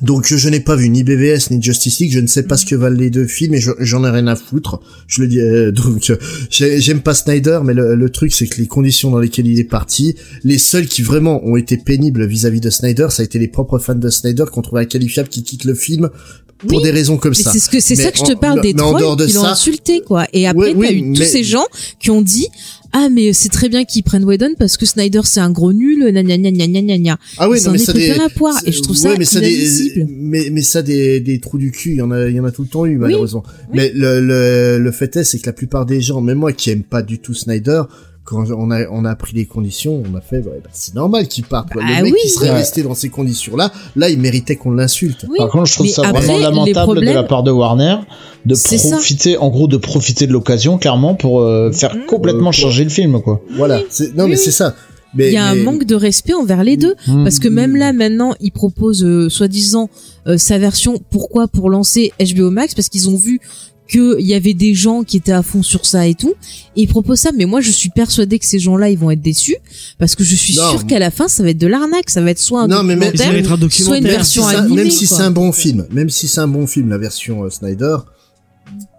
donc je n'ai pas vu ni BVS ni Justice League, je ne sais pas ce que valent les deux films et je- j'en ai rien à foutre. Je le dis. euh, [laughs] donc euh, j'ai- j'aime pas Snyder, mais le, truc c'est que les conditions dans lesquelles il est parti, les seuls qui vraiment ont été pénibles vis-à-vis de Snyder, ça a été les propres fans de Snyder qu'on trouvait inqualifiable qui quittent le film pour Oui, des raisons comme ça. c'est ce que c'est ça que je te parle des trolls de qui l'ont insulté quoi. Et après Oui, oui, t'as eu tous ces gens qui ont dit ah mais c'est très bien qu'ils prennent Whedon parce que Snyder c'est un gros nul, gna gna gna gna gna gna. Ah oui, non, mais ça des, la poire et je trouve ça mais ça des, mais, mais ça des, des trous du cul, il y en a, il y en a tout le temps eu, malheureusement. oui. Mais le, le, le fait est, c'est que la plupart des gens, même moi qui aime pas du tout Snyder, quand on a, on a pris les conditions, on a fait, ouais, bah, c'est normal qu'il parte, quoi. Bah Le mec oui. qui serait Ouais. resté dans ces conditions-là, là, il méritait qu'on l'insulte. Oui. Par contre, je trouve Mais ça après, vraiment lamentable de la part de Warner de ça. profiter, en gros, de profiter de l'occasion, clairement, pour euh, faire Mhm. complètement Euh, changer le film, quoi. Voilà. Non, Oui, mais oui. c'est ça. Mais, Il y a un manque de respect envers les deux. Mhm. Parce que même là, maintenant, ils proposent, euh, soi-disant, euh, sa version. Pourquoi Pour lancer HBO Max, parce qu'ils ont vu qu'il y avait des gens qui étaient à fond sur ça et tout. Et ils proposent ça, mais moi, je suis persuadée que ces gens-là, ils vont être déçus, parce que je suis Non. sûre qu'à la fin, ça va être de l'arnaque. Ça va être soit un Non, mais même- Ça va documentaire, être un soit une version si ça- animée. même si c'est un bon film, même si c'est un bon film, la version euh, Snyder,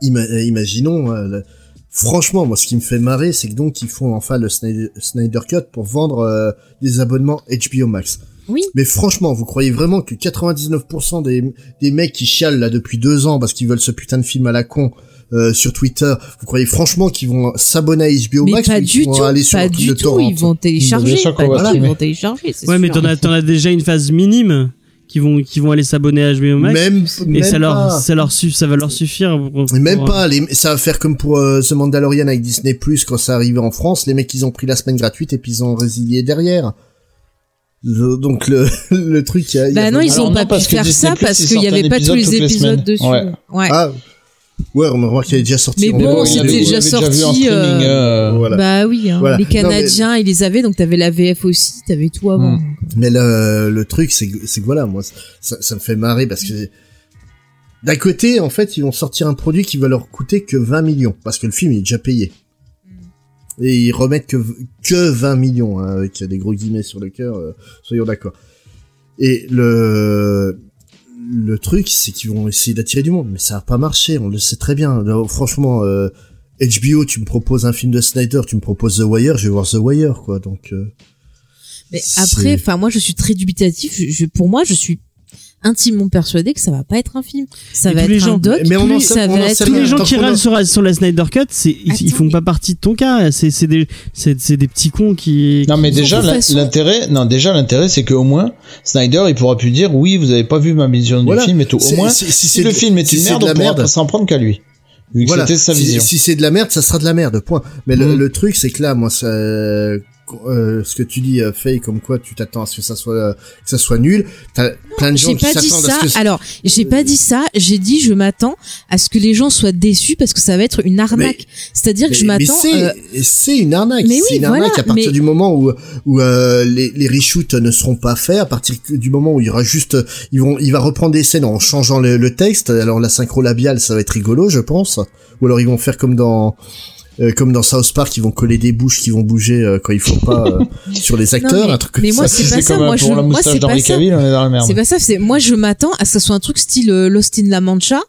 ima- euh, imaginons. euh, le- franchement, moi, ce qui me fait marrer, c'est que donc ils font enfin le Snyder, Snyder Cut pour vendre euh, des abonnements HBO Max. Oui. Mais franchement, vous croyez vraiment que 99% des, des mecs qui chialent là depuis deux ans parce qu'ils veulent ce putain de film à la con euh, sur Twitter, vous croyez franchement qu'ils vont s'abonner à HBO Mais Max pas ou du qu'ils vont tout, aller sur pas du de tout. torrent Ils vont télécharger. Pas ils vont télécharger. Ouais, mais sûr. t'en as, t'en as déjà une phase minime qui vont, qui vont aller s'abonner à HBO Max. Même, et même ça leur, pas. ça leur ça va leur suffire. pour- pour- Même pour- pas, les, ça va faire comme pour euh, The Mandalorian avec Disney Plus quand ça arrivait en France, les mecs ils ont pris la semaine gratuite et puis ils ont résilié derrière. Donc le, [laughs] le truc, il y a, il y a Bah non, ils ont pas pu faire Disney+, ça parce qu'il y sortent avait pas tous les épisodes dessus. Ouais. Ouais. Ah, ouais, on remarque qu'il est déjà sorti. Mais bon, c'était déjà sorti, euh, euh, Voilà. Bah oui, hein. Voilà. les Non, mais- Canadiens, ils les avaient, donc t'avais la VF aussi, t'avais tout avant. Hmm. Mais le, le truc, c'est que, c'est que voilà, moi, ça, ça me fait marrer parce que d'un côté, en fait, ils vont sortir un produit qui va leur coûter que 20 millions parce que le film il est déjà payé. Et ils remettent que, que 20 millions, hein, avec des gros guillemets sur le cœur, euh, soyons d'accord. Et le, le truc, c'est qu'ils vont essayer d'attirer du monde, mais ça va pas marcher, on le sait très bien. Alors, franchement, euh, HBO, tu me proposes un film de Snyder, tu me proposes The Wire, je vais voir The Wire, quoi, donc... euh, Mais après, enfin moi je suis très dubitatif. Je, je- pour moi, je suis intimement persuadé que ça va pas être un film. Ça Et va être les gens- un doc. mais on en ça on va être. Tous les gens qui râlent sur, sur la Snyder Cut, c'est ils, ils font mais- pas partie de ton cas. C'est c'est des c'est c'est des petits cons qui. Non mais déjà l'intérêt, non déjà l'intérêt c'est qu'au moins Snyder il pourra plus dire oui vous avez pas vu ma vision Voilà. du film et tout. Au C'est- moins si- si si, c'est le de- film est si une c'est merde de la on pourra s'en prendre qu'à lui. Vu que voilà. c'était sa si, vision. si c'est de la merde, ça sera de la merde, point. Mais le, Mm. le truc, c'est que là, moi, ça, euh, ce que tu dis, euh, Faye, comme quoi tu t'attends à ce que ça soit, euh, que ça soit nul. T'as plein de gens qui s'attendent à ça. ce que Alors, j'ai pas dit ça. J'ai dit je m'attends à ce que les gens soient déçus parce que ça va être une arnaque. C'est-à-dire que je m'attends. c'est, euh, c'est une arnaque. mais c'est oui, une arnaque voilà, à partir mais- du moment où, où euh, les, les reshoots ne seront pas faits, à partir du moment où il y aura juste, ils vont, il va reprendre des scènes en changeant le, le texte. Alors la synchro labiale, ça va être rigolo, je pense. Ou alors ils vont faire comme dans euh, comme dans South Park, ils vont coller des bouches qui vont bouger euh, quand il faut pas euh, [laughs] sur les acteurs, mais- un truc comme mais ça. moi, c'est pas ça, moi, pour je- la moi, c'est pas ça. Cavill, on est dans la merde. C'est pas ça. C'est moi je m'attends à ce que ce soit un truc style euh, Lost in La Mancha.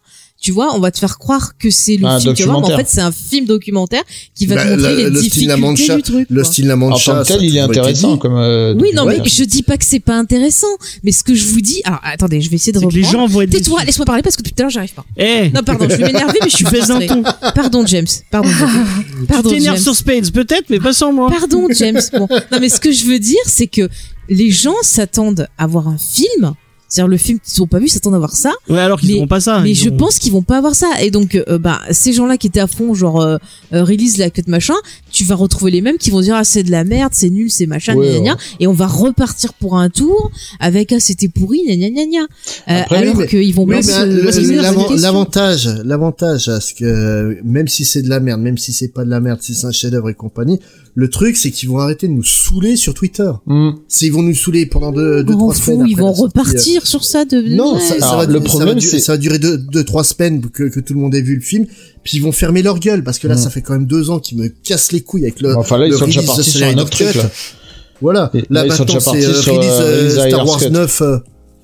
Tu vois, on va te faire croire que c'est le Un film, tu vois, mais en fait c'est un film documentaire qui va Bah, te montrer le- les La difficultés Mancha, du truc. Le quoi. style La En Mancha, tant que tel, il est intéressant comme. euh, Oui, non, mais je dis pas que c'est pas intéressant, mais ce que je vous dis, alors attendez, je vais essayer de que les reprendre. gens vont être Tais-toi, laisse-moi parler parce que tout à l'heure j'arrive pas. Eh, Non, pardon, je vais m'énerver, mais je suis tu fais un frustrée. ton. Pardon, James. Pardon. James. [laughs] Pardon, Tu t'énerves James. sur Spades peut-être, mais pas sur moi. Pardon, James. Bon. Non, mais ce que je veux dire, c'est que les gens s'attendent à voir un film. C'est-à-dire le film qu'ils n'ont pas vu s'attendent à voir ça, Ouais, alors qu'ils feront pas ça. mais je pense qu'ils vont pas avoir ça. Et donc, euh, bah, ces gens-là qui étaient à fond, genre euh, euh, release la quête machin, tu vas retrouver les mêmes qui vont dire ah c'est de la merde, c'est nul, c'est machin, Ouais, gna, gna, ouais. et on va repartir pour un tour avec ah c'était pourri, gna gna gna gna. Euh, Après, oui, alors mais- qu'ils vont Oui, pas questions. l'avantage, l'avantage à ce que même si c'est de la merde, même si c'est pas de la merde, si c'est un chef-d'œuvre et compagnie, le truc c'est qu'ils vont arrêter de nous saouler sur Twitter. C'est ils vont nous saouler pendant deux, trois semaines. fou, ils après vont euh, repartir sur ça de. Non, Ouais. ça, ça Alors, va, le ça problème, va du- c'est- ça va durer deux, deux, trois semaines que, que tout le monde ait vu le film, puis ils vont fermer leur gueule parce que là, Mm. ça fait quand même deux ans qu'ils me cassent les couilles avec le. Enfin là ils le sont déjà release partis sur un autre truc là. Voilà. Et là, là, ils sont maintenant, déjà c'est partis euh, sur, release, euh, euh, release Star Wars Cut. 9. euh,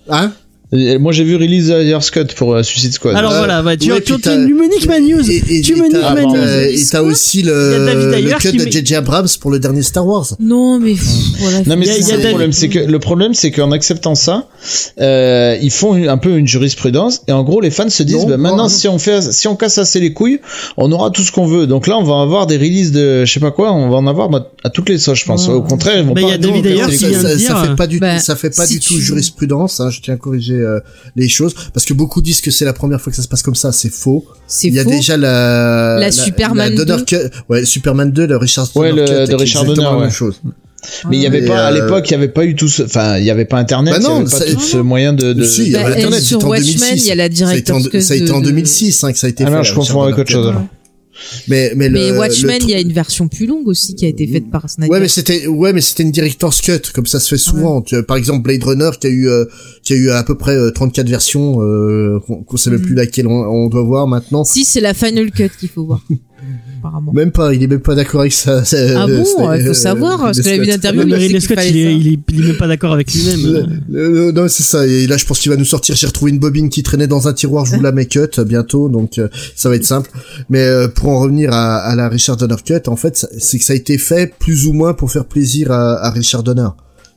Hein? Et Moi j'ai vu Release Ayers Cut pour euh, Suicide Squad. Alors Euh, voilà, bah, tu, ouais, tu, tu, t'as- tu me niques ma news. Et, et, tu et me niques t'as- ma Ah, news. bon. t'as- et t'as aussi le, le cut de J.J. Abrams pour le dernier Star Wars. Non, mais pff, voilà. Non mais y a- y a ça le David- problème, c'est que le problème c'est qu'en acceptant ça, euh, ils font un peu une jurisprudence et en gros les fans se disent Non, bah, maintenant non. si on fait si on casse assez les couilles, on aura tout ce qu'on veut. Donc là on va avoir des releases de je sais pas quoi, on va en avoir bah, à toutes les sauces je pense. Ouais. Au contraire ils vont pas il y a David qui ça, ça- fait pas du bah, ça fait pas si du tout tu- jurisprudence hein, je tiens à corriger euh, les choses parce que beaucoup disent que c'est la première fois que ça se passe comme ça c'est faux C'est il y a faux. déjà la La Superman Donner 2. Cut ouais Superman 2 le Richard Ouais, Donner le- Cut, de Richard Donner, la même chose Mais il y avait pas à euh, l'époque, il y avait pas eu tout ce enfin il y avait pas internet, Bah y non, avait pas ça- tout ce moyen de, de... Si, il y Bah, avait et Internet, sur c'était en Watchmen, 2006. il y a la ça a été director's en, cut ça a été de- en de- 2006 hein, que ça a été Ah fait non, je Richard confonds avec autre chose. mais mais, Mais le, Watchmen, le il y a une version plus longue aussi qui a été faite par Snyder. Ouais, mais c'était ouais, mais c'était une director's cut, comme ça se fait souvent. Tu- par exemple, Blade Runner qui a eu euh, qui a eu à peu près euh, 34 versions, euh, qu'on sait même Mhm. plus laquelle on, on doit voir maintenant. Si, c'est la Final Cut qu'il faut voir. [laughs] Apparemment. Même pas, il est même pas d'accord avec ça. Ah [laughs] bon, il faut savoir, parce que la vie d'interview, Mais il qu'il il il, est, il est même pas d'accord avec lui-même. [laughs] Non, c'est ça. Et là, je pense qu'il va nous sortir. J'ai retrouvé une bobine qui traînait dans un tiroir. Je vous la mets cut euh, bientôt, donc euh, ça va être simple. Mais euh, pour en revenir à, à la Richard Donner cut, en fait, c'est que ça a été fait plus ou moins pour faire plaisir à, à Richard Donner.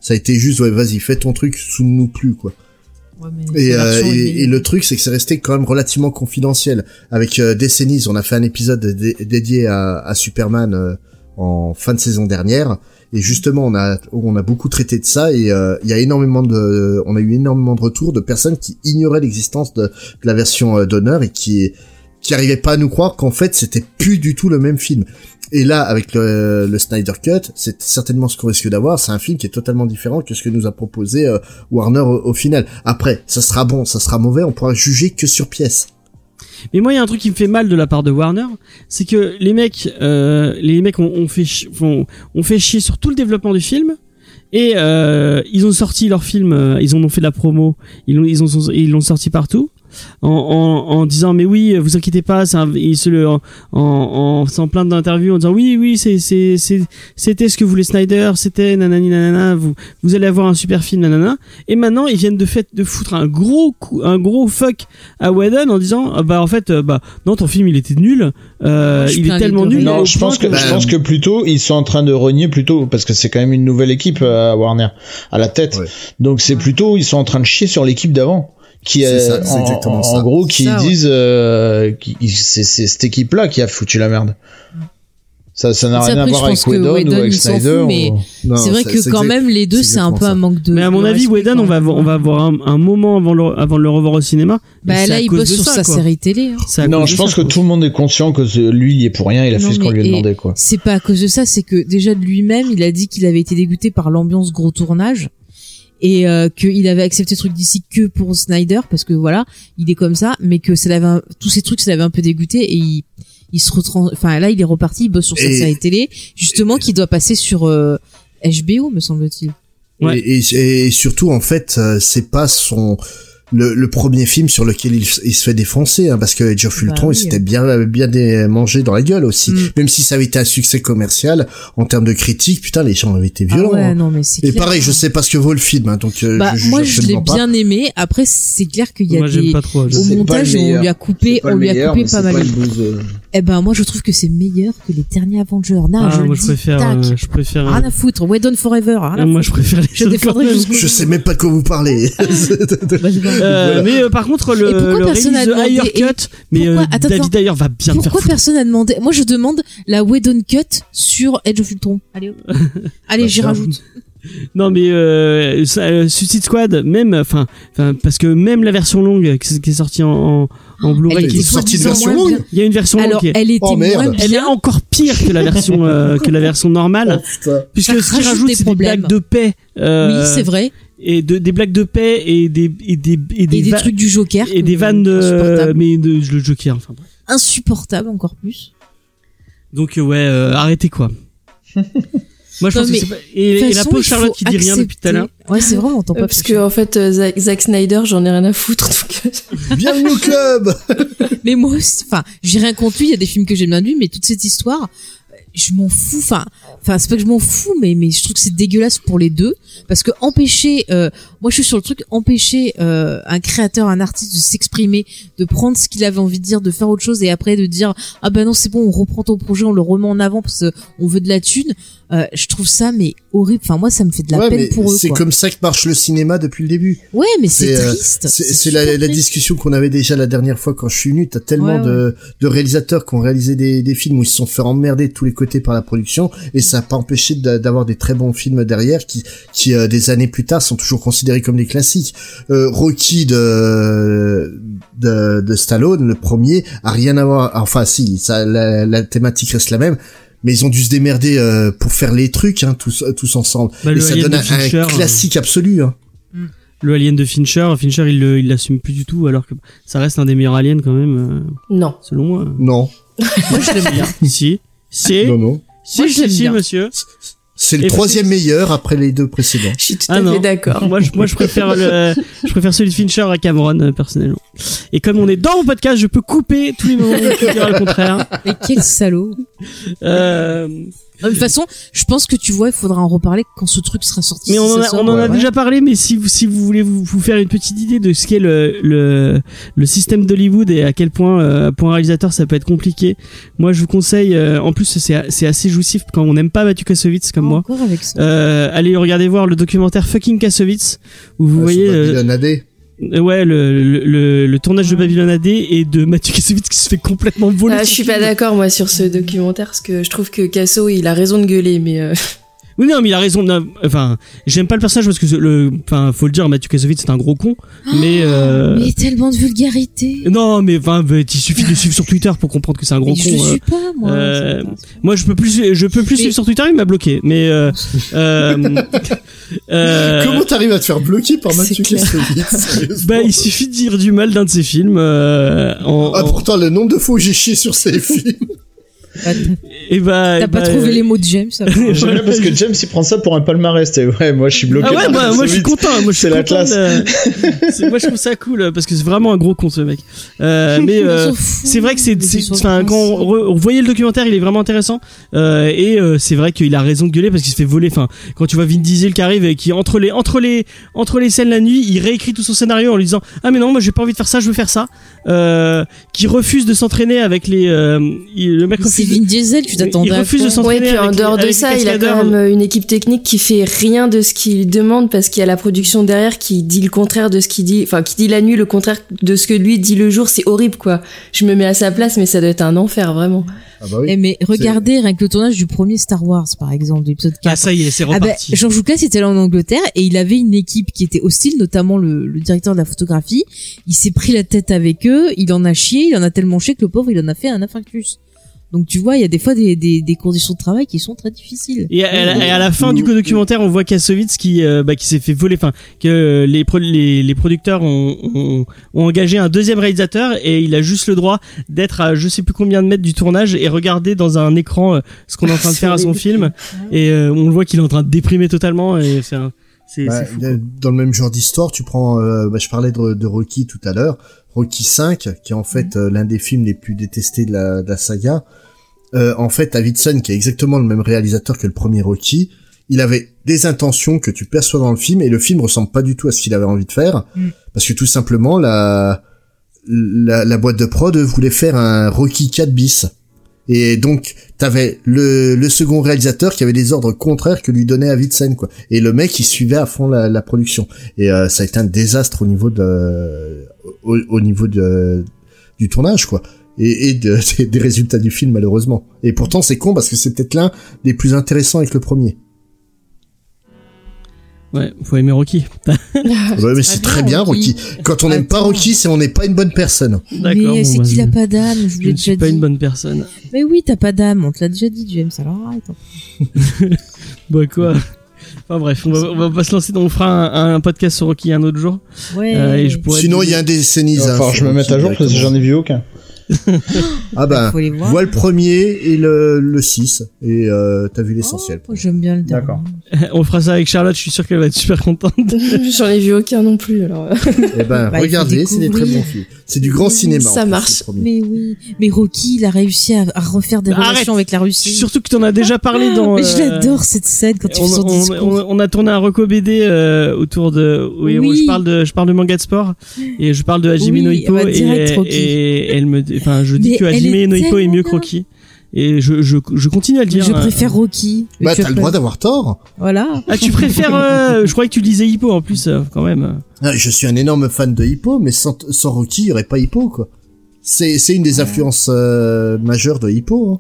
Ça a été juste, ouais, vas-y, fais ton truc, sous nous plus, quoi. Mais Et, euh, et, et le truc, c'est que c'est resté quand même relativement confidentiel. Avec euh, Décennies, on a fait un épisode dé- dédié à, à Superman euh, en fin de saison dernière. Et justement, on a on a beaucoup traité de ça et euh, il y a énormément de on a eu énormément de retours de personnes qui ignoraient l'existence de, de la version euh, d'honneur et qui qui arrivaient pas à nous croire qu'en fait c'était plus du tout le même film. Et là, avec le, le Snyder Cut, c'est certainement ce qu'on risque d'avoir. C'est un film qui est totalement différent que ce que nous a proposé euh, Warner au, au final. Après, ça sera bon, ça sera mauvais, on pourra juger que sur pièce. Mais moi, il y a un truc qui me fait mal de la part de Warner, c'est que les mecs, euh, les mecs ont, ont fait, font- ont fait chier sur tout le développement du film. Et euh, ils ont sorti leur film, euh, ils en ont fait de la promo, ils l'ont, ils ont, ils l'ont sorti partout. En, en, en disant mais oui, vous inquiétez pas, un, il se le en, en, en s'en plaint d'interview en disant oui oui c'est c'était ce que voulait Snyder, c'était nanani nanana, vous vous allez avoir un super film nanana. Et maintenant ils viennent de fait de foutre un gros coup, un gros fuck à Whedon en disant ah, bah en fait euh, bah non ton film il était nul, euh, il est tellement nul. Non, je pense que, Bah, je pense que plutôt ils sont en train de renier plutôt parce que c'est quand même une nouvelle équipe euh, à Warner à la tête. Ouais. Donc c'est plutôt ils sont en train de chier sur l'équipe d'avant qui euh, ça, en, exactement en- ça. en gros qui Ça, ouais. disent euh, c'est c'est cette équipe là qui a foutu la merde. Ça ça n'a rien à voir avec que Whedon ou Whedon, avec Snyder. fout, mais- ou- Non, c'est vrai que quand exact- même les deux c'est un peu un manque de. Mais à mon de avis, Whedon, on va, on va avoir un, un moment avant, le, avant de le revoir au cinéma. Bah là il bosse sur ça, sa quoi. série télé. hein. Non, je pense ça, que quoi. tout le monde est conscient que lui il est pour rien, il a Non, fait ce qu'on lui a demandé quoi. C'est pas à cause de ça, c'est que déjà de lui-même, il a dit qu'il avait été dégoûté par l'ambiance gros tournage et euh, qu'il avait accepté ce truc d'ici que pour Snyder parce que voilà, il est comme ça, mais que ça l'avait un- tous ces trucs ça l'avait un peu dégoûté et il il se retrans enfin là il est reparti, il bosse sur sa Et- série télé justement qui doit passer sur euh, HBO me semble-t-il. Ouais. Et, et- et surtout, en fait, euh, c'est pas son le, le premier film sur lequel il, il se fait défoncer, hein, parce que Age of Bah oui. il s'était bien bien mangé dans la gueule aussi. Mm. Même si ça avait été un succès commercial, en termes de critique, putain, les gens avaient été Ah violents. ouais, hein. non mais c'est Et clair. pareil, je sais pas ce que vaut le film, hein, donc euh, Bah je moi je l'ai bien aimé. Après c'est clair qu'il y a Moi, j'aime des pas trop. au montage on lui a coupé on lui a coupé pas mal. euh. Eh ben moi je trouve que c'est meilleur que les derniers Avengers. Non, Ah, je moi, je dis, préfère, euh, je préfère, Rien à foutre. Whedon Forever. Moi, je préfère les Je sais même pas de quoi vous parlez. [laughs] Euh, Mais euh, par contre, le, pourquoi le release demandé- Higher et Cut, mais euh, pourquoi- attends, David d'ailleurs va bien te faire Pourquoi personne a demandé Moi, je demande la Whedon Cut sur Edge of Ultron. Allez, hop. [laughs] allez, Bah, j'y rajoute. [laughs] Non mais euh, ça, euh, Suicide Squad, même, enfin, parce que même la version longue qui, qui est sortie en, en, en Blu-ray, Elle qui est sortie une version longue il y a une version longue Alors, est, elle était Oh, moins elle est encore pire que la version euh, que la version normale, [laughs] putain. puisque Ça ce qui rajoute rajoute des c'est des problèmes. blagues de paix. euh, Oui, c'est vrai. Et de, des blagues de paix et des et des et des, Et des trucs du Joker. et des que- vannes de insupportables. mais de le Joker. Enfin bref. Insupportables encore plus. Donc euh, ouais, euh, arrêtez quoi. [laughs] Moi je Non, pense mais que c'est pas... et, la pauvre Charlotte qui dit rien depuis tout à l'heure. Ouais, c'est vrai, on entend Euh, pas. parce que en fait, euh, Zack, Zack Snyder, j'en ai rien à foutre. Donc, euh, [laughs] Bienvenue au club. [laughs] Mais moi aussi, enfin, j'ai rien contre lui, il y a des films que j'aime bien de lui, mais toute cette histoire, euh, je m'en fous, enfin, enfin, c'est pas que je m'en fous, mais, mais je trouve que c'est dégueulasse pour les deux, parce que empêcher, euh, moi je suis sur le truc, empêcher euh, un créateur, un artiste de s'exprimer, de prendre ce qu'il avait envie de dire, de faire autre chose, et après de dire, ah ben non, c'est bon, on reprend ton projet, on le remet en avant parce qu'on veut de la thune, euh, je trouve ça, mais horrible, enfin, moi ça me fait de la Ouais, peine pour eux, c'est comme ça que marche le cinéma depuis le début. Ouais, mais c'est c'est, euh, triste. C'est la, discussion qu'on avait déjà la dernière fois quand je suis venu. T'as tellement Ouais, de, de réalisateurs qui ont réalisé des, des films où ils se sont fait emmerder de tous les côtés par la production et ça a pas empêché d'a- d'avoir des très bons films derrière qui, qui euh, des années plus tard sont toujours considérés comme des classiques. Euh, Rocky de, de de Stallone, le premier, a rien à voir. Enfin, si, ça, la, la thématique reste la même. Mais ils ont dû se démerder euh, pour faire les trucs, hein, tous, tous ensemble. Bah, et le ça Alien donne un, un Fincher, euh, classique absolu. Hein. Le alien de Fincher, Fincher il l'assume plus du tout alors que ça reste un des meilleurs aliens quand même euh, non. selon moi. Non, Moi je l'aime bien. [laughs] si, si, [laughs] non, non. si, Moi, si, monsieur. C'est le Et troisième meilleur après les deux précédents. Je suis tout Ah à fait d'accord. Moi, je, moi, je préfère le, je préfère celui de Fincher à Cameron euh, personnellement. Et comme on est dans mon podcast, je peux couper tous les moments où tu diras le contraire. [laughs] Mais quel salaud. Euh, De toute façon, je pense que tu vois, il faudra en reparler quand ce truc sera sorti. mais on en a, sort. on en a Ouais. déjà parlé, mais si vous, si vous voulez vous, vous faire une petite idée de ce qu'est le, le, le système d'Hollywood et à quel point, euh, pour un réalisateur, ça peut être compliqué. Moi, je vous conseille, euh, en plus, c'est, c'est assez jouissif quand on n'aime pas Mathieu Kassovitz comme moi. Encore avec ça. Euh, allez regarder voir le documentaire Fucking Kassovitz où vous voyez euh, Ouais, le, le, le, le tournage de Babylon AD et de Mathieu Kassovitz qui se fait complètement voler. Ah, je suis pas d'accord moi sur ce documentaire parce que je trouve que Casso il a raison de gueuler mais euh, Oui, non, mais il a raison. non, enfin, j'aime pas le personnage parce que le, enfin, faut le dire, Mathieu Kassovitz c'est un gros con. mais, euh, Mais tellement de vulgarité. non, mais enfin, il suffit de suivre sur Twitter pour comprendre que c'est un gros Mais con. je le euh. suis pas, moi. euh, Moi, je peux plus, je peux plus Mais- suivre sur Twitter, il m'a bloqué. Mais, euh, [laughs] Comment t'arrives à te faire bloquer par Mathieu. Kassovitz [laughs] bah, il suffit de dire du mal d'un de ses films. Euh, en, Ah en- pourtant le nombre de fois où j'ai chié sur ces [laughs] films. Et bah, T'as pas bah, trouvé les mots de James bien [laughs] parce que James il prend ça pour un palmarès. et Ouais, moi je suis bloqué. Ah ouais, par moi, moi je suis content. Moi je suis C'est la content classe. de- Moi je trouve ça cool euh, parce que c'est vraiment un gros con ce mec. Euh, [laughs] mais On euh, c'est vrai que c'est, enfin quand on, re- on voyait le documentaire, il est vraiment intéressant. Euh, et euh, c'est vrai qu'il a raison de gueuler parce qu'il se fait voler. Enfin, quand tu vois Vin Diesel qui arrive et qui entre les entre les entre les scènes la nuit, il réécrit tout son scénario en lui disant ah mais non moi j'ai pas envie de faire ça, je veux faire ça. Euh, qui refuse de s'entraîner avec les euh, il- le mec refuse. Vin Diesel, tu t'attendais à refuse de s'entraîner Ouais, puis en dehors de ça, il a quand même une équipe technique qui fait rien de ce qu'il demande parce qu'il y a la production derrière qui dit le contraire de ce qu'il dit, enfin qui dit la nuit le contraire de ce que lui dit le jour. C'est horrible quoi. Je me mets à sa place, mais ça doit être un enfer vraiment. Ah bah oui. Eh, mais regardez rien que le tournage du premier Star Wars par exemple, l'épisode 4. Ah ça y est, c'est Ah reparti. George Lucas était là en Angleterre et il avait une équipe qui était hostile, notamment le, le directeur de la photographie. Il s'est pris la tête avec eux, il en a chié, il en a tellement chié que le pauvre il en a fait un infarctus. Donc tu vois, il y a des fois des, des, des conditions de travail qui sont très difficiles. Et à, la- et à la fin du documentaire, on voit Kassovitz qui, euh, bah, qui s'est fait voler, enfin que les, pro- les, les producteurs ont, ont, ont engagé un deuxième réalisateur et il a juste le droit d'être à je sais plus combien de mètres du tournage et regarder dans un écran euh, ce qu'on est en train de faire à son film. Et euh, on le voit qu'il est en train de déprimer totalement et c'est un- c'est Bah, fou. dans le même genre d'histoire, tu prends, euh, bah, je parlais de, de Rocky tout à l'heure, Rocky 5, qui est en fait euh, l'un des films les plus détestés de la, de la saga. Euh, en fait, Davidson, qui est exactement le même réalisateur que le premier Rocky, il avait des intentions que tu perçois dans le film et le film ressemble pas du tout à ce qu'il avait envie de faire, Mm. parce que tout simplement la, la la boîte de prod voulait faire un Rocky 4 bis. Et donc, t'avais le, le second réalisateur qui avait des ordres contraires que lui donnait Davidson, quoi. Et le mec, il suivait à fond la, la production. Et euh, ça a été un désastre au niveau de, au, au niveau de, du tournage, quoi. Et, et de- [laughs] des résultats du film, malheureusement. Et pourtant, c'est con parce que c'est peut-être l'un des plus intéressants avec le premier. Ouais, faut aimer Rocky. [laughs] Ouais, mais c'est très bien, Rocky. Quand on n'aime pas. Rocky, c'est on n'est pas une bonne personne. D'accord. Mais bon, c'est qu'il a pas d'âme, je Je l'ai ne suis déjà pas dit. une bonne personne. Mais oui, t'as pas d'âme, on te l'a déjà dit, James, alors arrête. hein. [laughs] Bah quoi Enfin bref, on va, on va pas se lancer. On fera un, un podcast sur Rocky un autre jour. Ouais. Euh, et je pourrais Sinon, il y a un. Il va falloir que je me mette à jour parce que j'en ai vu aucun. [laughs] Ah ben, Faut les voir. vois le premier et le, le 6 et euh, t'as vu l'essentiel. Oh, J'aime bien le dernier. D'accord. [laughs] On fera ça avec Charlotte. Je suis sûr qu'elle va être super contente. J'en ai vu aucun non plus alors. [laughs] Eh ben, Bah, regardez, c'est des très bons films. C'est du grand cinéma. Ça en plus, marche. le premier. Mais oui, mais Rocky, il a réussi à, à refaire des Arrête. relations avec la Russie. Surtout que tu en as déjà parlé dans. mais je euh, l'adore cette scène quand il On, fait son on- discours. on- on a tourné un reco BD euh, autour de oui, Oui. je parle de je parle de manga de sport et je parle de Hajime Oui, no Ippo bah, et, direct, Rocky. et elle me enfin je dis Mais que Hajime est no Ippo est mieux que. Rocky et je, je, je continue à le Mais dire je hein. préfère Rocky. Mais Bah, tu t'as le droit d'avoir tort. Voilà. ah tu préfères euh, je croyais que tu disais Hippo en plus euh, quand même Ah, Je suis un énorme fan de Hippo, mais sans, sans Rocky, il y aurait pas Hippo, quoi. C'est, c'est une des influences euh, majeures de Hippo. Hein.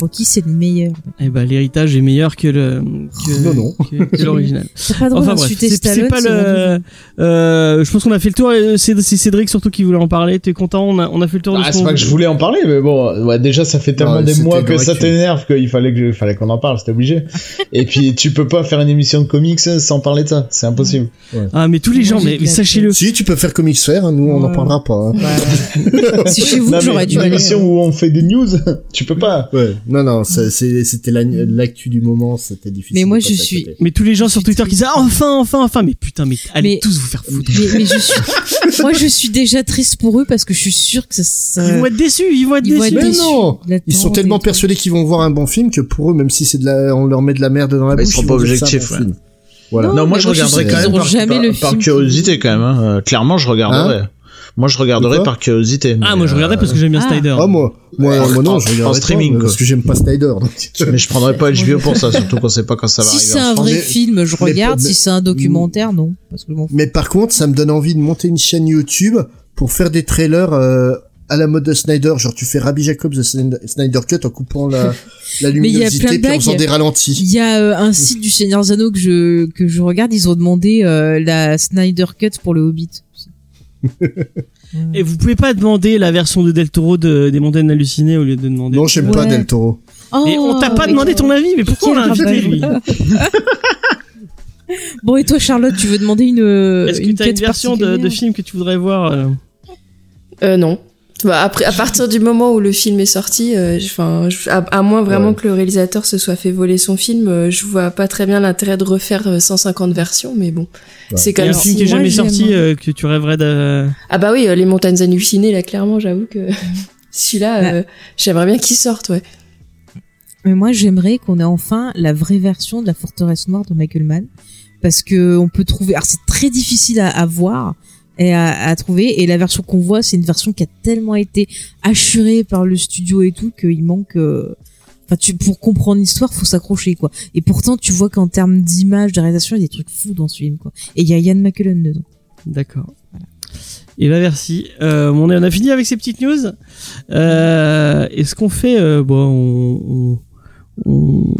Rocky, c'est le meilleur. et ben l'héritage est meilleur que le que, Non, non. que, que l'original [laughs] enfin bref c'est pas le euh, je pense qu'on a fait le tour et c'est Cédric surtout qui voulait en parler t'es content? On a on a fait le tour de Ah, ce c'est pas que je voulais en parler, mais bon, ouais, déjà ça fait tellement Ouais, des mois que ça t'énerve qu'il fallait que je- fallait qu'on en parle, c'était obligé. Et puis tu peux pas faire une émission de comics sans parler de ça, c'est impossible. ah mais tous les gens mais, sachez-le Si, tu peux faire Comics Faire, hein, nous, on n'en Ouais. parlera pas. Hein. [laughs] C'est chez vous j'aurais dû une émission où on fait des news, [laughs] tu peux pas. Ouais, non, non, c'est- c'était la- l'actu du moment, c'était difficile. Mais moi, je suis-. Mais tous les gens sur Twitter qui disent ah, enfin, enfin, enfin, mais putain, mais allez Mais- tous vous faire foutre. mais, mais [laughs] je suis, moi, je suis déjà triste pour eux parce que je suis sûre que ça, ça- Ils vont être déçus, ils vont être ils vont déçus. être Mais déçus. non Ils sont tellement persuadés qu'ils vont voir un bon film que pour eux, même si c'est de la, on leur met de la merde dans la ils bouche, seront ils pas vont c'est un objectifs. Voilà. Non, Non, moi je regarderai quand même par, par- par curiosité quand même. Hein. Euh, Clairement, je regarderai. Moi, je regarderai Quoi par curiosité. Ah, moi je regardais euh, parce que j'aime bien Ah. Snyder. Ah, moi, moi, En- moi non, en- je en regarderai streaming, pas, quoi. parce que j'aime pas Snyder. donc. Mais je prendrai pas HBO pour ça, surtout qu'on sait pas quand ça va Si arriver. c'est en un vrai Mais- film, je regarde. mais- si c'est un documentaire, non. Parce que. Mais par contre, ça me donne envie de monter une chaîne YouTube pour faire des trailers euh, à la mode de Snyder. Genre, tu fais Rabbi Jacobs de Snyder Cut en coupant la, [laughs] la Mais il y a luminosité de puis en faisant des ralentis. Il y a euh, un site du Seigneur Zano que je que je regarde. Ils ont demandé euh, la Snyder Cut pour le Hobbit. [laughs] Et vous pouvez pas demander la version de Del Toro de, des Montagnes hallucinées au lieu de demander. Non, j'aime pas Ouais. Del Toro. Et on t'a pas mais- demandé ton avis, mais pourquoi on l'a invité lui. [laughs] Bon et toi Charlotte, tu veux demander une Est-ce que t'as une version de, film que tu voudrais voir euh Euh, non. Bah, après, à partir du moment où le film est sorti, euh, je- enfin, je- à, à moins vraiment Ouais. que le réalisateur se soit fait voler son film, euh, je vois pas très bien l'intérêt de refaire euh, 150 versions, mais bon, Ouais. c'est quand a un même. film qui est jamais sorti hein. euh, que tu rêverais de. Ah bah oui, euh, les montagnes hallucinées, là, clairement, j'avoue que [laughs] celui-là, euh, j'aimerais bien qu'il sorte, ouais. Mais moi, j'aimerais qu'on ait enfin la vraie version de la forteresse noire de Michael Mann. Parce que on peut trouver, alors c'est très difficile à, à voir et à, à trouver. Et la version qu'on voit, c'est une version qui a tellement été assurée par le studio et tout qu'il manque, euh, enfin, tu, pour comprendre l'histoire, faut s'accrocher, quoi. Et pourtant, tu vois qu'en termes d'image, de réalisation, il y a des trucs fous dans ce film, quoi. Et il y a Ian McKellen dedans. D'accord. Et bah merci. Euh, on, a, on a fini avec ces petites news. Euh, Est-ce qu'on fait euh, bon, on, on, on-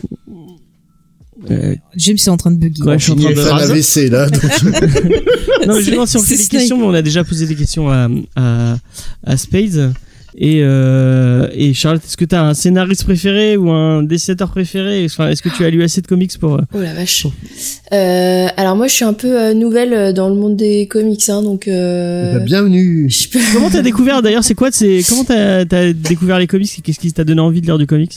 euh, James est en train de bugger. Ouais, je suis en train de fait un AVC là. donc- [laughs] non, mais je demande si on fait des questions, mais on a déjà posé des questions à, à, à Spades. Et, euh, et Charlotte, est-ce que tu as un scénariste préféré ou un dessinateur préféré? Enfin, Est-ce que tu as lu assez de comics pour... euh, Oh la vache. Euh, alors moi, je suis un peu euh, nouvelle euh, dans le monde des comics, hein, donc. Euh, Bah, bienvenue. Comment t'as [laughs] découvert d'ailleurs C'est quoi c'est Comment t'as as découvert les comics et Qu'est-ce qui t'a donné envie de lire du comics?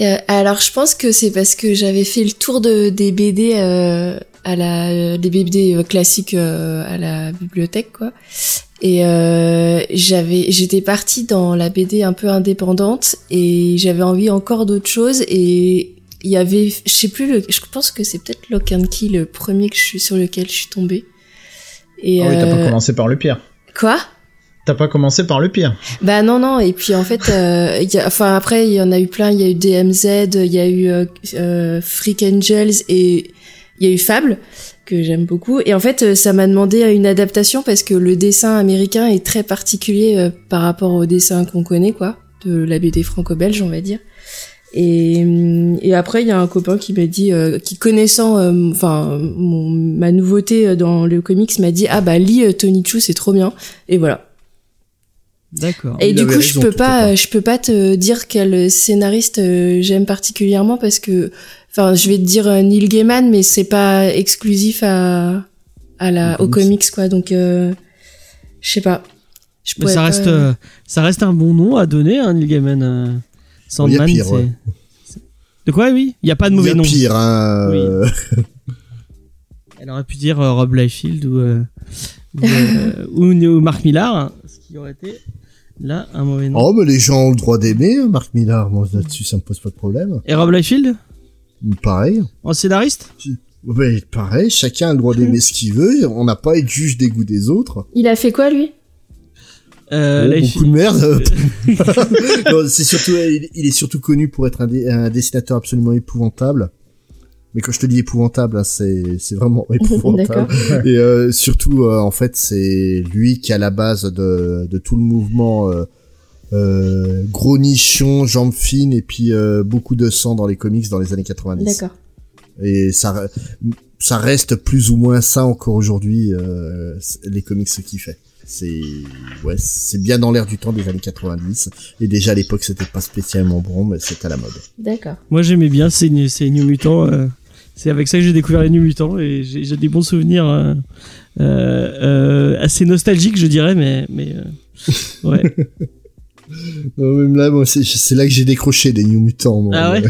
Euh, alors, je pense que c'est parce que j'avais fait le tour de des BD euh, à la euh, des BD classiques euh, à la bibliothèque, quoi. Et euh, j'avais j'étais partie dans la BD un peu indépendante et j'avais envie encore d'autres choses et il y avait je sais plus le je pense que c'est peut-être Lock and Key le premier que je suis sur lequel je suis tombée. Et Ah oui, t'as pas euh, commencé par le pire. quoi? T'as pas commencé par le pire. Bah non non et puis en fait euh, y a, enfin après il y en a eu plein. Il y a eu DMZ il y a eu euh, euh, Freak Angels et il y a eu Fable que j'aime beaucoup. Et en fait euh, ça m'a demandé une adaptation parce que le dessin américain est très particulier euh, par rapport au dessin qu'on connaît quoi de la BD franco-belge on va dire. Et, et après il y a un copain qui m'a dit qui connaissant enfin ma nouveauté dans le comics m'a dit ah bah lis Tony Chu c'est trop bien et voilà D'accord. et Il du coup, je peux pas, je peux pas te dire quel scénariste euh, j'aime particulièrement parce que, enfin, je vais te dire euh, Neil Gaiman, mais c'est pas exclusif à à la Au au comics. comics quoi. Donc, euh, je sais pas. Je Mais pourrais ça pas- reste, euh, ça reste un bon nom à donner, hein, Neil Gaiman. euh, Sandman, Il y pire, c'est- ouais. De quoi, oui? Il y a pas de Il y mauvais a nom. pire, hein. Oui. euh, Elle aurait pu dire euh, Rob Liefeld ou, euh, ou, euh, [laughs] ou, ou Mark Millar, hein, ce qui aurait été là un mauvais nom. Oh, mais les gens ont le droit d'aimer, hein, Marc Millard. Moi, là-dessus, ça me pose pas de problème. Et Rob Liefeld? Pareil. en scénariste? Ouais, pareil, chacun a le droit d'aimer ce qu'il veut. On n'a pas à être juge des goûts des autres. Il a fait quoi lui? Euh, Oh, beaucoup de merde. [laughs] Non, c'est surtout, il, il est surtout connu pour être un, dé- un dessinateur absolument épouvantable. Mais quand je te dis épouvantable, hein, c'est c'est vraiment [laughs] épouvantable. Et euh, surtout, euh, en fait, c'est lui qui est à la base de, de tout le mouvement euh, euh, gros nichon, jambes fines et puis euh, beaucoup de sang dans les comics dans les années 90. D'accord. Et ça, ça reste plus ou moins ça encore aujourd'hui, euh, les comics ce qu'il fait. C'est ouais, c'est bien dans l'air du temps des années 90. Et déjà à l'époque, c'était pas spécialement bon, mais c'était à la mode. D'accord. Moi j'aimais bien ces, ces New Mutants. euh, c'est avec ça que j'ai découvert les New Mutants et j'ai des bons souvenirs euh, euh, euh, assez nostalgiques, je dirais, mais mais ouais. [laughs] Non, même là, moi, c'est c'est là que j'ai décroché des New Mutants. moi. Ah ouais?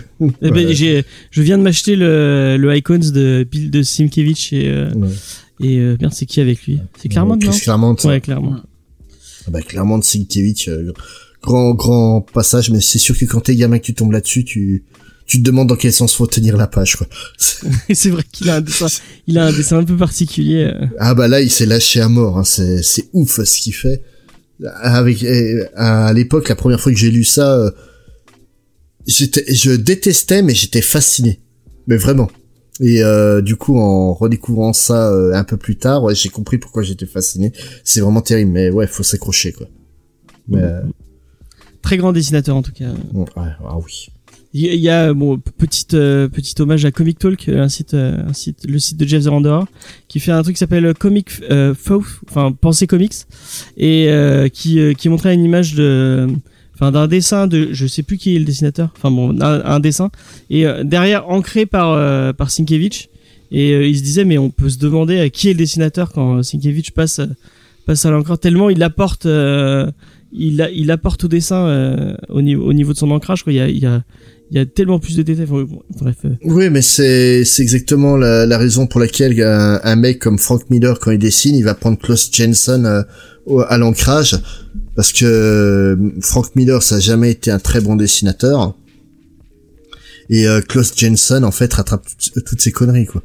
Eh ben, Ouais. j'ai, je viens de m'acheter le, le Icons de Bill de Simkevich et Ouais. et merde, c'est qui avec lui? C'est Claremont, non? Claremont. Ouais, Claremont. Ah bah, Claremont, Sienkiewicz, euh, grand, grand passage, mais c'est sûr que quand t'es gamin que tu tombes là-dessus, tu, tu te demandes dans quel sens faut tenir la page, quoi. [laughs] C'est vrai qu'il a un dessin, il a un dessin un peu particulier. euh. Ah bah là, il s'est lâché à mort. Hein. C'est c'est ouf ce qu'il fait. Avec à l'époque, la première fois que j'ai lu ça, euh, j'étais, je détestais, mais j'étais fasciné. Mais vraiment. Et euh, du coup, en redécouvrant ça euh, un peu plus tard, ouais, j'ai compris pourquoi j'étais fasciné. C'est vraiment terrible, mais ouais, faut s'accrocher quoi. Mais, euh, Très grand dessinateur en tout cas. bon, ouais, ah oui. Il y a- bon petite euh, petit hommage à Comic Talk, euh, un site euh, un site le site de Jeff Zerandora qui fait un truc qui s'appelle Comic euh, enfin Pensée Comics et euh, qui euh, qui montrait une image de enfin d'un dessin de je sais plus qui est le dessinateur, enfin bon un, dessin et euh, derrière ancré par euh, par Sienkiewicz et euh, il se disait mais on peut se demander à qui est le dessinateur quand Sienkiewicz passe passe à l'encre tellement il apporte euh, il, a, il apporte au dessin euh, au niveau au niveau de son ancrage quoi. Il y a il y a il y a tellement plus de détails. Bref. euh, Oui, mais c'est c'est exactement la, la raison pour laquelle un, mec comme Frank Miller, quand il dessine, il va prendre Klaus Jensen euh, au- à l'ancrage, parce que euh, Frank Miller, ça a jamais été un très bon dessinateur, et euh, Klaus Jensen, en fait, rattrape toutes, ces conneries, quoi.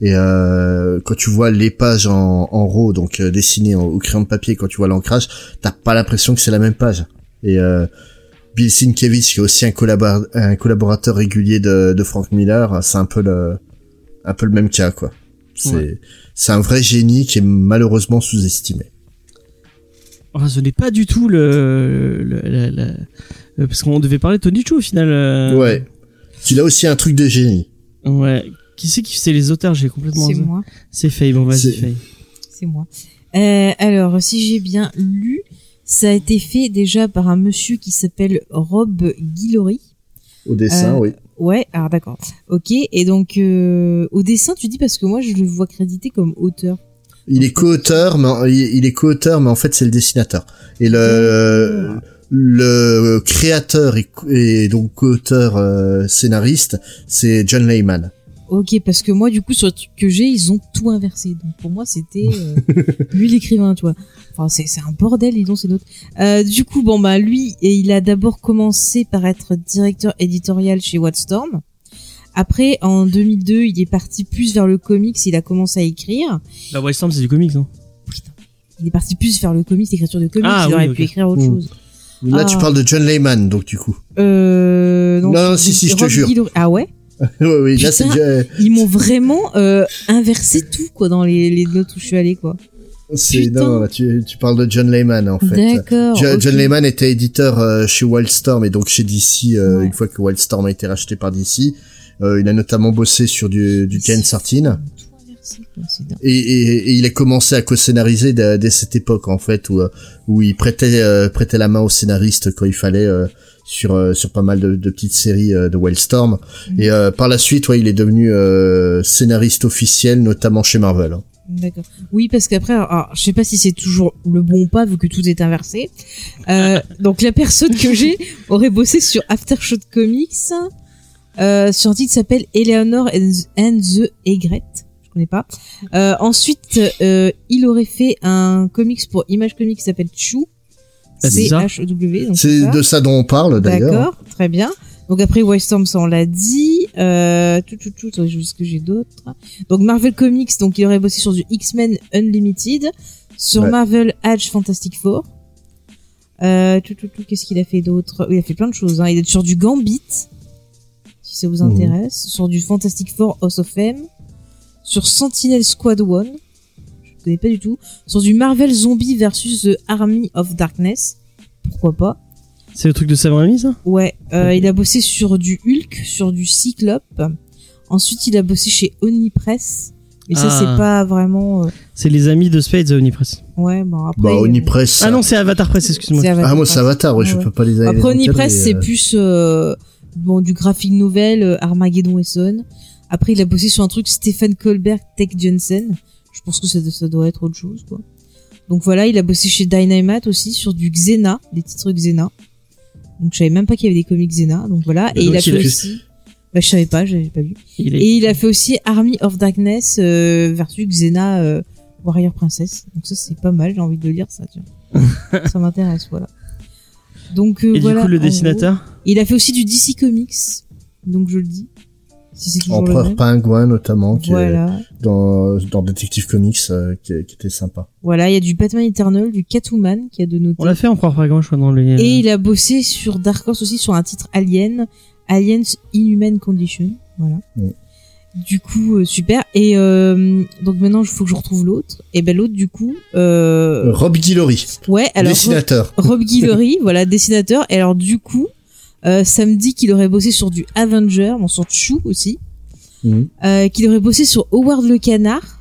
Et euh, quand tu vois les pages en, en RAW, donc euh, dessinées au crayon de papier, quand tu vois l'ancrage, t'as pas l'impression que c'est la même page. Et euh, Bill Sienkiewicz, qui est aussi un, collabora- un collaborateur régulier de, de Frank Miller, c'est un peu le, un peu le même cas, quoi. C'est, Ouais. c'est un vrai génie qui est malheureusement sous-estimé. Enfin, ce n'est pas du tout le, le la, la- euh, parce qu'on devait parler de Tony Chu au final. euh, Ouais. Tu l'as aussi un truc de génie. Ouais. Qui c'est qui c'est les auteurs J'ai complètement. C'est moi. C'est Faye. Bon, vas-y C'est- Faye. C'est moi. Euh, alors, si j'ai bien lu, ça a été fait déjà par un monsieur qui s'appelle Rob Guillory. Au dessin, Euh, oui. Ouais, alors d'accord. Ok, et donc euh, au dessin, tu dis parce que moi je le vois crédité comme auteur. Il est co-auteur, mais en- il est co-auteur, mais en fait c'est le dessinateur. Et le le créateur et donc co-auteur euh, scénariste, c'est John Layman. Ok, parce que moi du coup sur le truc que j'ai, ils ont tout inversé. Donc pour moi c'était euh, [laughs] lui l'écrivain, tu vois. Enfin c'est c'est un bordel, ils ont c'est d'autres. Euh, du coup bon bah lui, et il a d'abord commencé par être directeur éditorial chez Wildstorm. Après en 2002, il est parti plus vers le comics, il a commencé à écrire. La Wild Storm, c'est du comics, non? Il est parti plus vers le comics, l'écriture de comics, Ah, il oui, aurait pu écrire autre Mm. chose. Là, tu Ah. parles de John Layman, donc du coup. Euh, Non, non, si, c'est si, je te jure. Ah ouais? [laughs] oui, oui, là c'est Putain. déjà- Ils m'ont vraiment euh, inversé tout quoi dans les, les notes où je suis allée quoi. c'est Putain. non, là, tu, tu parles de John Layman en fait. D'accord. Jo-. John Layman était éditeur euh, chez Wildstorm et donc chez DC euh, Ouais. une fois que Wildstorm a été racheté par DC. Euh, il a notamment bossé sur du, du Ken Sartine Et, et, et il a commencé à co-scénariser dès, dès cette époque en fait où, euh, où il prêtait, euh, prêtait la main au scénariste quand il fallait euh, sur, sur pas mal de, de petites séries de Wildstorm. Mhm. Et par la suite, ouais, il est devenu scénariste officiel, notamment chez Marvel. hein. D'accord. Oui, parce qu'après, alors, alors, je sais pas si c'est toujours le bon pas, vu que tout est inversé. Euh, [laughs] donc la personne que j'ai aurait bossé sur Aftershock Comics, euh, sur un titre qui s'appelle Eleanor and, and the Egret. Je connais pas. Euh, ensuite, euh, il aurait fait un comics pour Image Comics qui s'appelle Chou. Ah, c'est ça C-H-E-W. donc C'est ça. de ça dont on parle d'ailleurs. D'accord, très bien. Donc après Wildstorm, ça on l'a dit. Euh, tout, tout, tout, ce que j'ai d'autre. Donc Marvel Comics, donc il aurait bossé sur du X-Men Unlimited, sur Ouais. Marvel Edge Fantastic Four. Euh, tout, tout, tout, qu'est-ce qu'il a fait d'autre? Il a fait plein de choses. Hein. Il est sur du Gambit, si ça vous Mhm. intéresse, sur du Fantastic Four House of M, sur Sentinel Squad One, je connais pas du tout, sur du Marvel Zombie versus The Army of Darkness, pourquoi pas. C'est le truc de Sam Raimi, ça? Ouais, euh, il a bossé sur du Hulk, sur du Cyclope. Ensuite, il a bossé chez Onipress. Mais ça, Ah. c'est pas vraiment. euh, C'est les amis de Spades, Onipress. Ouais, bon après. Bah, euh, Onipress. Ah non, c'est Avatar Press, excuse-moi. Ah, moi, c'est Avatar, ouais, je Ouais. peux pas les Après, Onipress, c'est euh. plus euh, bon du graphique novel, euh, Armageddon et Son. Après, il a bossé sur un truc Stephen Colbert, Tech Johnson. Je pense que ça, ça doit être autre chose, quoi. Donc voilà, il a bossé chez Dynamite aussi sur du Xena, des titres Xena. Donc je savais même pas qu'il y avait des comics Xena. Donc voilà, et il a fait aussi. Bah, je savais pas, j'avais pas vu. Il est- Et il a fait aussi Army of Darkness euh, versus Xena euh, Warrior Princess. Donc ça c'est pas mal, j'ai envie de lire ça, tiens. [laughs] ça m'intéresse, voilà. Donc euh, Et voilà. du coup, le dessinateur gros. Il a fait aussi du DC Comics. Donc je le dis. Si Empereur. Pingouin notamment qui est dans dans Detective Comics euh, qui, qui était sympa. Voilà, il y a du Batman Eternal, du Catwoman qui a de noter. On l'a fait en croire pas grand, je crois, dans les. Et il a bossé sur Dark Horse aussi sur un titre Alien, Aliens Inhuman Condition, voilà. Mm. Du coup, euh, super. Et euh, donc maintenant, il faut que je retrouve l'autre. Et ben l'autre, du coup, euh, Rob Guillory, ouais. Alors dessinateur. Rob Guillory, [laughs] voilà, dessinateur. Et alors du coup, euh, ça me dit qu'il aurait bossé sur du Avenger, bon, sur Chou aussi, Mhm. euh, qu'il aurait bossé sur Howard le Canard,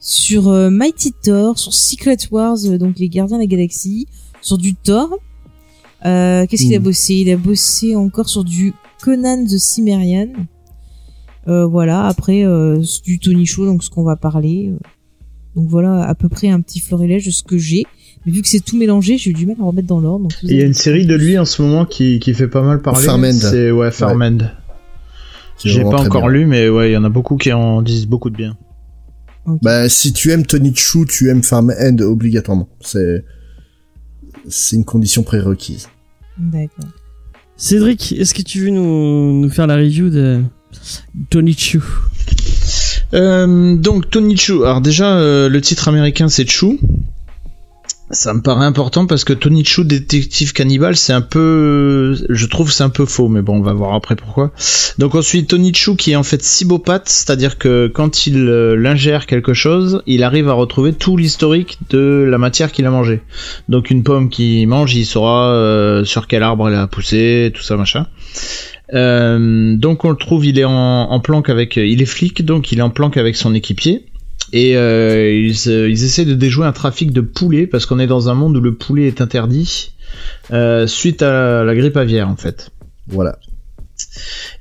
sur euh, Mighty Thor, sur Secret Wars, euh, donc les Gardiens de la Galaxie, sur du Thor. Euh, Qu'est-ce qu'il a Mhm. bossé? Il a bossé encore sur du Conan the Cimmerian. Euh, voilà, après euh, du Tony Show, donc ce qu'on va parler. Donc voilà, à peu près un petit florilège de ce que j'ai. Mais vu que c'est tout mélangé, j'ai eu du mal à remettre dans l'ordre. Il y a une série de lui en ce moment qui, qui fait pas mal parler. Farmend. C'est ouais, Farmend. est J'ai pas encore bien. lu, mais ouais, il y en a beaucoup qui en disent beaucoup de bien. Bah, si tu aimes Tony Chu, tu aimes Farm End obligatoirement. C'est, c'est une condition prérequise. D'accord. Cédric, est-ce que tu veux nous, nous faire la review de Tony Chu? Euh, donc Tony Chu. Alors déjà, euh, le titre américain c'est Chu. Ça me paraît important parce que Tony Chu, détective cannibale, c'est un peu, je trouve c'est un peu faux, mais bon, on va voir après pourquoi. Donc ensuite Tony Chu qui est en fait cybopathe, c'est-à-dire que quand il euh, ingère quelque chose, il arrive à retrouver tout l'historique de la matière qu'il a mangée. Donc une pomme qu'il mange, il saura euh, sur quel arbre elle a poussé, tout ça machin. Euh, donc on le trouve, il est en, en planque avec, il est flic, donc il est en planque avec son équipier. Et euh, ils, se- ils essaient de déjouer un trafic de poulets parce qu'on est dans un monde où le poulet est interdit euh, suite à la grippe aviaire en fait. Voilà.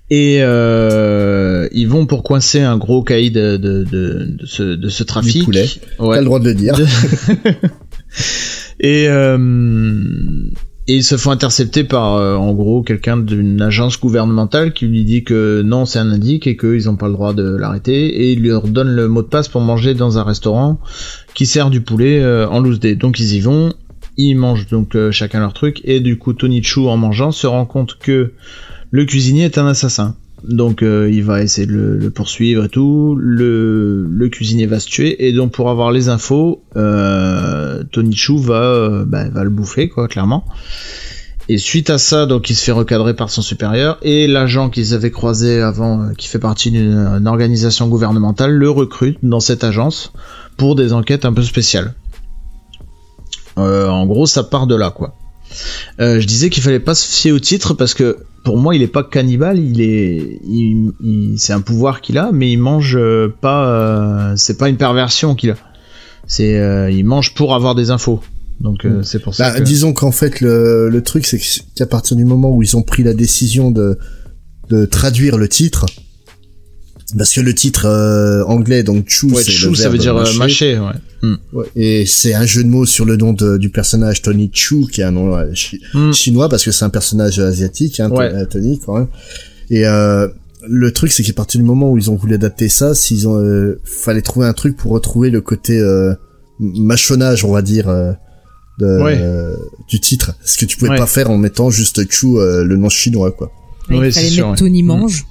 Et euh, ils vont pour coincer un gros caïd de, de, de, de ce, de ce trafic. poulet. Ouais. T'as le droit de le dire. [laughs] et, euh, et ils se font intercepter par, euh, en gros, quelqu'un d'une agence gouvernementale qui lui dit que non, c'est un indique et qu'ils n'ont pas le droit de l'arrêter. Et il leur donne le mot de passe pour manger dans un restaurant qui sert du poulet euh, en loose day. Donc ils y vont, ils mangent donc euh, chacun leur truc. Et du coup, Tony Chu, en mangeant, se rend compte que le cuisinier est un assassin. Donc euh, il va essayer de le, poursuivre et tout. Le, cuisinier va se tuer et donc pour avoir les infos, euh, Tony Chu va euh, bah, va le bouffer quoi clairement. Et suite à ça, donc il se fait recadrer par son supérieur et l'agent qu'ils avaient croisé avant, euh, qui fait partie d'une une organisation gouvernementale, le recrute dans cette agence pour des enquêtes un peu spéciales. En gros, ça part de là quoi. Je disais qu'il fallait pas se fier au titre parce que pour moi, il est pas cannibale, il est, il, il- c'est un pouvoir qu'il a, mais il mange euh, pas, euh, c'est pas une perversion qu'il a. C'est, euh, il mange pour avoir des infos. Donc euh, c'est pour ça. Bah, que... disons qu'en fait le, le truc c'est qu'à partir du moment où ils ont pris la décision de de traduire le titre parce que le titre euh, anglais donc Chu Ouais, c'est chou, le ça veut dire euh, mâcher. mâcher. ouais. Hmm. Ouais, et c'est un jeu de mots sur le nom de- du personnage Tony Chu qui est un nom euh, chi- Hmm. chinois parce que c'est un personnage asiatique hein, Ouais. Tony quand même et euh, le truc c'est qu'à partir du moment où ils ont voulu adapter ça s'ils ont euh, fallait trouver un truc pour retrouver le côté euh, mâchonnage on va dire euh, de, Ouais. euh, du titre ce que tu pouvais Ouais. pas faire en mettant juste Chu euh, le nom chinois quoi il fallait c'est mettre sûr, ouais. Tony Mm. mange.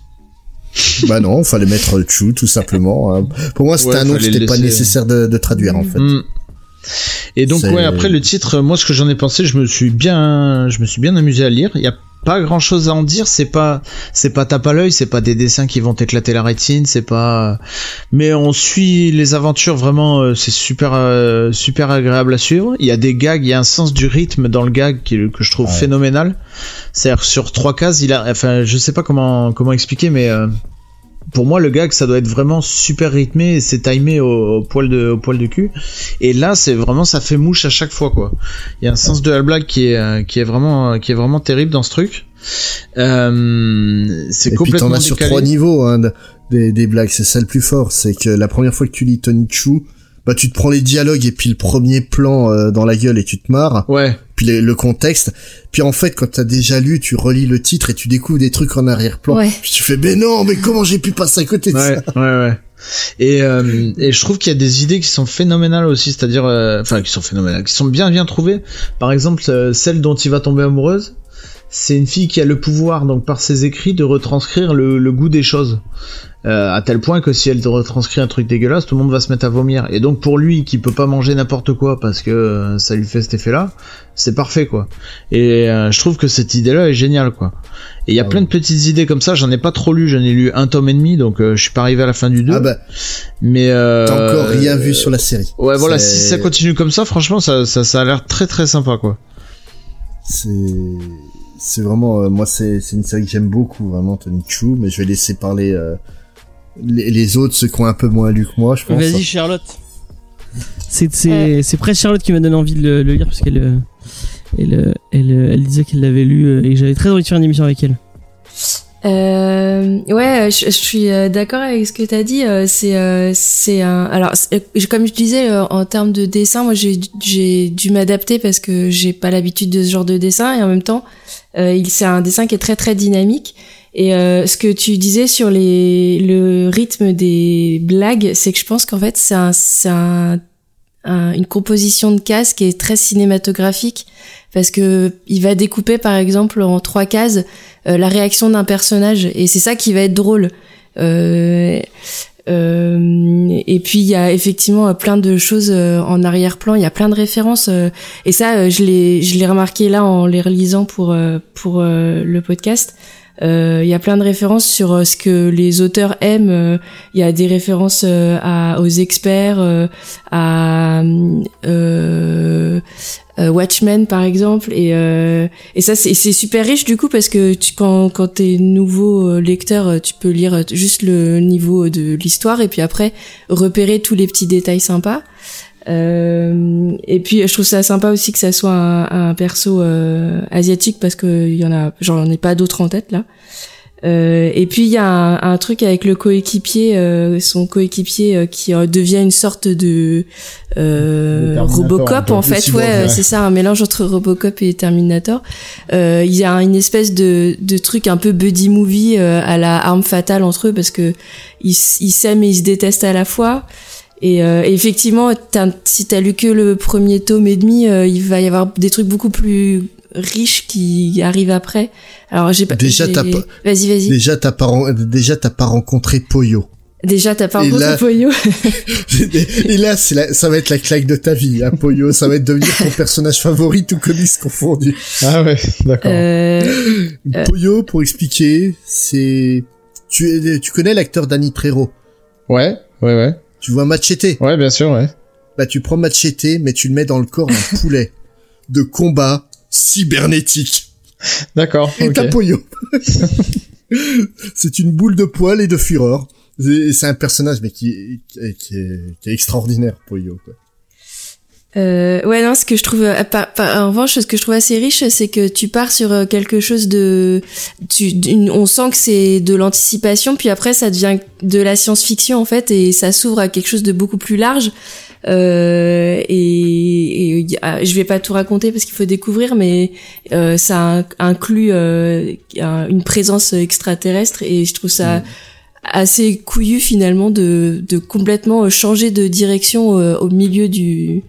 Bah non fallait mettre Chu tout simplement hein. pour moi c'était Ouais, un nom qui le était pas nécessaire de, de traduire en fait Hmm. Et donc ouais après le titre moi ce que j'en ai pensé je me suis bien je me suis bien amusé à lire il y a pas grand chose à en dire. C'est pas c'est pas tape à l'œil c'est pas des dessins qui vont t'éclater la rétine c'est pas mais on suit les aventures vraiment euh, c'est super euh, super agréable à suivre. Il y a des gags il y a un sens du rythme dans le gag qui, que je trouve Ouais. phénoménal. C'est-à-dire sur trois cases il a enfin je sais pas comment comment expliquer mais euh, pour moi, le gag, ça doit être vraiment super rythmé et c'est timé au, au poil de, au poil de cul. Et là, c'est vraiment, ça fait mouche à chaque fois, quoi. Il y a un sens de la blague qui est, euh, qui est vraiment, euh, qui est vraiment terrible dans ce truc. Euh, c'est puis complètement t'en as sur trois niveaux hein, de- des, des blagues, c'est ça le plus fort, c'est que la première fois que tu lis Tony Chu, bah tu te prends les dialogues et puis le premier plan euh, dans la gueule et tu te marres, Ouais, puis le, le contexte, puis en fait quand t'as déjà lu, tu relis le titre et tu découvres des trucs en arrière-plan, Ouais. puis tu fais mais non, mais comment j'ai pu passer à côté de ouais, ça ouais, ouais. Et, euh, et je trouve qu'il y a des idées qui sont phénoménales aussi, c'est-à-dire, euh, enfin, qui sont phénoménales, qui sont bien bien trouvées. Par exemple, euh, celle dont il va tomber amoureuse, c'est une fille qui a le pouvoir, donc par ses écrits, de retranscrire le, le goût des choses. Euh, à tel point que si elle retranscrit un truc dégueulasse, tout le monde va se mettre à vomir. Et donc pour lui, qui peut pas manger n'importe quoi parce que euh, ça lui fait cet effet-là, c'est parfait quoi. Et euh, je trouve que cette idée-là est géniale quoi. Et il y a Ah plein de petites idées comme ça. J'en ai pas trop lu, j'en ai lu un tome et demi, donc euh, je suis pas arrivé à la fin du 2 Ah bah Mais euh, t'as encore rien vu sur la série. Ouais, voilà. Si ça continue comme ça, franchement, ça, ça, ça a l'air très très sympa quoi. C'est c'est vraiment euh, moi c'est c'est une série que j'aime beaucoup vraiment Tony Chu, mais je vais laisser parler euh, les, les autres ceux qui ont un peu moins lu que moi, je pense. Vas-y, Charlotte. C'est c'est c'est presque Charlotte qui m'a donné envie de le, le lire parce qu'elle euh, elle, euh, elle, euh, elle disait qu'elle l'avait lu euh, et que j'avais très envie de faire une émission avec elle. Euh, ouais, je, je suis euh, d'accord avec ce que tu as dit. euh, C'est euh, c'est un alors euh, comme je disais euh, en termes de dessin, moi j'ai j'ai dû m'adapter parce que j'ai pas l'habitude de ce genre de dessin et en même temps euh, il c'est un dessin qui est très très dynamique. Et euh, ce que tu disais sur les le rythme des blagues, c'est que je pense qu'en fait c'est un un, un- une composition de cases qui est très cinématographique parce que il va découper par exemple en trois cases euh, la réaction d'un personnage et c'est ça qui va être drôle. Euh, euh, et puis il y a effectivement euh, plein de choses euh, en arrière-plan, il y a plein de références et ça je l'ai je l'ai remarqué là en les relisant pour pour le podcast. Il y a plein de références sur ce que les auteurs aiment. Il y a des références aux experts, à euh, Watchmen par exemple et euh, et ça c'est super riche du coup parce que tu, quand quand t'es nouveau euh, lecteur euh, tu peux lire euh, juste le niveau de l'histoire et puis après repérer tous les petits détails sympas. Euh, et puis je trouve ça sympa aussi que ça soit un, un perso euh, asiatique parce que y en a j'en ai pas d'autres en tête là euh, et puis il y a un, un truc avec le coéquipier, euh, son coéquipier euh, qui euh, devient une sorte de euh, Robocop en fait, cyborg, ouais, ouais. c'est ça, un mélange entre Robocop et Terminator. Euh, il y a une espèce de, de truc un peu buddy movie euh, à la arme fatale entre eux parce que ils s'aiment et ils se détestent à la fois. Et, euh, effectivement, t'as- si t'as lu que le premier tome et demi, euh, il va y avoir des trucs beaucoup plus riches qui arrivent après. Alors j'ai pas. Déjà, t'as pas- Vas-y, vas-y. Déjà, t'as pas, ren- déjà, t'as pas rencontré Poyo. Déjà, t'as pas rencontré là- Poyo. [laughs] [laughs] Et là, c'est la- ça va être la claque de ta vie, hein, Poyo. Ça va être devenir ton personnage favori, tout comics confondu. Ah ouais, d'accord. Euh, Euh. Poyo, pour expliquer, c'est, tu, tu connais l'acteur Danny Trejo? Ouais, ouais, ouais. Tu vois Machete? Ouais, bien sûr, ouais. Bah, tu prends Machete, mais tu le mets dans le corps d'un poulet de combat cybernétique. D'accord, Et ok. t'as Poyo. c'est une boule de poils et de fureur. C'est c'est un personnage, mais qui, qui, est- qui est, qui est extraordinaire, Poyo, quoi. Euh, ouais, non, ce que je trouve, euh, par- par- en revanche, ce que je trouve assez riche, c'est que tu pars sur euh, quelque chose de, tu, d'une- on sent que c'est de l'anticipation, puis après ça devient de la science-fiction en fait, et ça s'ouvre à quelque chose de beaucoup plus large. Euh, et, et je vais pas tout raconter parce qu'il faut découvrir, mais euh, ça in- inclut euh, un- une présence extraterrestre, et je trouve ça assez couillu finalement de, de complètement changer de direction euh, au milieu du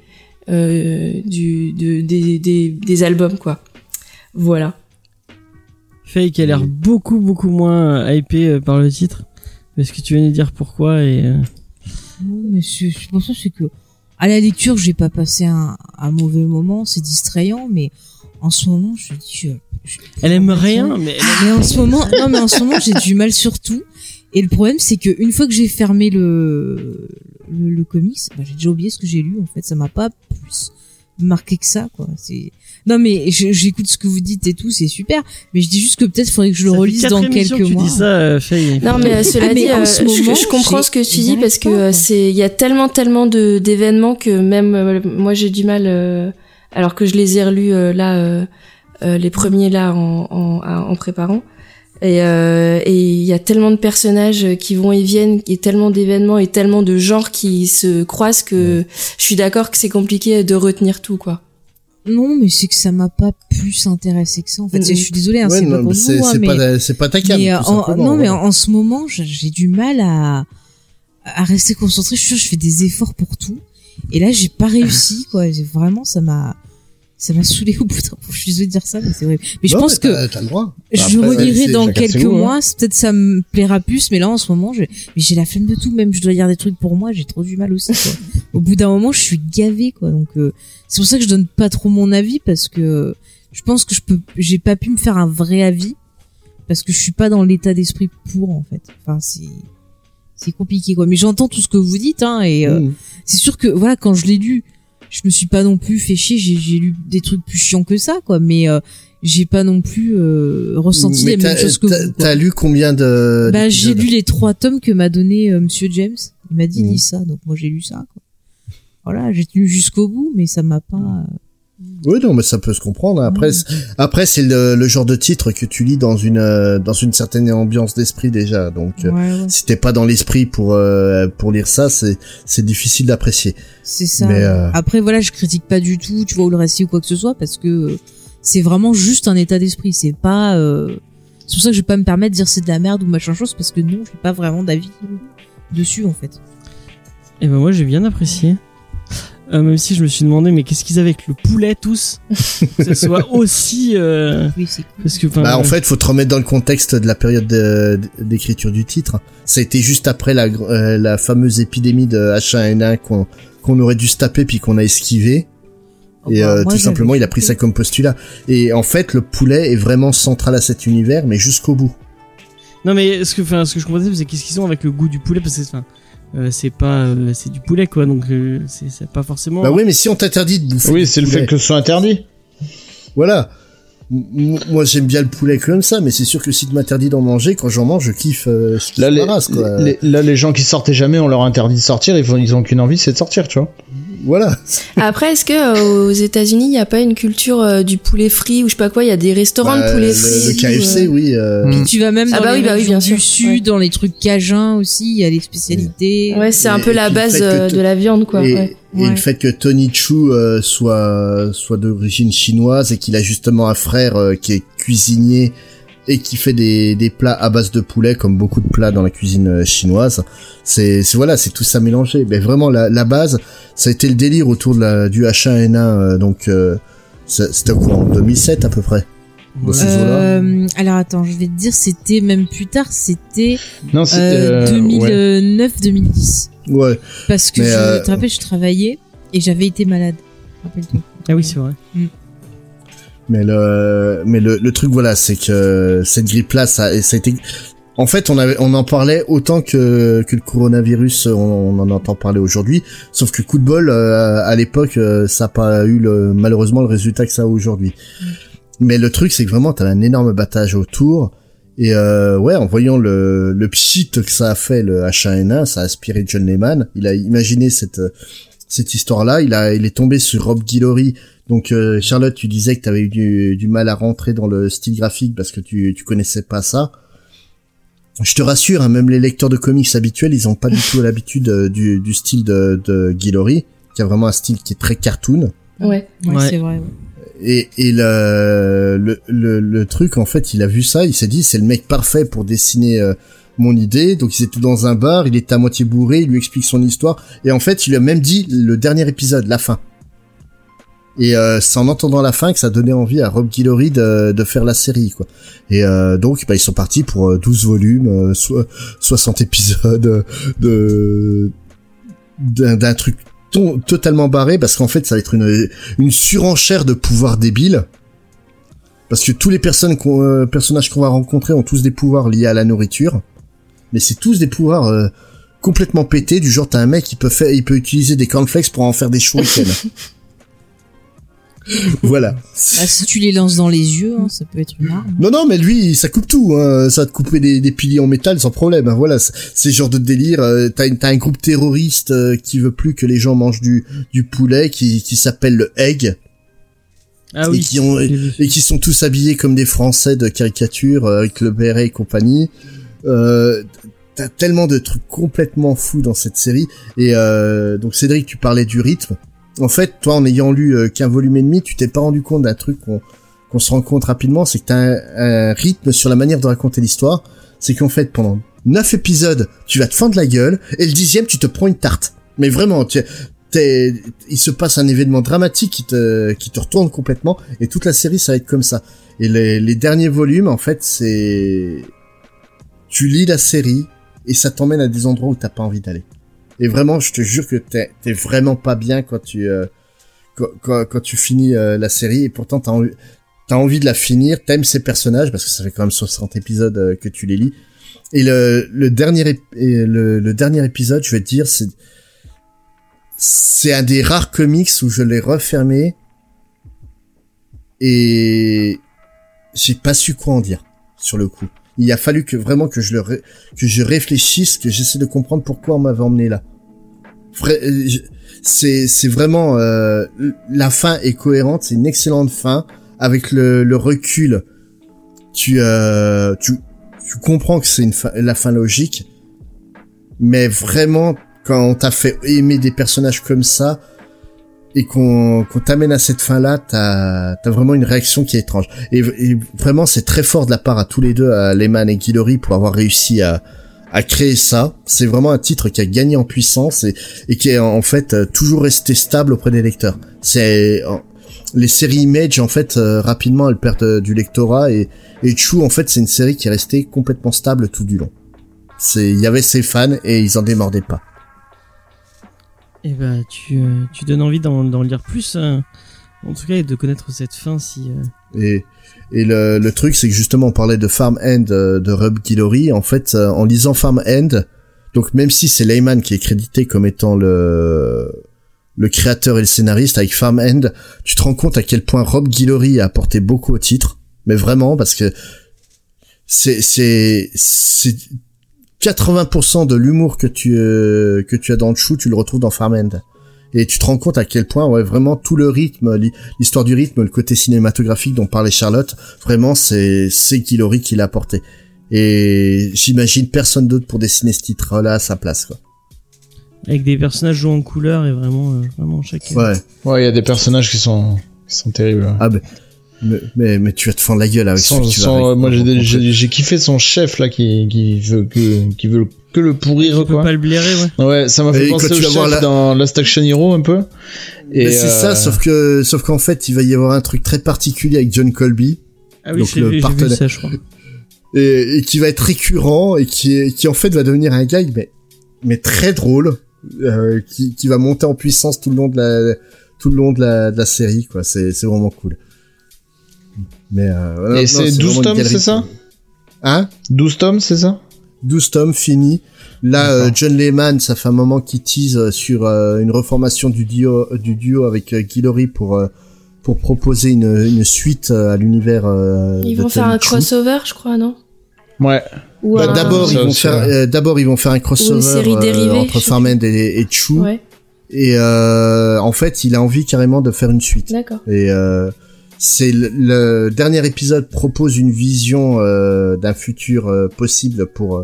euh, du de, des, des, des albums quoi. Voilà. Faye qui a l'air beaucoup beaucoup moins euh, hypé par le titre. Est-ce que tu viens de dire pourquoi et euh, Non, mais c'est c'est pour ça, c'est que à la lecture, j'ai pas passé un, un mauvais moment, c'est distrayant, mais en ce moment, je dis, je, je- elle aime rien mais elle Mais en ce moment, non, mais en ce moment, j'ai du mal sur tout. Et le problème, c'est que une fois que j'ai fermé le, le, le comics, bah, j'ai déjà oublié ce que j'ai lu. En fait, ça m'a pas plus marqué que ça, quoi. C'est non, mais j'écoute ce que vous dites et tout, c'est super. Mais je dis juste que peut-être faudrait que je le relise dans quelques que tu mois. dis ça euh, Faye. Non mais euh, cela Ah, mais dit, en euh, ce je, moment, je comprends ce que tu dis parce que c'est il y a tellement tellement de d'événements que même euh, moi j'ai du mal euh, alors que je les ai relus euh, là euh, euh, les premiers là en en, en préparant et euh, et il y a tellement de personnages qui vont et viennent et tellement d'événements et tellement de genres qui se croisent que je suis d'accord que c'est compliqué de retenir tout quoi. Non, mais c'est que ça m'a pas plus intéressé que ça. En fait, je suis désolée, hein, Ouais, c'est pas pour vous, hein, c'est mais... pas, c'est pas ta cam, mais, tout euh, en, non, mais en, en ce moment, j'ai- du mal à, à rester concentré. Je suis sûre, je fais des efforts pour tout. Et là, j'ai pas réussi, quoi. Vraiment, ça m'a, ça m'a saoulé au bout d'un moment. Je suis désolée de dire ça, mais c'est vrai. Mais je pense mais que le droit. je Après, relirai dans quelques hein. mois. Peut-être ça me plaira plus, mais là, en ce moment, je, j'ai la flemme de tout. Même, je dois lire des trucs pour moi. J'ai trop du mal aussi, quoi. [laughs] au bout d'un moment, je suis gavée, quoi. Donc, euh, c'est pour ça que je donne pas trop mon avis parce que je pense que je peux, j'ai pas pu me faire un vrai avis parce que je suis pas dans l'état d'esprit pour, en fait. Enfin, c'est, c'est compliqué, quoi. Mais j'entends tout ce que vous dites, hein, et euh, Mmh. c'est sûr que voilà quand je l'ai lu je me suis pas non plus fait chier j'ai lu des trucs plus chiants que ça quoi mais euh, j'ai pas non plus euh, ressenti Mais les mêmes choses que vous. T'as lu combien de bah j'ai lu les trois tomes que m'a donné euh, Monsieur James il m'a dit Mhm. lis ça donc moi j'ai lu ça quoi voilà j'ai tenu jusqu'au bout mais ça m'a pas euh, Oui, non, mais ça peut se comprendre. Après, c'est- après c'est le, le genre de titre que tu lis dans une euh, dans une certaine ambiance d'esprit déjà. Donc, euh, Ouais, ouais. si t'es pas dans l'esprit pour euh, pour lire ça, c'est c'est difficile d'apprécier. C'est ça. Mais, euh, Après, voilà, je critique pas du tout, tu vois, ou le récit ou quoi que ce soit, parce que c'est vraiment juste un état d'esprit. C'est pas. euh, C'est pour ça que je vais pas me permettre de dire c'est de la merde ou machin chose, parce que non, j'ai pas vraiment d'avis dessus en fait. Et ben moi j'ai bien apprécié. Euh, même si je me suis demandé mais qu'est-ce qu'ils avaient avec le poulet tous [laughs] que ça soit aussi euh, Oui, c'est cool. parce que enfin, Bah, en fait, faut te remettre dans le contexte de la période de- d'écriture du titre. Ça a été juste après la, euh, la fameuse épidémie de H1N1 qu'on qu'on aurait dû se taper puis qu'on a esquivé. Et Bah, euh, moi, tout simplement, il a pris ça comme postulat. Et en fait, le poulet est vraiment central à cet univers, mais jusqu'au bout. non mais ce que enfin ce que je comprenais c'est qu'est-ce qu'ils ont avec le goût du poulet parce que enfin euh, c'est pas euh, c'est du poulet quoi donc euh, c'est c'est pas forcément Bah oui, mais si on t'interdit de bouffer Oui, c'est le fait que ce soit interdit. Voilà. M- Moi, j'aime bien le poulet comme ça, mais c'est sûr que si tu m'interdis d'en manger, quand j'en mange, je kiffe euh, ce qui Là se les, passe, quoi. les- là, les gens qui sortaient jamais, on leur interdit de sortir. Ils, font, ils ont qu'une envie, c'est de sortir, tu vois. Voilà. Après, est-ce que euh, aux États-Unis, il n'y a pas une culture euh, du poulet frit ou je sais pas quoi Il y a des restaurants Bah, de poulet le, frit. le KFC, euh, oui. Puis tu vas même Ah dans bah les oui, bah oui, bien sûr, du sud, ouais. dans les trucs cajuns aussi, il y a les spécialités. Ouais, c'est un peu la le base de la viande, quoi. et, ouais. et Ouais. le fait que Tony Chu euh, soit soit d'origine chinoise et qu'il a justement un frère euh, qui est cuisinier et qui fait des, des plats à base de poulet comme beaucoup de plats dans la cuisine euh, chinoise c'est c'est voilà c'est tout ça mélangé mais vraiment la, la base ça a été le délire autour de la, du H1N1 euh, donc euh, c'était quoi en 2007 à peu près Euh, alors attends, je vais te dire, c'était même plus tard, c'était Non, c'est euh, euh, ouais. 2009-2010. ouais Parce que Mais, je euh, te rappelle, je travaillais et j'avais été malade. Rappelle-toi. ah oui c'est vrai Mais le, mais le, le truc voilà, c'est que cette grippe-là, ça, ça a été. En fait, on avait, on en parlait autant que que le coronavirus, on, on en entend parler aujourd'hui. Sauf que coup de bol, euh, à l'époque, euh, ça n'a pas eu le, malheureusement le résultat que ça a aujourd'hui. Mais le truc, c'est que vraiment, t'as un énorme battage autour. Et euh, ouais, en voyant le, le pchit que ça a fait le H1N1, ça a inspiré John Lehman. Il a imaginé cette cette histoire-là. Il a, il est tombé sur Rob Guillory. Donc euh, Charlotte, tu disais que tu avais eu du, du mal à rentrer dans le style graphique parce que tu tu connaissais pas ça. Je te rassure, hein, même les lecteurs de comics habituels, ils ont pas du tout l'habitude euh, du, du style de, de Guillory, qui a vraiment un style qui est très cartoon. Ouais. Ouais, Ouais. c'est vrai. ouais. Et, et le, le, le, le truc, en fait, il a vu ça, il s'est dit, c'est le mec parfait pour dessiner euh, mon idée. Donc ils étaient dans un bar, il était à moitié bourré, il lui explique son histoire. Et en fait, il a même dit le dernier épisode, la fin. Et euh, c'est en entendant la fin que ça donnait envie à Rob Guillory de, faire la série, quoi. Et euh, donc, bah, ils sont partis pour euh, 12 volumes, euh, so- 60 épisodes euh, de d'un truc to- totalement barré, parce qu'en fait, ça va être une, surenchère de pouvoirs débiles. Parce que tous les euh, personnages qu'on va rencontrer ont tous des pouvoirs liés à la nourriture. Mais c'est tous des pouvoirs euh, complètement pétés, du genre t'as un mec qui peut faire, il peut utiliser des cornflakes pour en faire des shurikens. [laughs] voilà. Bah, si tu les lances dans les yeux, hein, ça peut être une arme. Non, non, mais lui, ça coupe tout. Hein. Ça va te couper des, des piliers en métal sans problème. hein. Voilà, c'est c'est ce genre de délire. euh, T'as une- t'as un groupe terroriste euh, qui veut plus que les gens mangent du, du poulet, qui, qui s'appelle le Egg, ah et oui qui ont et qui sont tous habillés comme des Français de caricature euh, avec le béret et compagnie. Euh, T'as tellement de trucs complètement fous dans cette série. Et euh, donc Cédric, tu parlais du rythme. En fait, toi, en ayant lu euh, qu'un volume et demi, tu t'es pas rendu compte d'un truc qu'on se rend compte rapidement, c'est que t'as un, rythme sur la manière de raconter l'histoire. C'est qu'en fait, pendant neuf épisodes, tu vas te fendre la gueule, et le dixième, tu te prends une tarte. Mais vraiment, tu, il se passe un événement dramatique qui te, qui te retourne complètement, et toute la série, ça va être comme ça. Et les, les derniers volumes, en fait, c'est, tu lis la série, et ça t'emmène à des endroits où t'as pas envie d'aller. Et vraiment, je te jure que t'es, vraiment pas bien quand tu, euh, quand, tu finis euh, la série, et pourtant t'as envie, envie de la finir, t'aimes ces personnages, parce que ça fait quand même 60 épisodes euh, que tu les lis. Et le, dernier, dernier épisode, je vais te dire, c'est, c'est un des rares comics où je l'ai refermé, et j'ai pas su quoi en dire, sur le coup. Il a fallu que vraiment que je le que je réfléchisse, que j'essaie de comprendre pourquoi on m'avait emmené là. Euh, c'est c'est vraiment euh, la fin est cohérente, c'est une excellente fin avec le, recul. Tu euh, tu tu comprends que c'est une fin, la fin logique, mais vraiment quand on t'a fait aimer des personnages comme ça et qu'on qu'on t'amène à cette fin là, t'as t'as vraiment une réaction qui est étrange. Et, vraiment c'est très fort de la part à tous les deux, à Lehman et Guillory pour avoir réussi à à créer ça. C'est vraiment un titre qui a gagné en puissance et, et qui est en fait euh, toujours resté stable auprès des lecteurs. C'est les séries Image en fait euh, rapidement elles perdent euh, du lectorat et et Chou en fait c'est une série qui est restée complètement stable tout du long. Il y avait ses fans et ils en démordaient pas. Et bah, tu, euh, tu donnes envie d'en, d'en lire plus, euh, en tout cas, et de connaître cette fin si. euh, Et, et le, le truc, c'est que justement, on parlait de Farm End euh, de Rub Guillory. En fait, en lisant Farm End, donc même si c'est Layman qui est crédité comme étant le le créateur et le scénariste avec Farm End, tu te rends compte à quel point Rob Guillory a apporté beaucoup au titre. Mais vraiment, parce que c'est c'est c'est 80% de l'humour que tu euh, que tu as dans le chou, tu le retrouves dans Farm End. Et tu te rends compte à quel point, ouais, vraiment tout le rythme, l'histoire du rythme, le côté cinématographique dont parlait Charlotte, vraiment c'est c'est Guillory qui l'a apporté. Et j'imagine personne d'autre pour dessiner ce titre-là à sa place, quoi. avec des personnages jouant en couleur et vraiment, euh, vraiment chacun. Ouais. Ouais, il y a des personnages qui sont, qui sont terribles. Ah ben, mais, mais, mais tu vas te fendre la gueule avec Son- ce que tu vas son- avec- moi, j'ai- j'ai j'ai kiffé son chef là qui, qui veut que, qui veut que le pourrir Tu peux quoi. pas le blairer, ouais. Ouais, ça m'a fait Et penser au chef la- dans Last Action Hero un peu. Et Mais c'est euh, ça, sauf que, sauf qu'en fait, il va y avoir un truc très particulier avec John Colby, Ah oui, Donc, le vu, partenaire- ça, je crois. et, et qui va être récurrent, et qui, est- qui en fait va devenir un gag, mais, mais très drôle, euh, qui, qui va monter en puissance tout le long de la, tout le long de la, de la série, quoi. C'est, c'est vraiment cool. Mais, euh, Et c'est 12 vraiment une tomes, c'est ça Hein? 12 tomes, c'est ça 12 tomes fini. Là, euh, John Lehman, ça fait un moment qu'il tease euh, sur euh, une reformation du duo, du duo avec euh, Guillory pour euh, pour proposer une, une suite à l'univers. euh, Ils de vont faire un Chu. crossover, je crois, non Ouais. Ou Bah, un- d'abord, ils vont faire, euh, d'abord ils vont faire un crossover série euh, dérivée, entre Farmend et, et Chu. Ouais, Et euh, en fait, il a envie carrément de faire une suite. d'accord. Et euh, c'est le, le dernier épisode propose une vision euh, d'un futur euh, possible pour euh,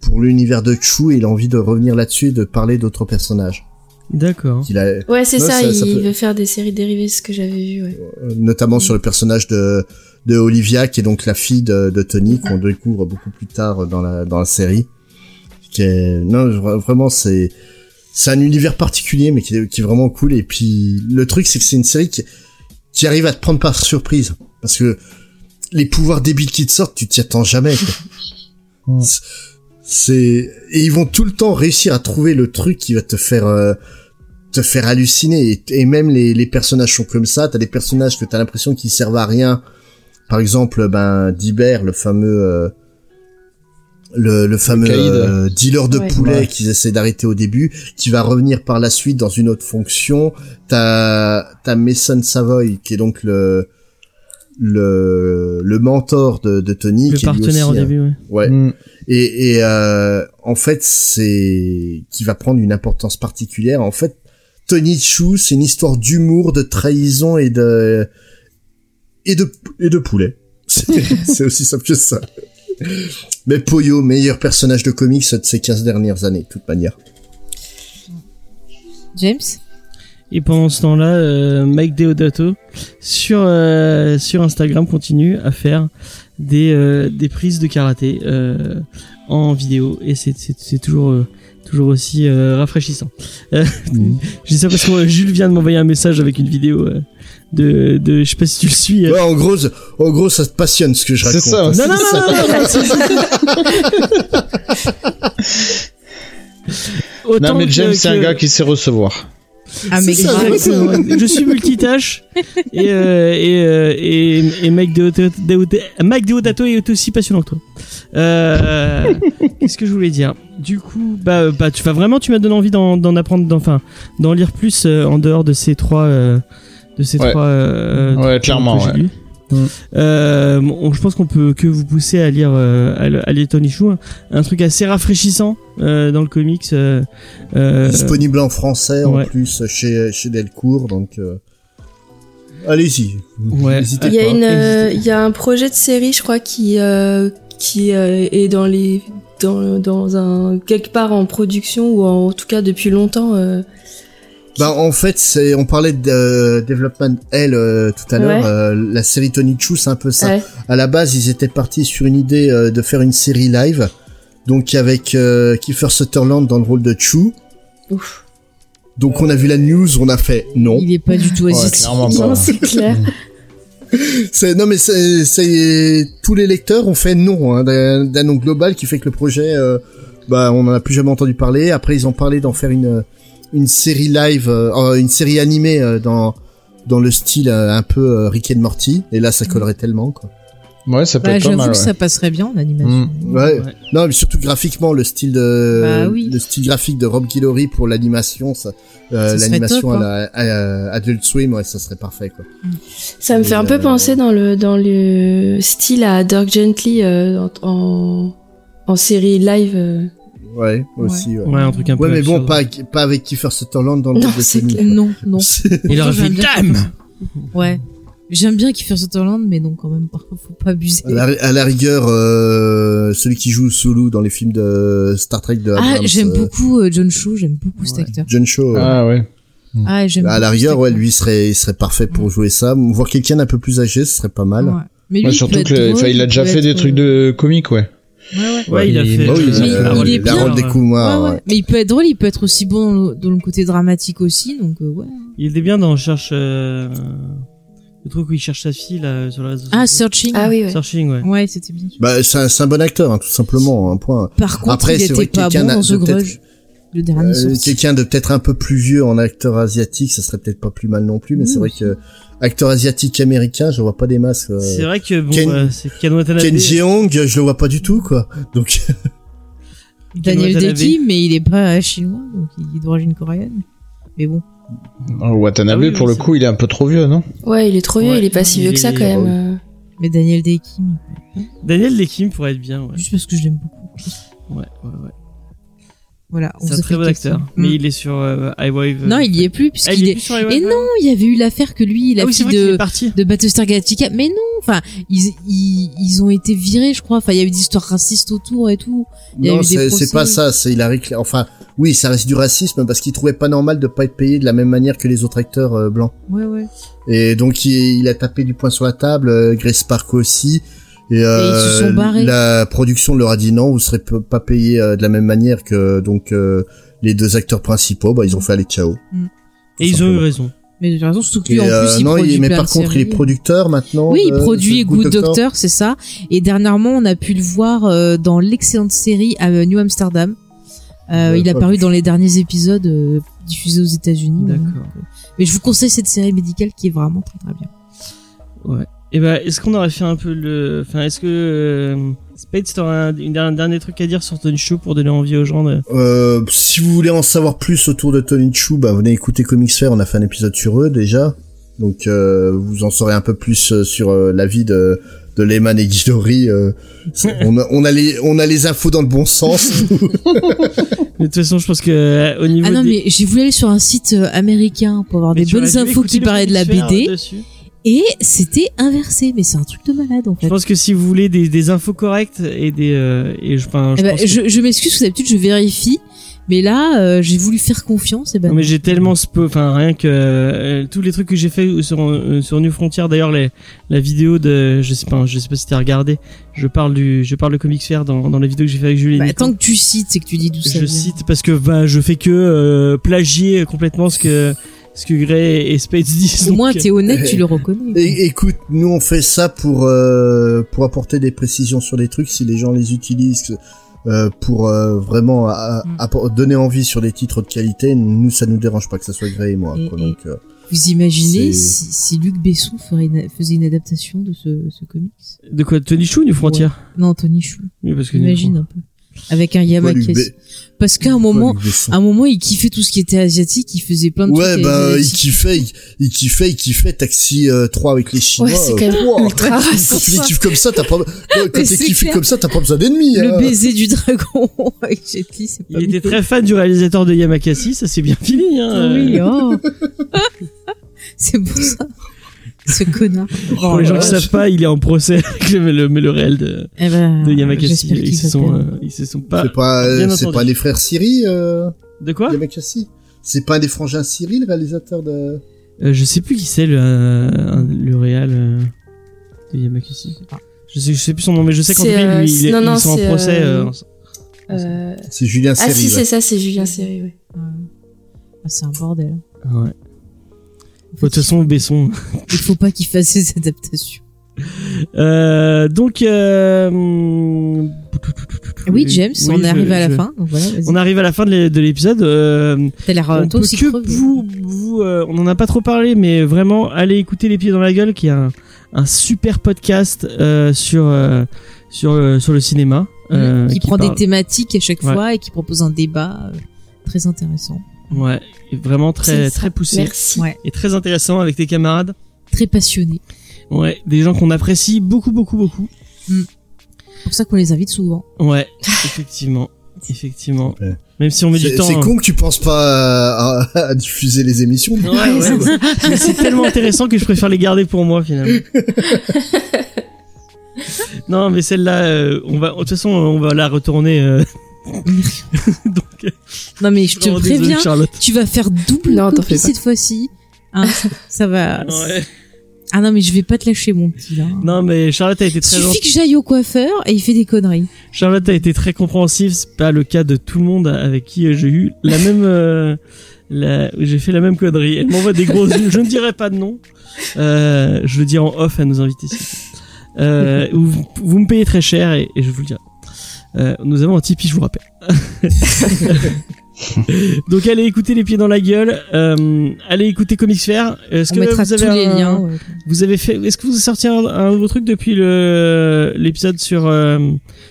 pour l'univers de Chu. Et il a envie de revenir là-dessus et de parler d'autres personnages. D'accord. A, Ouais, c'est ça, il peut- veut faire des séries dérivées, c'est ce que j'avais vu, ouais. euh, notamment sur le personnage de de Olivia, qui est donc la fille de, de Tony, qu'on découvre beaucoup plus tard dans la dans la série. Qui est, non, vra- vraiment c'est c'est un univers particulier, mais qui est, qui est vraiment cool. Et puis le truc, c'est que c'est une série qui qui arrive à te prendre par surprise, parce que les pouvoirs débiles qui te sortent, tu t'y attends jamais. quoi. Mm. C'est- c'est et ils vont tout le temps réussir à trouver le truc qui va te faire euh, te faire halluciner et, et même les, les personnages sont comme ça t'as des personnages que t'as l'impression qu'ils servent à rien par exemple ben Diber le fameux euh, le, le fameux euh, dealer de Ouais. poulet Ouais. qu'ils essaient d'arrêter au début qui va revenir par la suite dans une autre fonction t'as t'as Mason Savoy qui est donc le le le mentor de, de Tony Le qui est lui partenaire au aussi, euh, début, ouais. ouais Mm. et, et euh, en fait, c'est qui va prendre une importance particulière. En fait, Tony Chu, c'est une histoire d'humour, de trahison et de et de et de poulet. [laughs] C'est aussi simple que ça. Mais Poyo, meilleur personnage de comics de ces 15 dernières années, de toute manière. James? Et pendant ce temps-là, euh, Mike Deodato sur euh, sur Instagram continue à faire des euh, des prises de karaté euh, en vidéo et c'est c'est toujours euh, toujours aussi euh, rafraîchissant. Euh, [laughs] Je dis ça parce que euh, Jules vient de m'envoyer un message avec une vidéo euh, de de je sais pas si tu le suis. euh. Ouais, en gros, ça- en gros, ça te passionne ce que je C'est raconte. ça, Non non non, non, non, non, c'est- [laughs] Autant Non, mais que- James, c'est un gars qui sait recevoir. Ah, mais C'est je suis multitâche et euh, et, euh, et et Mike Deodato, est aussi passionnant que toi. Euh, Qu'est-ce que je voulais dire? Du coup, bah bah tu vas vraiment tu m'as donné envie d'en d'en apprendre, d'en- enfin d'en lire plus euh, en dehors de ces trois euh, de ces Ouais. trois. euh, Ouais, clairement, que j'ai ouais. lus. Euh, bon, je pense qu'on peut que vous pousser à lire, euh, à, lire Tony Chou, un truc assez rafraîchissant euh, dans le comics. Euh, Disponible en français ouais. en plus chez chez Delcourt, donc euh, allez-y. Ouais. N'hésitez Il y a pas. une, euh, il y a un projet de série, je crois, qui euh, qui euh, est dans les dans dans un quelque part en production ou en, tout cas depuis longtemps. Bah en fait, c'est on parlait de euh, Development L euh, tout à l'heure. Ouais. euh, la série Tony Chu, c'est un peu ça. ouais. À la base, ils étaient partis sur une idée euh, de faire une série live, donc avec euh, Kiefer Sutherland dans le rôle de Chu. Ouf. Donc on a vu la news, on a fait non. Il est pas du tout Ouais, assisté. clairement Non, pas. c'est clair. [laughs] C'est non mais c'est c'est tous les lecteurs ont fait non hein, d'un d'un nom global qui fait que le projet euh, bah on en a plus jamais entendu parler. Après ils ont parlé d'en faire une une série live, euh, euh, une série animée euh, dans dans le style euh, un peu euh, Rick and Morty. Et là ça collerait tellement quoi. Ouais, ça peut Bah, être pas j'avoue mal. que ouais. ça passerait bien en animation. Mm. Ouais. Ouais. Non mais surtout graphiquement le style de Bah oui. le style graphique de Rob Guillory pour l'animation ça euh, Ça serait l'animation à la à- à Adult Swim ouais ça serait parfait quoi. Ça me fait un peu penser dans le dans le style à Dirk Gently euh, en, en en série live. Ouais, aussi ouais. Ouais, un truc un peu. Ouais mais bon pas avec- pas avec Kiefer Sutherland dans le Non, c'est quoi. Non, non. Il aurait fait bien Damn Ouais. J'aime bien Kiefer Sutherland, mais non, quand même, pas. Faut pas abuser. À la, à la rigueur, euh, celui qui joue Sulu dans les films de Star Trek de Ah, j'aime euh, beaucoup euh, John Cho, j'aime beaucoup cet acteur. John Cho. Ah ouais. Ah, j'aime à la rigueur, ouais, lui serait, il serait parfait pour Ouais. jouer ça. Voir quelqu'un d'un peu plus âgé, ce serait pas mal. Ouais. Mais lui, Ouais, surtout que, drôle, il a déjà fait des trucs euh, de comique, ouais. Ouais, ouais. Ouais, il a fait. oui, euh, il est la bien. rôle des Kuma. Ouais, ouais. ouais. Mais il peut être drôle, il peut être aussi bon dans le, côté dramatique aussi, donc euh, ouais. Il était bien dans Cherche. Euh... Le truc où il cherche sa fille là sur le réseau. Ah. Searching. Ah oui, ouais. Searching, ouais. Ouais, c'était bien. Bah, c'est un, c'est un bon acteur, hein, tout simplement, un point. Par contre, Après, il était vrai pas bon dans The Grudge. Le dernier Euh, quelqu'un de peut-être un peu plus vieux en acteur asiatique, ça serait peut-être pas plus mal non plus, mais c'est vrai que acteur asiatique américain, je vois pas des masques. euh, C'est vrai que bon, Ken- euh, Ken Watanabe. Ken Jeong, je le vois pas du tout, quoi. Donc, Daniel. Deki, mais il est pas chinois, donc il est d'origine coréenne. Mais bon. Oh, Watanabe, Ah oui, pour le coup, il est un peu trop vieux, non? Ouais, il est trop vieux, Ouais, il est pas si vieux que ça est- quand même. euh. Mais Daniel Deki, Daniel Lekim pourrait être bien, ouais. juste parce que je l'aime beaucoup. Ouais, ouais, ouais. Voilà. C'est un très bon acteur. Mm. Mais il est sur euh, iWave. Non, il y est plus, Ah, il puisqu'il est est... plus sur iWave. Et non, il y avait eu l'affaire que lui, la ah oui, fille de, parti. de Battlestar Galactica. Mais non, enfin, ils, ils, ils ont été virés, je crois. Enfin, il y a eu des histoires racistes autour et tout. Il non, c'est pas ça, c'est il a enfin, oui, ça reste du racisme parce qu'il trouvait pas normal de pas être payé de la même manière que les autres acteurs euh, blancs. Ouais, ouais. Et donc il, il a tapé du poing sur la table, euh, Grace Park aussi. Et, euh, ils se sont barrés. La production leur a dit non, vous serez pas payé euh, de la même manière que donc euh, les deux acteurs principaux. Bah ils ont fait aller ciao. Et ils ont eu raison. Mais de façon, surtout que lui, en euh, plus, il non, produit il- mais par contre, il est producteur maintenant. Oui, il produit Good Doctor, c'est ça. Et dernièrement, on a pu le voir dans l'excellente série à New Amsterdam. Euh, il a paru dans les derniers épisodes euh, diffusés aux États-Unis. D'accord. Mais je vous conseille cette série médicale qui est vraiment très très bien. Ouais. Et ben, est-ce qu'on aurait fait un peu le, enfin, est-ce que euh, Spade, t'aurais un, une- un dernier truc à dire sur Tony Show pour donner envie aux gens de. Euh, si vous voulez en savoir plus autour de Tony Chu, bah venez écouter Comics Fair, on a fait un épisode sur eux déjà. Donc euh, vous en saurez un peu plus euh, sur euh, la vie de de Lehman et Guidori. euh, [laughs] on, a, on a les on a les infos dans le bon sens. [laughs] Mais de toute façon, je pense que euh, au niveau Ah non, des... mais j'ai voulu aller sur un site américain pour avoir Mais des bonnes infos qui parlaient de la BD. dessus. Et c'était inversé. Mais c'est un truc de malade en Je fait. pense que si vous voulez des, des infos correctes et des euh, et je, enfin, je Eh ben, que- je je m'excuse, que d'habitude je vérifie. Mais là, euh, j'ai voulu faire confiance. Et ben, Non, mais j'ai tellement enfin rien que euh, tous les trucs que j'ai fait sur euh, sur New Frontier. D'ailleurs, les la vidéo de, je sais pas, je sais pas si t'as regardé. Je parle du, je parle de Comics Fair dans dans la vidéo que j'ai fait avec Julie. Bah, tant que tu cites, c'est que tu dis d'où ça je vient. cite parce que bah je fais que euh, plagier complètement ce que ce que Gray et Spades [laughs] disent. Au moins, t'es honnête, tu le [laughs] reconnais. Et, écoute, nous on fait ça pour euh, pour apporter des précisions sur des trucs si les gens les utilisent euh, pour euh, vraiment à- Mm. donner envie sur des titres de qualité. Nous ça nous dérange pas que ça soit Gray et moi. Et- quoi. et- donc euh, Vous imaginez si, si Luc Besson ferait une- faisait une adaptation de ce, ce comics? De quoi? Tony Chou New Frontier Non, Tony Chou. Oui parce que Imagine un peu. Avec un Ouais, Yamakasi. Parce qu'à un ouais, moment, à un moment, il kiffait tout ce qui était asiatique, il faisait plein de Ouais, trucs bah, il kiffait, il, il kiffait, il kiffait Taxi euh, 3 avec les Chinois. Ouais, c'est euh, quand même wow. ultra Quand tu les kiffes comme ça, t'as pas, [laughs] quand t'es kiffé comme ça, t'as pas besoin d'ennemis, Le hein. baiser du dragon avec Jet Li, c'est pas Il était très fan du réalisateur de Yamakasi, ça s'est bien fini. Hein. Oui, euh, oh. [laughs] [laughs] c'est pour ça. Ce connard. [laughs] Pour les gens qui savent pas, il est en procès avec le, le, le réel de, Eh ben, de Yamakasi. Ils se sont, euh, ils se sont pas. C'est pas, euh, pas les frères Siri, euh, De quoi Yamakasi? C'est pas des frangins Siri, le réalisateur de... Euh, Je sais plus qui c'est le, euh, le réal euh, de Yamakasi. Je sais, je sais plus son nom, mais je sais qu'en tout C'est, cas, euh, lui, il est- non, non, ils sont en procès. euh, euh, Euh, C'est Julien Ah Siri, si, ouais. c'est ça, c'est Julien ouais. Ouais. Ah, c'est un bordel. ouais. De toute façon, Besson. [laughs] Il faut pas qu'il fasse ses adaptations. Euh, donc, euh, Oui, James, oui, on je- arrivé à la je- fin. Donc voilà, vas-y. On arrive à la fin de l'é- de l'épisode. Euh, T'as l'air euh, on aussi que vous, vous euh, on en a pas trop parlé, mais vraiment, allez écouter les pieds dans la gueule, qui est un, un super podcast euh, sur sur sur le cinéma. euh, qui, prend parle- des thématiques à chaque Ouais. fois et qui propose un débat très intéressant. Ouais, et vraiment très très poussé Merci. Ouais. et très intéressant avec tes camarades. Très passionné. Ouais, des gens qu'on apprécie beaucoup beaucoup beaucoup. C'est pour ça qu'on les invite souvent. Ouais, [laughs] effectivement, effectivement. Ouais. Même si on met du temps. c'est hein. con que tu penses pas à, à diffuser les émissions. Ouais, ouais, [laughs] ouais. Mais c'est tellement intéressant que je préfère les garder pour moi finalement. [laughs] non, mais celle-là, euh, on va, de toute façon, on va la retourner. euh, [laughs] Donc, Non mais je te désolé, préviens, Charlotte. tu vas faire double Non, copie cette fois-ci. Hein, [laughs] ça, va. Ouais. Ah non mais je vais pas te lâcher mon petit là. Non, mais Charlotte a été très Suffit gentille. que j'aille au coiffeur et il fait des conneries. Charlotte a été très compréhensive. C'est pas le cas de tout le monde avec qui j'ai eu la même, euh, la- j'ai fait la même connerie. Elle m'envoie des gros yeux. Je ne dirai pas de nom. Euh, je le dis en off à nos invités. Euh, vous, vous me payez très cher et, et je vous le dirai. Euh, nous avons un Tipeee, je vous rappelle. [laughs] Donc allez écouter les pieds dans la gueule. Euh, allez écouter Comics Fair. Est-ce que vous tous avez les un- liens. ouais. Vous avez fait. Est-ce que vous avez sorti un, un nouveau truc depuis le l'épisode sur euh,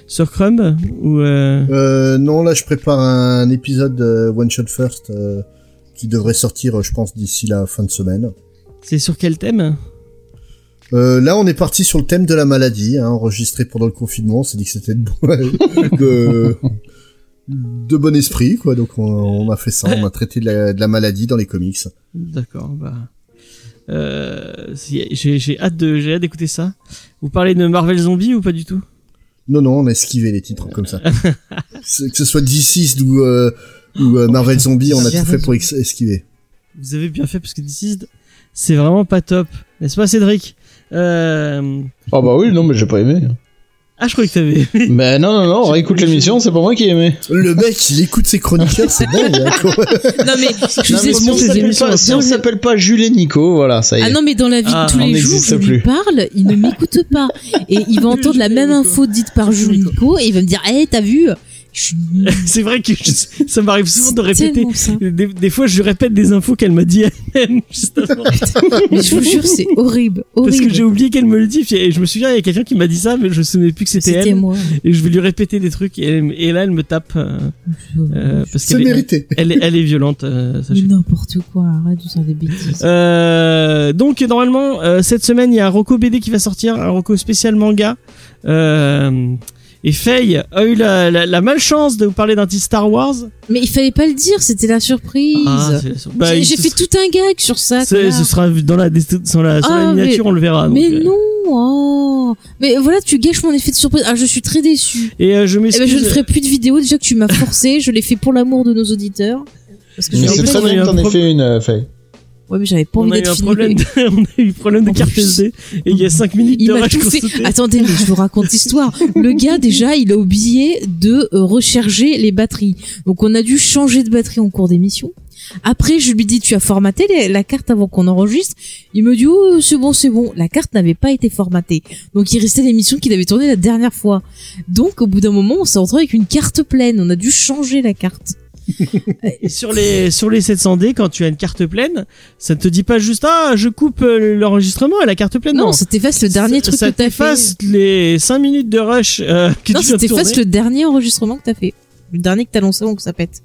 sur Crumb ou euh... Euh, non, là, je prépare un épisode de One Shot First euh, qui devrait sortir, je pense, d'ici la fin de semaine. c'est sur quel thème? Euh, là, on est parti sur le thème de la maladie, hein, enregistré pendant le confinement. On s'est dit que c'était de, bon- [laughs] de, de bon esprit, quoi. Donc, on, on a fait ça. On a traité de la, de la maladie dans les comics. D'accord, bah. Euh, j'ai j'ai hâte de j'ai hâte d'écouter ça. Vous parlez de Marvel Zombie ou pas du tout? Non, non, on a esquivé les titres comme ça. [laughs] Que ce soit DC ou, euh, ou euh, Marvel Zombie, on a tout fait pour esquiver. Vous avez bien fait parce que d'ici c'est vraiment pas top, n'est-ce pas Cédric? Euh... Ah bah oui, non, mais j'ai pas aimé. Ah, je croyais que t'avais. [laughs] Mais non, non, non, réécoute l'émission, c'est pas moi qui ai aimé. Le mec, il écoute ses chroniqueurs, c'est dingue. hein. [laughs] Non mais je Non, vous mais ai si on s'appelle pas, si on s'appelle pas Jules et Nico, voilà, ça y est. Ah non mais dans la vie Ah, de tous on les jours, je lui plus. parle, il ne m'écoute pas et il va [laughs] entendre la même info dite par Jules Nico et il va me dire "Eh, t'as vu? [laughs] c'est vrai que je- ça m'arrive souvent de répéter. Des, des fois, je répète des infos qu'elle m'a dit elle-même [laughs] juste avant. Mais je vous jure, c'est horrible, Parce horrible. que j'ai oublié qu'elle me le dit. Et je me souviens, il y a quelqu'un qui m'a dit ça, mais je me souvenais plus que c'était C'était elle. moi. Et je vais lui répéter des trucs. Et, elle- et là, elle me tape. euh, euh, parce qu'elle mérité. elle, est- elle est violente, euh, n'importe quoi, arrête de faire des bêtises. Euh, donc normalement euh, cette semaine il y a un Rocco BD qui va sortir, un Rocco spécial manga. Euh, et Faye a eu la, la, la malchance de vous parler d'un petit Star Wars. Mais il fallait pas le dire, c'était la surprise. Ah, c'est- bah, J'ai ce fait sera- tout un gag sur ça. Ce sera dans la, sur la, sur Ah, miniature, mais- on le verra. donc, Mais euh. non, oh. Mais voilà, tu gâches mon effet de surprise. Ah, je suis très déçue. Et euh, je Eh m'excuse. ben, je ne ferai plus de vidéos. Déjà que tu m'as forcé, je l'ai fait pour l'amour de nos auditeurs. Parce que Mais je c'est très bien que t'en aies fait une, euh, Faye. Ouais, mais j'avais pas on envie a eu d'être un filmé. problème de, [laughs] on a eu problème de carte. SD et il y a 5 minutes Il de m'a rage. Attendez, mais je vous raconte l'histoire. Le gars, déjà, il a oublié de euh, recharger les batteries. Donc, on a dû changer de batterie en cours d'émission. Après, je lui dis, tu as formaté les- la carte avant qu'on enregistre. Il me dit, oh, c'est bon, c'est bon. La carte n'avait pas été formatée. Donc, il restait l'émission qu'il avait tournée la dernière fois. Donc, au bout d'un moment, on s'est retrouvé avec une carte pleine. On a dû changer la carte. Sur les sur les 700D, quand tu as une carte pleine, ça ne te dit pas juste ah je coupe euh, l'enregistrement et la carte pleine. Non, Non, ça t'efface le dernier Ça- truc ça que t'as fait. t'efface les 5 minutes de rush euh, que Non, tu ça t'efface le dernier enregistrement que t'as fait. Le dernier que t'as lancé avant que ça pète.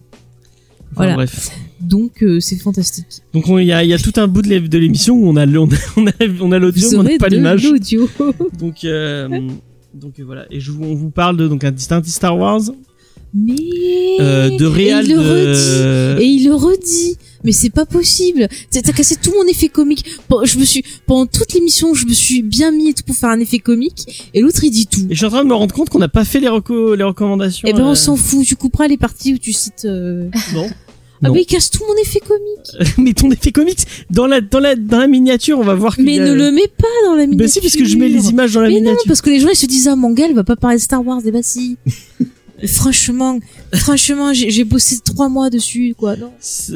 Enfin, voilà. bref. Donc, euh, c'est fantastique. Donc on- il y a, y a tout un bout de l'é- de l'émission où on a le- on a [laughs] on a, on a l'audio, mais on n'a pas l'image. l'audio. Donc euh, donc euh, voilà. Et je on vous parle de donc un distinct Star Wars, Mais. euh, de réal Et il le de. Et il le redit. Mais c'est pas possible. T'as cassé tout mon effet comique. Je me suis, pendant toute l'émission, je me suis bien mis et tout pour faire un effet comique. Et l'autre, il dit tout. Et je suis en train de me rendre compte qu'on n'a pas fait les, reco- les recommandations. Eh ben, euh, on s'en fout. Tu couperas les parties où tu cites, euh... [laughs] Non. Ah, Non. mais il casse tout mon effet comique. [laughs] mais ton effet comics dans la dans la dans la miniature, on va voir. Mais a- ne le mets pas dans la miniature. Bah si, puisque je mets les images dans la Mais non, miniature. parce que les gens ils se disent ah gars il va pas parler de Star Wars, eh ben si. [laughs] Franchement, franchement, j'ai bossé trois mois dessus, quoi. Non,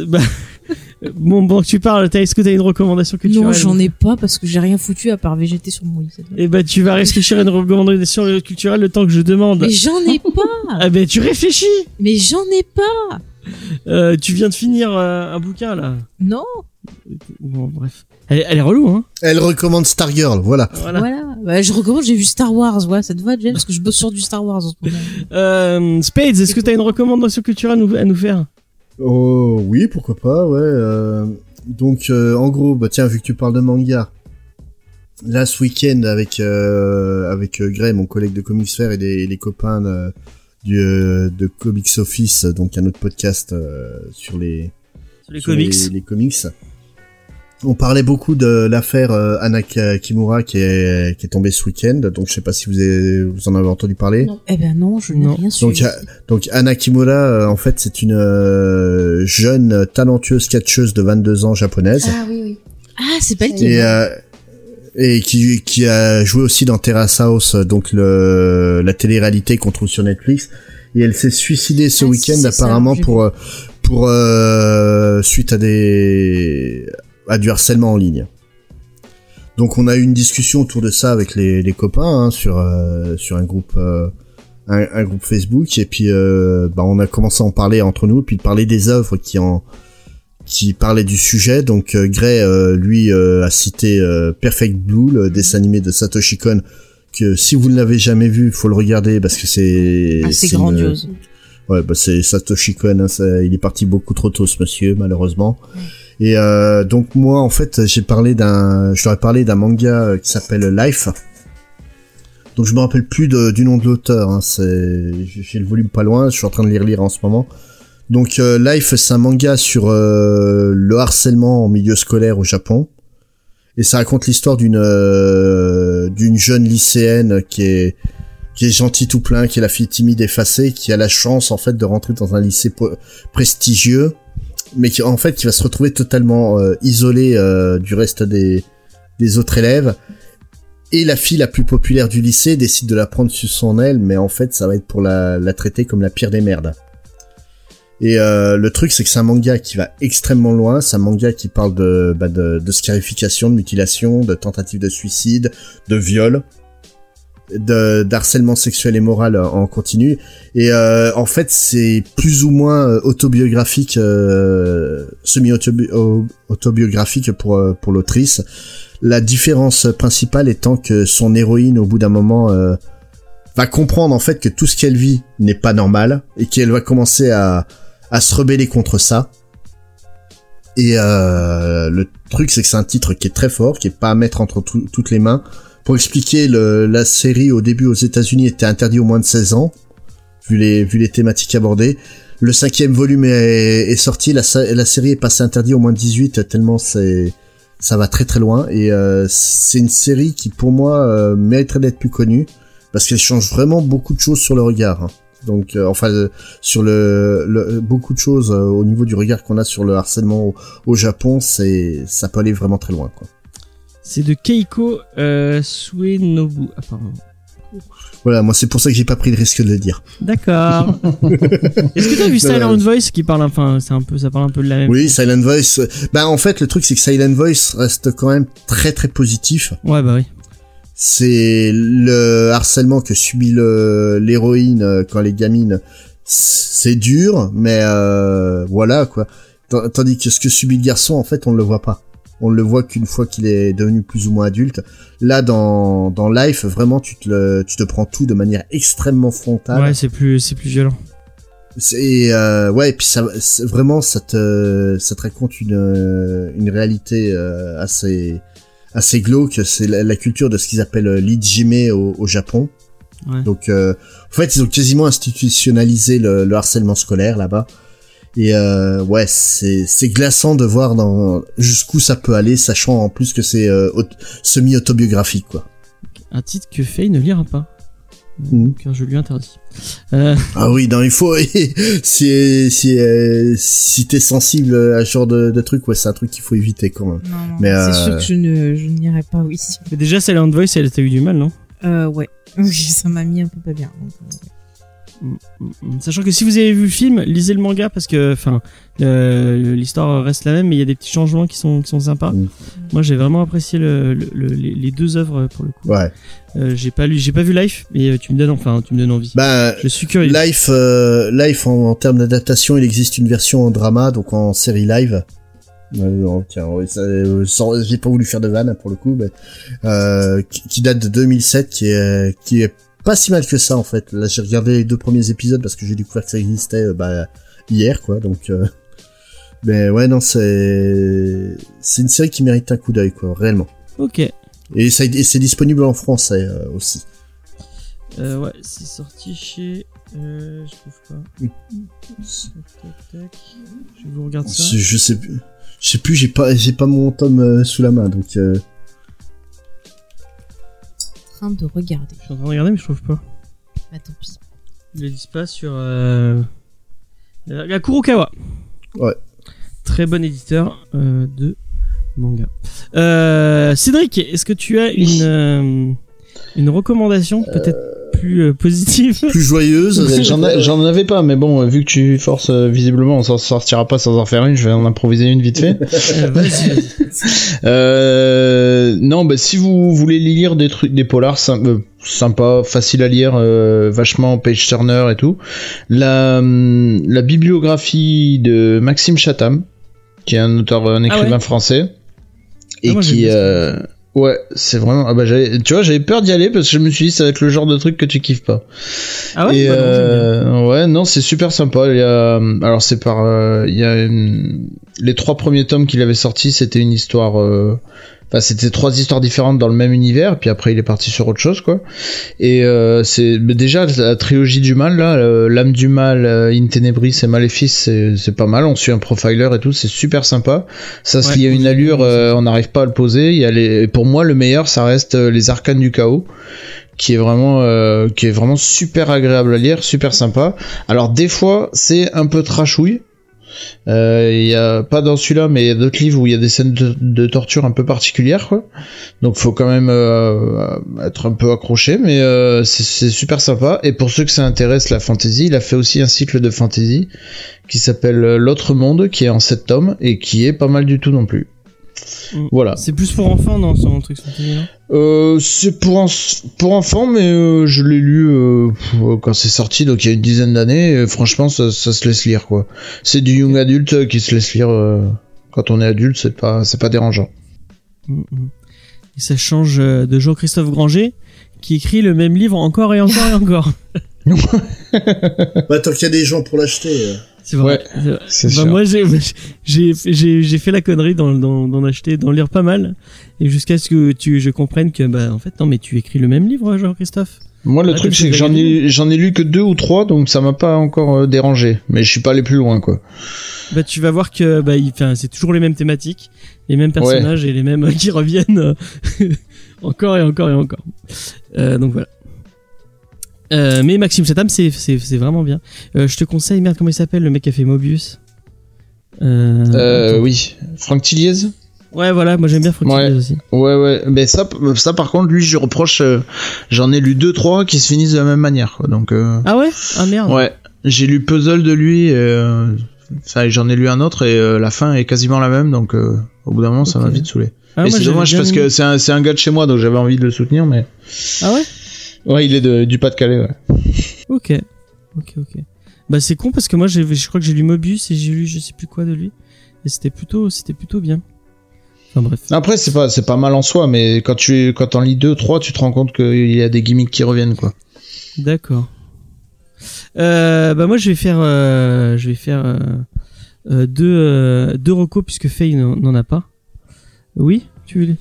Bah, [laughs] bon, bon, tu parles. t'as- Est-ce que t'as une recommandation culturelle non j'en ai pas parce que j'ai rien foutu à part végéter sur mon lit. Eh ben, tu vas réfléchir à une recommandation culturelle le temps que je demande. Mais j'en ai pas. Ah [laughs] ben, tu réfléchis. Mais j'en ai pas. Euh, tu viens de finir euh, un bouquin là. Non. Bon, bref. Elle, est- elle est relou, hein. Elle recommande Stargirl, voilà. Voilà. Voilà. Bah, je recommande. J'ai vu Star Wars. Ouais, ça te va, James Parce que je bosse sur du Star Wars en ce moment. [laughs] Euh, Spades, est-ce que t'as une recommandation culturelle à nous, à nous faire? Oh oui, pourquoi pas, ouais. euh, donc euh, en gros, bah tiens, vu que tu parles de manga, là ce week-end avec euh, avec euh, Gray, mon collègue de Comics Fair et des, les copains de, du, de Comics Office, donc un autre podcast euh, sur les Sur les sur comics. les, les comics. On parlait beaucoup de l'affaire euh, Anna Kimura qui est qui est tombée ce week-end, donc je sais pas si vous avez, vous en avez entendu parler. Non. Eh ben non, je n'ai rien su. Donc, donc Anna Kimura, euh, en fait, c'est une euh, jeune talentueuse catcheuse de 22 ans japonaise Ah oui, oui. Ah, c'est pas et euh, et qui qui a joué aussi dans Terrace House, donc le la télé-réalité qu'on trouve sur Netflix. Et elle s'est suicidée ce Ah, week-end ça, apparemment pour pour euh, suite à des à du harcèlement en ligne. Donc on a eu une discussion autour de ça avec les, les copains hein, sur euh, sur un groupe euh, un, un groupe Facebook et puis euh, bah, on a commencé à en parler entre nous puis de parler des œuvres qui en qui parlaient du sujet. Donc Gray lui a cité Perfect Blue, le dessin animé de Satoshi Kon que si vous ne l'avez jamais vu, faut le regarder parce que c'est Ah, c'est une- grandiose. Ouais, bah c'est Satoshi Kon, hein, ça- il est parti beaucoup trop tôt ce monsieur, malheureusement. Et euh, donc moi, en fait, j'ai parlé d'un, je leur ai parlé d'un manga euh, qui s'appelle Life. Donc je me rappelle plus du nom de l'auteur. Hein, c'est, j'ai le volume pas loin, je suis en train de lire lire en ce moment. Donc euh, Life, c'est un manga sur euh, le harcèlement en milieu scolaire au Japon. Et ça raconte l'histoire d'une d'une jeune lycéenne qui est qui est gentille tout plein, qui est la fille timide effacée, qui a la chance en fait de rentrer dans un lycée prestigieux, mais qui en fait qui va se retrouver totalement euh, isolée euh, du reste des des autres élèves. Et la fille la plus populaire du lycée décide de la prendre sur son aile, mais en fait ça va être pour la, la traiter comme la pire des merdes. Et euh, le truc, c'est que c'est un manga qui va extrêmement loin. C'est un manga qui parle de, bah, de, de scarification, de mutilation, de tentative de suicide, de viol, de d'harcèlement sexuel et moral en continu. Et euh, en fait, c'est plus ou moins euh, autobiographique, euh, semi-autobiographique pour euh, pour l'autrice. La différence principale étant que son héroïne, au bout d'un moment, euh, va comprendre en fait que tout ce qu'elle vit n'est pas normal et qu'elle va commencer à à se rebeller contre ça. Et euh, le truc, c'est que c'est un titre qui est très fort, qui est pas à mettre entre tout- toutes les mains. Pour expliquer, la série au début aux États-Unis était interdite aux moins de 16 ans, vu les vu les thématiques abordées. Le cinquième volume est, sorti, la, série est passée interdite aux moins de 18 tellement ça va très très loin et euh, c'est une série qui pour moi euh, mériterait d'être plus connue parce qu'elle change vraiment beaucoup de choses sur le regard. hein. Donc euh, enfin euh, sur le, beaucoup de choses au niveau du regard qu'on a sur le harcèlement au, Japon, ça peut aller vraiment très loin quoi. C'est de Keiko euh, Suenobu, apparemment. Voilà, moi c'est pour ça que j'ai pas pris le risque de le dire. D'accord. [laughs] Est-ce que t'as vu Silent Voice qui parle, enfin, c'est un peu, ça parle un peu de la même. Oui, Silent Voice. Bah en fait le truc c'est que Silent Voice reste quand même très très positif. Ouais, bah oui. c'est le harcèlement que subit l'héroïne euh, quand les gamines c'est dur, mais euh, voilà quoi. Tandis que ce que subit le garçon, en fait, on ne le voit pas. On le voit qu'une fois qu'il est devenu plus ou moins adulte. Là, dans dans Life, vraiment, tu te le, tu te prends tout de manière extrêmement frontale. Ouais, c'est plus, c'est plus violent. C'est euh, ouais, et puis ça, vraiment, ça te, ça te raconte une une réalité euh, assez assez glauque. C'est la, la culture de ce qu'ils appellent euh, l'ijime au, au Japon. Ouais. Donc, euh, en fait, ils ont quasiment institutionnalisé le, le harcèlement scolaire là-bas. Et euh, ouais, c'est c'est glaçant de voir dans jusqu'où ça peut aller, sachant en plus que c'est euh, aut- semi-autobiographique quoi. Un titre que Faye ne lira pas. Mhm. Car je lui interdis. Euh, Ah oui, non, il faut [laughs] si si euh, si t'es sensible à ce genre de, de truc, ouais, c'est un truc qu'il faut éviter quand même. Non, non, Mais, c'est euh, sûr que je ne, je n'irai pas, oui. mais déjà, Silent Voice, elle t'a eu du mal, non? Euh, ouais. [laughs] Oui, ça m'a mis un peu pas bien. donc, Sachant que si vous avez vu le film, lisez le manga parce que, enfin, euh, l'histoire reste la même, mais il y a des petits changements qui sont qui sont sympas. Mm. Moi, j'ai vraiment apprécié le, le- le- les, deux œuvres pour le coup. Ouais. Euh, j'ai pas lu, j'ai pas vu Life, mais euh, tu me donnes enfin, tu me donnes envie. Bah, je suis curieux. Life, euh, Life en, en termes d'adaptation, il existe une version en drama, donc en série live. Non, tiens, j'ai pas voulu faire de vanne pour le coup, mais qui, qui date de 2007, qui est qui est pas si mal que ça en fait. Là, j'ai regardé les deux premiers épisodes parce que j'ai découvert que ça existait euh, bah, hier, quoi. Donc, euh, mais ouais, non, c'est c'est une série qui mérite un coup d'œil, quoi, réellement. Ok. Et, ça, et c'est disponible en français euh, aussi. Ouais, c'est sorti chez. Je trouve pas. Mm. Tac, tac, tac. Je vous regarde ça. Je, je sais plus. Je sais plus, j'ai pas, j'ai pas mon tome sous la main, donc. Train de regarder. Je suis en train de regarder, mais je trouve pas. Bah, tant pis. Il le disent pas sur. Euh... La la Kurokawa. Ouais. Très bon éditeur euh, de manga. Euh, Cédric, est-ce que tu as une euh, une recommandation peut-être? Plus euh, positive Plus joyeuse. J'en avais pas, mais bon, vu que tu forces, euh, visiblement, on s'en sortira pas sans en faire une. Je vais en improviser une vite fait. [laughs] Euh. Euh, non, bah si vous voulez lire des trucs, des polars sym- euh, sympas, faciles à lire, euh, vachement page turner et tout, la, hum, la bibliographie de Maxime Chatham, qui est un auteur, un écrivain ouais? français, et Ah, moi, j'aime qui, euh, ouais, c'est vraiment, ah bah j'avais, tu vois, j'avais peur d'y aller parce que je me suis dit ça va être le genre de truc que tu kiffes pas. Ah ouais, Et bah non, euh, ouais, non, c'est super sympa. Il y a, alors c'est par, euh, il y a une- les trois premiers tomes qu'il avait sortis, c'était une histoire. euh, Enfin, c'était trois histoires différentes dans le même univers, puis après il est parti sur autre chose, quoi. Et euh, c'est déjà la trilogie du mal, là, euh, l'âme du mal, euh, In Tenebris et Maléfice, c'est c'est pas mal. On suit un profiler et tout, c'est super sympa. Ça Ouais, lie à moi, une allure, euh, on n'arrive pas à le poser. Il y a les, pour moi, le meilleur, ça reste euh, les Arcanes du chaos qui est vraiment euh, qui est vraiment super agréable à lire, super sympa. Alors des fois c'est un peu trashouille. Euh, Il y a pas dans celui-là, mais il y a d'autres livres où il y a des scènes de, torture un peu particulières, quoi. Donc faut quand même euh, être un peu accroché, mais euh, c'est- super sympa. Et pour ceux que ça intéresse la fantasy, il a fait aussi un cycle de fantasy qui s'appelle L'autre monde, qui est en 7 tomes et qui est pas mal du tout non plus. Mm. Voilà. C'est plus pour enfants dans son truc non Euh, c'est pour, pour enfants, mais euh, je l'ai lu euh, quand c'est sorti, donc il y a une dizaine d'années. et franchement, ça, ça se laisse lire, quoi. C'est du young adulte euh, qui se laisse lire euh, quand on est adulte, c'est pas, c'est pas dérangeant. Mm, mm. Et ça change de Jean-Christophe Granger qui écrit le même livre encore et encore et encore. [laughs] bah, tant qu'il y a des gens pour l'acheter. C'est vrai. Ouais, c'est Bah, moi j'ai [laughs] j'ai j'ai j'ai fait la connerie d'en d'en d'en acheter d'en lire pas mal et jusqu'à ce que tu je comprenne que bah en fait non mais tu écris le même livre Jean-Christophe. Moi, le Ah, truc, c'est que j'en ai, j'en ai lu que deux ou trois, donc ça m'a pas encore euh, dérangé. Mais je suis pas allé plus loin, quoi. Bah tu vas voir que bah il enfin c'est toujours les mêmes thématiques, les mêmes personnages et les mêmes euh, qui reviennent euh, [laughs] encore et encore et encore. Euh, donc voilà. Euh, mais Maxime Chatham c'est c'est c'est vraiment bien. Euh, je te conseille merde comment il s'appelle le mec qui a fait Mobius. Euh, Euh, oui. Franck Tilliez Ouais voilà moi j'aime bien Frank Ouais. Tilliez aussi. Ouais, ouais. Mais ça, ça, par contre, lui, je reproche, j'en ai lu deux, trois qui se finissent de la même manière, quoi. Donc, Ah ouais? Ah merde. Ouais, j'ai lu Puzzle de lui, enfin j'en ai lu un autre et la fin est quasiment la même, donc au bout d'un moment ça m'a vite saoulé. Ah, et moi, c'est dommage parce aimé. que c'est un, c'est un gars de chez moi, donc j'avais envie de le soutenir, mais Ah ouais? Ouais, il est de, du Pas-de-Calais. Ouais. Ok. Ok, ok. Bah c'est con parce que moi j'ai, je crois que j'ai lu Mobius et j'ai lu je sais plus quoi de lui et c'était plutôt, c'était plutôt bien. Enfin bref. Après, c'est pas, c'est pas mal en soi, mais quand tu, quand t'en lis deux, trois, tu te rends compte qu'il y a des gimmicks qui reviennent, quoi. D'accord. Euh, bah moi je vais faire, euh, je vais faire euh, euh, deux, euh, deux recos puisque Faye n'en n'en a pas. Oui, tu veux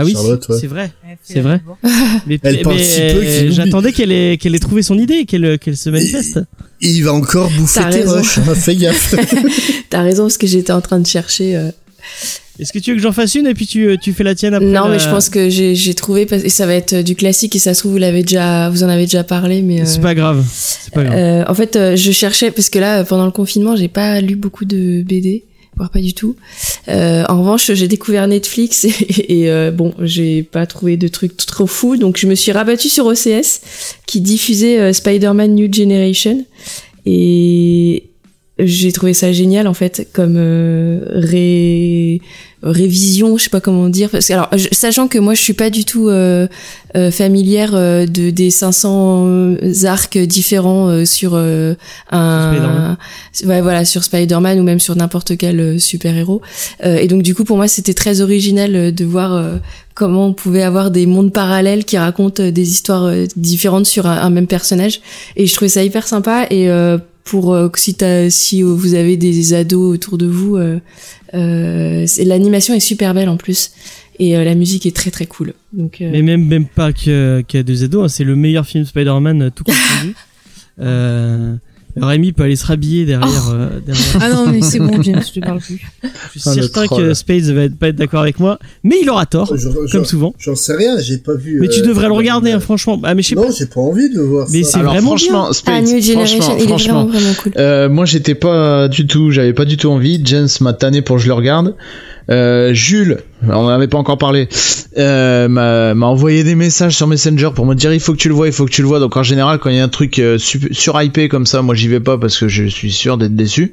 Ah oui, c'est ouais. vrai. C'est vrai. [laughs] Mais, Elle parle si peu qu'il j'attendais qu'elle ait, qu'elle ait trouvé son idée et qu'elle, qu'elle se manifeste. Et il va encore bouffer T'as tes raison. rushs, hein, fais gaffe. [laughs] T'as raison parce que j'étais en train de chercher. euh, Est-ce que tu veux que j'en fasse une et puis tu, tu fais la tienne après Non, la- mais je pense que j'ai j'ai trouvé parce- et ça va être euh, du classique et ça se trouve vous l'avez déjà, vous en avez déjà parlé, mais. euh, C'est pas grave. C'est pas grave. Euh, en fait, euh, je cherchais parce que là, pendant le confinement, j'ai pas lu beaucoup de BD, pas du tout. Euh, en revanche, j'ai découvert Netflix [laughs] et, et, euh, bon, j'ai pas trouvé de trucs trop fous, donc je me suis rabattue sur OCS qui diffusait euh, Spider-Man New Generation et j'ai trouvé ça génial en fait comme euh, ré révision, je sais pas comment dire parce que alors je- sachant que moi je suis pas du tout euh, euh, familière euh, de des 500 arcs différents euh, sur euh, un Spider-Man. ouais voilà sur Spider-Man ou même sur n'importe quel euh, super-héros Euh, et donc du coup pour moi c'était très original euh, de voir euh, comment on pouvait avoir des mondes parallèles qui racontent euh, des histoires euh, différentes sur un, un même personnage et je trouvais ça hyper sympa et euh, pour euh, si euh, vous avez des ados autour de vous euh, l'animation est super belle en plus. Et la musique est très très cool. Donc Mais même, même pas qu'il y a deux ados, hein, c'est le meilleur film Spider-Man tout [laughs] confondu. Euh, Rémi peut aller se rhabiller derrière. euh, derrière. Ah non, mais c'est bon, [laughs] James, je te parle plus. Je suis Ah, le certain que Spades va être, pas être d'accord avec moi, mais il aura tort, Je- je- comme souvent. J'en sais rien, j'ai pas vu. Mais tu euh, devrais le regarder, hein, euh, franchement. Ah, mais je sais Non, pas. j'ai pas envie de voir Mais c'est vraiment franchement, ah, Spades, New Generation franchement, il est franchement, vraiment vraiment cool Euh, moi j'étais pas du tout, j'avais pas du tout envie. James m'a tanné pour que je le regarde. Euh, Jules, on en avait pas encore parlé, euh, m'a envoyé des messages sur Messenger pour me dire il faut que tu le vois, il faut que tu le vois. Donc en général quand il y a un truc euh, surhypé comme ça, moi j'y vais pas parce que je suis sûr d'être déçu.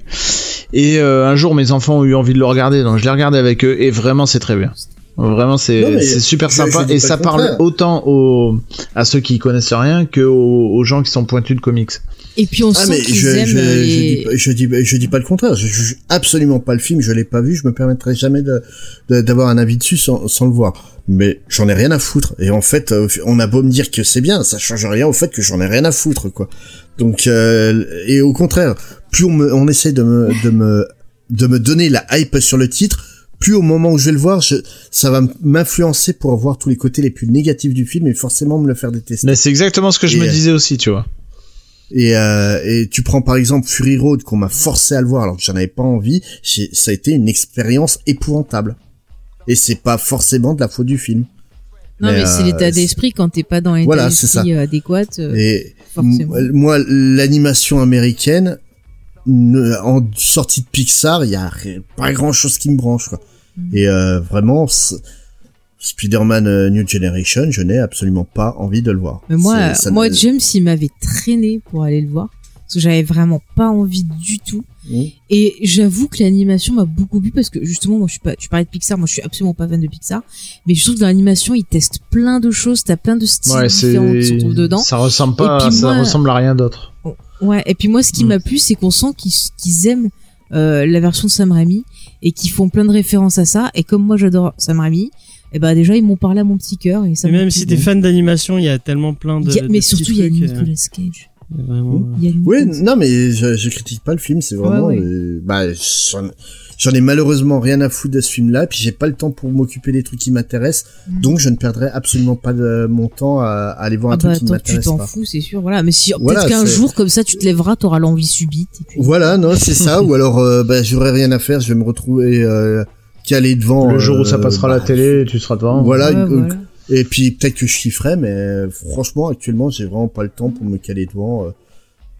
Et euh, un jour mes enfants ont eu envie de le regarder, donc je l'ai regardé avec eux et vraiment c'est très bien. Vraiment c'est super sympa et ça le parle autant aux, à ceux qui connaissent rien que aux, aux gens qui sont pointus de comics. Et puis on Ah sent mais qu'ils je, aiment je, je, dis, je dis je dis pas le contraire. Je juge absolument pas le film. Je l'ai pas vu. Je me permettrai jamais de de- d'avoir un avis dessus sans, sans le voir. Mais j'en ai rien à foutre. Et en fait, euh, on a beau me dire que c'est bien, ça change rien au fait que j'en ai rien à foutre, quoi. Donc euh, et au contraire, plus on me on essaie de me de me de me donner la hype sur le titre, plus au moment où je vais le voir, je, ça va m'influencer pour voir tous les côtés les plus négatifs du film et forcément me le faire détester. Mais c'est exactement ce que je Et, me euh, disais aussi, tu vois. Et, euh, et tu prends par exemple Fury Road qu'on m'a forcé à le voir alors que j'en avais pas envie, ça a été une expérience épouvantable. Et c'est pas forcément de la faute du film. Non, mais, mais, c'est euh, l'état d'esprit quand t'es pas dans l'état Voilà, d'esprit euh, adéquat. euh, Et forcément. moi, l'animation américaine, ne- en sortie de Pixar, il y a pas grand chose qui me branche. Quoi. Mm. Et euh, vraiment, Spider-Man euh, New Generation, je n'ai absolument pas envie de le voir. Mais moi, ça moi, James, il m'avait traîné pour aller le voir. Parce que j'avais vraiment pas envie du tout. Et j'avoue que l'animation m'a beaucoup plu parce que justement, moi, je suis pas, tu parlais de Pixar, moi, je suis absolument pas fan de Pixar. Mais je trouve que dans l'animation, ils testent plein de choses, t'as plein de styles Ouais, différents qui se retrouvent dedans. ça ressemble pas, ça moi- ressemble à rien d'autre. Ouais, et puis moi, ce qui Mm. m'a plu, c'est qu'on sent qu'ils qu'ils aiment euh, la version de Sam Raimi et qu'ils font plein de références à ça. Et comme moi, j'adore Sam Raimi, et ben déjà, ils m'ont parlé à mon petit cœur. Et ça Et même si t'es fan d'animation, il y a tellement plein de. Y a- mais surtout, il y a trucs, euh, Nicolas Cage. vraiment, Oui, Nicolas- non, mais je, je critique pas le film, c'est vraiment, Ouais, ouais. euh, bah, j'en, ai malheureusement rien à foutre de ce film-là, puis j'ai pas le temps pour m'occuper des trucs qui m'intéressent, Mm. donc je ne perdrai absolument pas de mon temps à, à aller voir un Ah truc bah qui attends, tu m'intéresse t'en fous, c'est sûr. Voilà, mais si Voilà, peut-être qu'un jour comme ça, tu te lèveras, t'auras l'envie subite. Et puis... Voilà, non, c'est ça, [laughs] ou alors, euh, bah, j'aurai rien à faire, je vais me retrouver euh, calé devant. le jour où ça euh, passera à la bah, télé, tu seras devant. Voilà, Ouais, euh, et puis peut-être que je kifferai, mais euh, franchement, actuellement, j'ai vraiment pas le temps pour me caler devant. euh.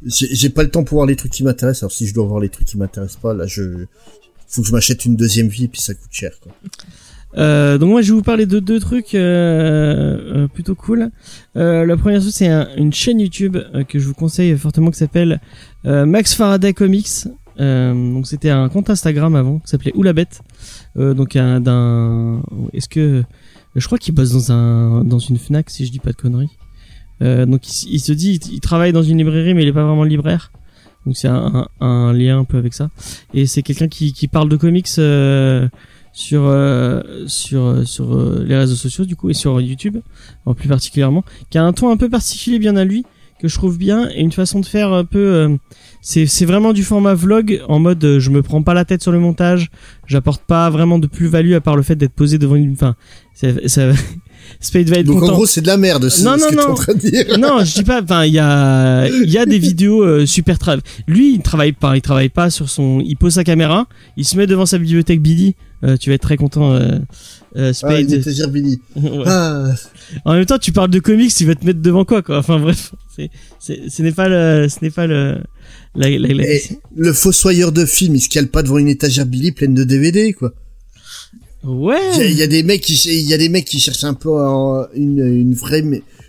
J'ai pas le temps pour voir les trucs qui m'intéressent. Alors si je dois voir les trucs qui m'intéressent pas, là, je faut que je m'achète une deuxième vie, et puis ça coûte cher. Quoi. Euh, donc moi je vais vous parler de deux trucs euh, plutôt cool. Euh, la première chose c'est un- une chaîne YouTube euh, que je vous conseille fortement qui s'appelle euh, Max Faraday Comics. Euh, donc c'était un compte Instagram avant qui s'appelait Oula Bête. Euh, donc un d'un est-ce que je crois qu'il bosse dans un dans une Fnac si je dis pas de conneries. Euh, donc il, se dit, il, il travaille dans une librairie, mais il est pas vraiment libraire. Donc c'est un, un, un lien un peu avec ça. Et c'est quelqu'un qui, qui parle de comics euh, sur euh, sur sur euh, les réseaux sociaux du coup et sur YouTube en plus particulièrement, qui a un ton un peu particulier bien à lui que je trouve bien et une façon de faire un peu euh, c'est vraiment du format vlog en mode euh, je me prends pas la tête sur le montage j'apporte pas vraiment de plus value à part le fait d'être posé devant une enfin ça, ça Spade va être Donc en gros, c'est de la merde, c'est Non, ce non, que non. en train de dire. non, je dis pas. Enfin, il y a, il y a des vidéos euh, super tra... Lui, il travaille pas. Il travaille pas sur son. Il pose sa caméra. Il se met devant sa bibliothèque Billy. Euh, tu vas être très content, euh, euh, Ah, Spade. il était Billy. [laughs] Ouais. Ah, En même temps, tu parles de comics, il va te mettre devant quoi, quoi. Enfin bref, c'est, c'est, ce n'est pas le, ce n'est pas le, la, la, la- et le fossoyeur de film, il se cale pas devant une étagère Billy pleine de DVD, quoi. Ouais. Il y, a- il y a des mecs qui, il y a des mecs qui cherchent un peu une, une vraie,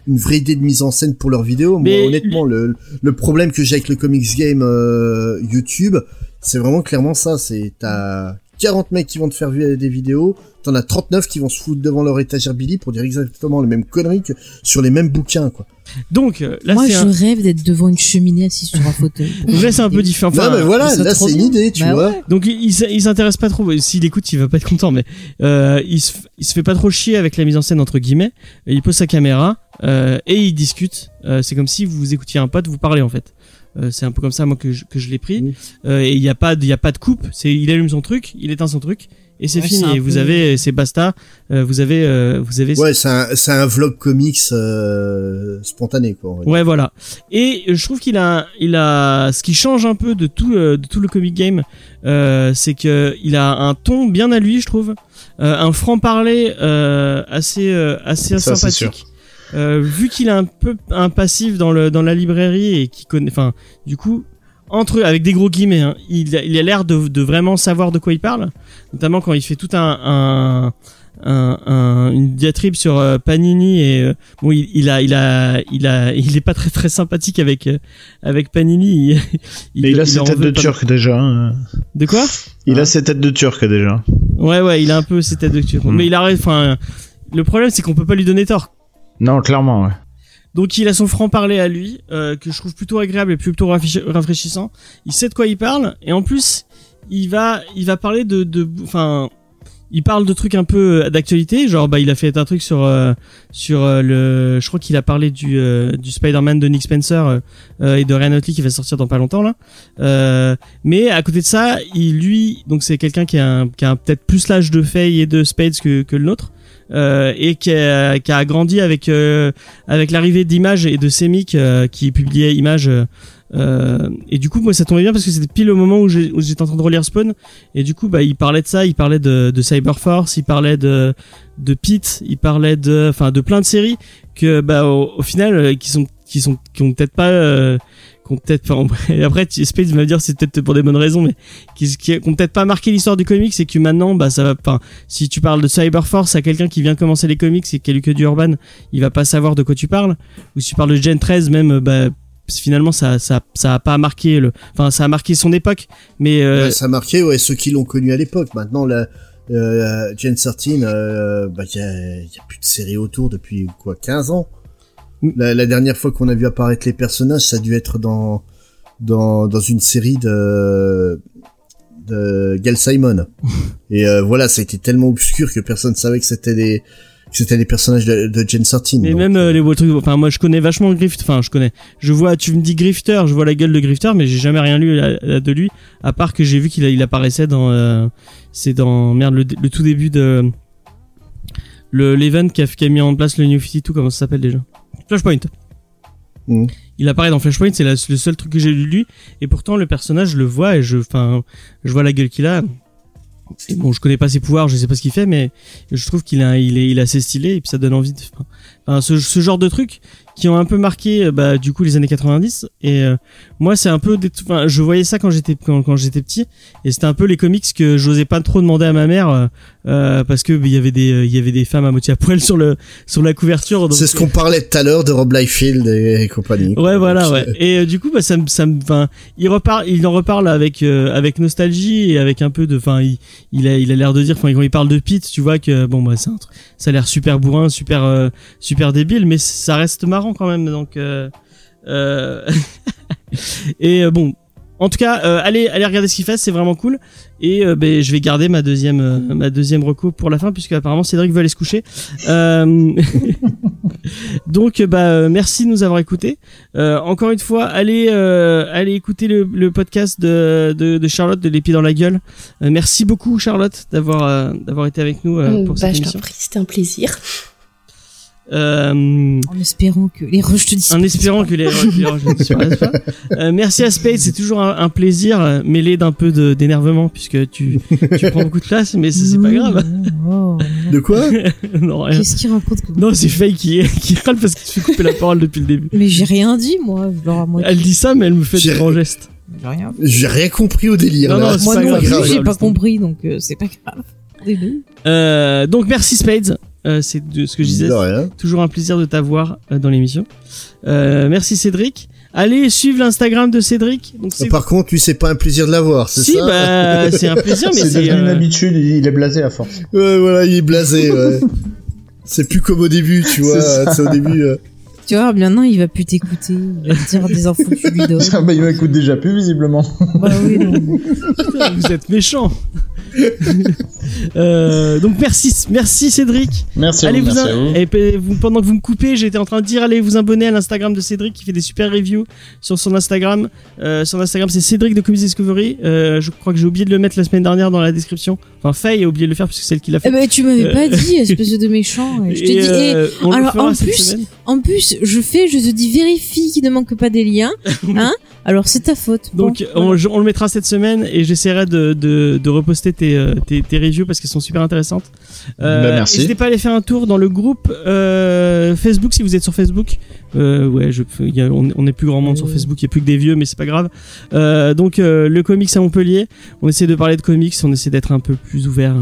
une vraie idée de mise en scène pour leurs vidéos. Mais Moi, honnêtement, le, le problème que j'ai avec le comics game euh, YouTube, c'est vraiment clairement ça. C'est t'as 40 mecs qui vont te faire vu- des vidéos, t'en as 39 qui vont se foutre devant leur étagère Billy pour dire exactement les mêmes conneries que sur les mêmes bouquins, quoi. Donc euh, là, Moi, je un... rêve d'être devant une cheminée assis sur un fauteuil. [laughs] donc là, c'est un peu différent. Enfin, non, mais voilà, là, c'est une idée, tu Bah vois. ouais. Donc il, il s'intéresse pas trop. S'il écoute, il va pas être content, mais euh, il, se, f- il se fait pas trop chier avec la mise en scène entre guillemets. Et il pose sa caméra euh, et il discute. Euh, c'est comme si vous écoutiez un pote vous parlez en fait. Euh, c'est un peu comme ça moi que je, que je l'ai pris. Euh, et il y a pas de, il y a pas de coupe. C'est il allume son truc, il éteint son truc et c'est Ouais, fini. Et vous peu- avez c'est basta. Euh, vous avez euh, vous avez Ouais, c'est un, c'est un vlog comics euh, spontané, quoi. Ouais, voilà. Et je trouve qu'il a, il a, ce qui change un peu de tout, euh, de tout le comic game, euh, c'est que il a un ton bien à lui, je trouve, euh, un franc parler euh, assez, euh, assez Ça, c'est sympathique. Euh, vu qu'il a un peu un passif dans le dans la librairie et qui connaît, enfin, du coup, entre avec des gros guillemets, hein, il, a- il a l'air de, de vraiment savoir de quoi il parle, notamment quand il fait tout un, un un, un- une diatribe sur euh, Panini et euh, bon il, il a il a il a il est pas très très sympathique avec euh, avec Panini [laughs] il, Mais il a ses têtes de pas- turc déjà. hein. de quoi? Il Hein? a ses têtes de turc déjà. ouais ouais il a un peu ses têtes de turc Hmm. mais il a enfin le problème c'est qu'on peut pas lui donner tort Non, clairement, ouais. donc il a son franc parler à lui euh, que je trouve plutôt agréable et plutôt rafraîchi- rafraîchissant. Il sait de quoi il parle et en plus il va il va parler de de enfin il parle de trucs un peu euh, d'actualité. Genre bah il a fait un truc sur euh, sur euh, le je crois qu'il a parlé du euh, du Spider-Man de Nick Spencer euh, et de Ryan Otley qui va sortir dans pas longtemps là. Mais à côté de ça il lui donc c'est quelqu'un qui a qui a peut-être plus l'âge de Faye et de Spades que que le nôtre euh, et qui a, qui grandi avec euh, avec l'arrivée d'Image et de Semic euh, qui publiait Image euh, euh, et du coup moi ça tombait bien parce que c'était pile au moment où j'étais en train de relire Spawn. Et du coup bah il parlait de ça il parlait de, de Cyberforce il parlait de de Pete il parlait de enfin de plein de séries que bah au, final euh, qui sont qui sont qui ont peut-être pas euh, qui ont peut-être enfin, [laughs] après Space va me dire c'est peut-être pour des bonnes raisons mais qui, qui, qui ont peut-être pas marqué l'histoire du comics c'est que maintenant bah ça va enfin si tu parles de Cyberforce à quelqu'un qui vient commencer les comics et qui a lu que du Urban il va pas savoir de quoi tu parles ou si tu parles de Gen 13 même euh, bah finalement ça ça ça a pas marqué le enfin ça a marqué son époque mais euh, ça a marqué ouais, ceux qui l'ont connu à l'époque. Maintenant, la, euh, Gen 13, euh, bah, il y a, y a plus de série autour depuis quoi, 15 ans. La, la dernière fois qu'on a vu apparaître les personnages, ça a dû être dans dans dans une série de de Gal Simon. [laughs] Et euh, voilà, ça a été tellement obscur que personne savait que c'était des que c'était des personnages de, de Gen 13. Mais même euh, les beaux trucs, enfin moi je connais vachement Grift, enfin je connais. Je vois, tu me dis Grifter, je vois la gueule de Grifter, mais j'ai jamais rien lu euh, euh, de lui, à part que j'ai vu qu'il il apparaissait dans, euh, c'est dans merde le, le tout début de le l'event qui a, qui a mis en place le New 52, comment ça s'appelle déjà? Flashpoint. Mhm. Il apparaît dans Flashpoint, c'est le seul truc que j'ai lu de lui, et pourtant le personnage je le vois et je, enfin, je vois la gueule qu'il a. Et bon, je connais pas ses pouvoirs, je sais pas ce qu'il fait, mais je trouve qu'il a, il est, il est assez stylé et puis ça donne envie de, enfin, ce, ce genre de trucs qui ont un peu marqué, euh, bah, du coup, les années 90. Et euh, moi, c'est un peu, des, enfin, je voyais ça quand j'étais, quand, quand j'étais petit, et c'était un peu les comics que j'osais pas trop demander à ma mère euh, euh, parce que bah, il y avait des, il y avait des femmes à moitié à poil sur le, sur la couverture. C'est ce qu'on parlait tout à l'heure de Rob Liefeld et compagnie. quoi. Ouais, voilà, ouais. Et euh, du coup, bah, ça me, ça me, enfin, il repart, il en reparle avec, euh, avec nostalgie et avec un peu de, enfin, il, il a, il a l'air de dire, enfin, quand il parle de Pete, tu vois que, bon, bah, c'est un truc- ça a l'air super bourrin, super, euh, super super débile, mais ça reste marrant quand même. Donc, euh, euh, [laughs] et euh, bon, en tout cas, euh, allez, allez regarder ce qu'il fait, c'est vraiment cool. Et euh, ben, je vais garder ma deuxième, euh, ma deuxième reco pour la fin, puisque apparemment Cédric veut aller se coucher. [laughs] Donc, bah, merci de nous avoir écoutés. Encore une fois, allez, allez écouter le, le podcast de, de, de Charlotte de l'épée dans la gueule. Merci beaucoup Charlotte d'avoir, d'avoir été avec nous pour bah, cette je t'en prie, c'était un plaisir. Euh, En espérant que les rushs te disent. en espérant que les, que les disparaissent pas. Euh, merci à Spade, c'est toujours un, un plaisir mêlé d'un peu de- d'énervement puisque tu, tu prends beaucoup de place, mais c'est pas grave. Oh, De quoi? [laughs] Non, rien. Qu'est-ce qu'il raconte que- Non, c'est Faye qui, qui râle parce qu'il se fait couper la parole depuis le début. Mais j'ai rien dit, moi. Alors, à moi, Elle dit ça, mais elle me fait des grands gestes. j'ai rien. J'ai rien compris au délire. Non, là. non, c'est Moi pas non plus, j'ai pas compris, donc euh, c'est pas grave. Euh, donc merci Spades, euh, c'est de ce que je disais. Toujours un plaisir de t'avoir euh, dans l'émission. Euh, merci Cédric. Allez suivre l'Instagram de Cédric. Donc Par contre, lui, c'est pas un plaisir de l'avoir, c'est si ça bah [laughs] c'est un plaisir, mais C'est c'est devenu une euh, habitude, il est blasé à force. Ouais, voilà, il est blasé, [laughs] ouais. C'est plus comme au début, tu vois. C'est au début. euh, Tu vois, maintenant, il va plus t'écouter. Il va te dire des [laughs] infos que tu lui donnes. Ah bah il m'écoute déjà plus visiblement. bah oui, non. Putain, vous êtes méchant. [laughs] euh, donc merci, merci Cédric. Merci allez vous, à vous. et vous- pendant que vous me coupez, j'étais en train de dire allez vous abonner à l'Instagram de Cédric qui fait des super reviews sur son Instagram. Euh, son Instagram c'est Cédric de Comedy Discovery. Euh, je crois que j'ai oublié de le mettre la semaine dernière dans la description. Enfin Faye a oublié de le faire puisque c'est elle qui l'a fait. Eh ben, tu m'avais Euh. pas dit, [laughs] espèce de méchant. Je t'ai Et, dit, eh, euh, on le alors, fera en cette plus, semaine. En plus, je fais, je te dis, vérifie qu'il ne manque pas des liens. [laughs] Hein Alors, c'est ta faute. Bon, Donc voilà. on, je- on le mettra cette semaine et j'essaierai de, de, de reposter tes, euh, tes, tes reviews parce qu'elles sont super intéressantes. Euh, Bah, merci. N'hésitez pas à aller faire un tour dans le groupe euh, Facebook si vous êtes sur Facebook. Euh, ouais, je, il y a- on, on est plus grand monde sur Facebook, il y a plus que des vieux, mais c'est pas grave. Euh, donc euh, le comics à Montpellier, on essaie de parler de comics, on essaie d'être un peu plus ouvert.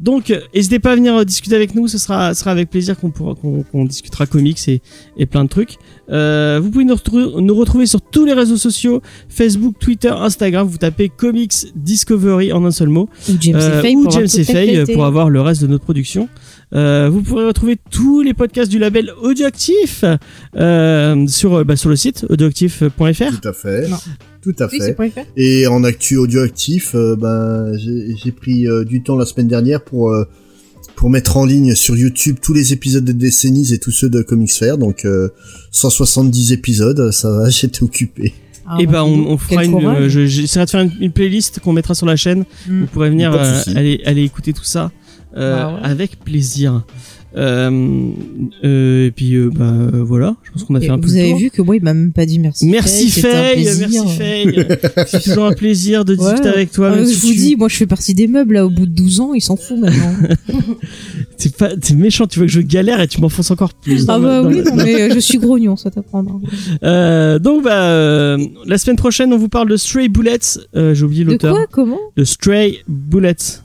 Donc, euh, n'hésitez pas à venir euh, discuter avec nous, ce sera, sera avec plaisir qu'on pourra, qu'on discutera comics et, et plein de trucs. Euh, vous pouvez nous, retrouver- nous retrouver sur tous les réseaux sociaux, Facebook, Twitter, Instagram. Vous tapez Comics Discovery en un seul mot. Ou James Euh, et Faye ou pour James Faye répété. pour avoir le reste de notre production. Euh, vous pourrez retrouver tous les podcasts du label Audioactif euh, sur, euh, bah, sur le site audioactif.fr. Tout à fait. Non. Tout à Oui, fait. Et en actu audioactif, euh, ben j'ai j'ai pris euh, du temps la semaine dernière pour euh, pour mettre en ligne sur YouTube tous les épisodes de Décennies et tous ceux de Comics Fair. Donc euh, 170 épisodes, ça va, [laughs] j'étais occupé. Ah, et bah, bah, dis on, fera une, euh, je- j'essaierai de faire une, une playlist qu'on mettra sur la chaîne. Mm. Vous pourrez venir euh, aller écouter tout ça euh, Bah ouais. avec plaisir. Euh, euh, et puis euh, bah voilà, je pense qu'on a Et fait un peu vous avez tour. vu que moi, il m'a même pas dit merci. Merci Faye, merci Faye. [laughs] C'est toujours un plaisir de discuter Ouais. avec toi. Ah, je si vous tu- dis, moi, je fais partie des meubles, là, au bout de 12 ans, il s'en fout maintenant. [laughs] Pas, c'est méchant. Tu veux que je galère et tu m'enfonces encore plus. ah bah oui, non, mais je suis grognon, ça t'apprendra. [laughs] Euh, donc bah euh, la semaine prochaine on vous parle de Stray Bullets. Euh, J'ai oublié De l'auteur. quoi? Comment? De Stray Bullets.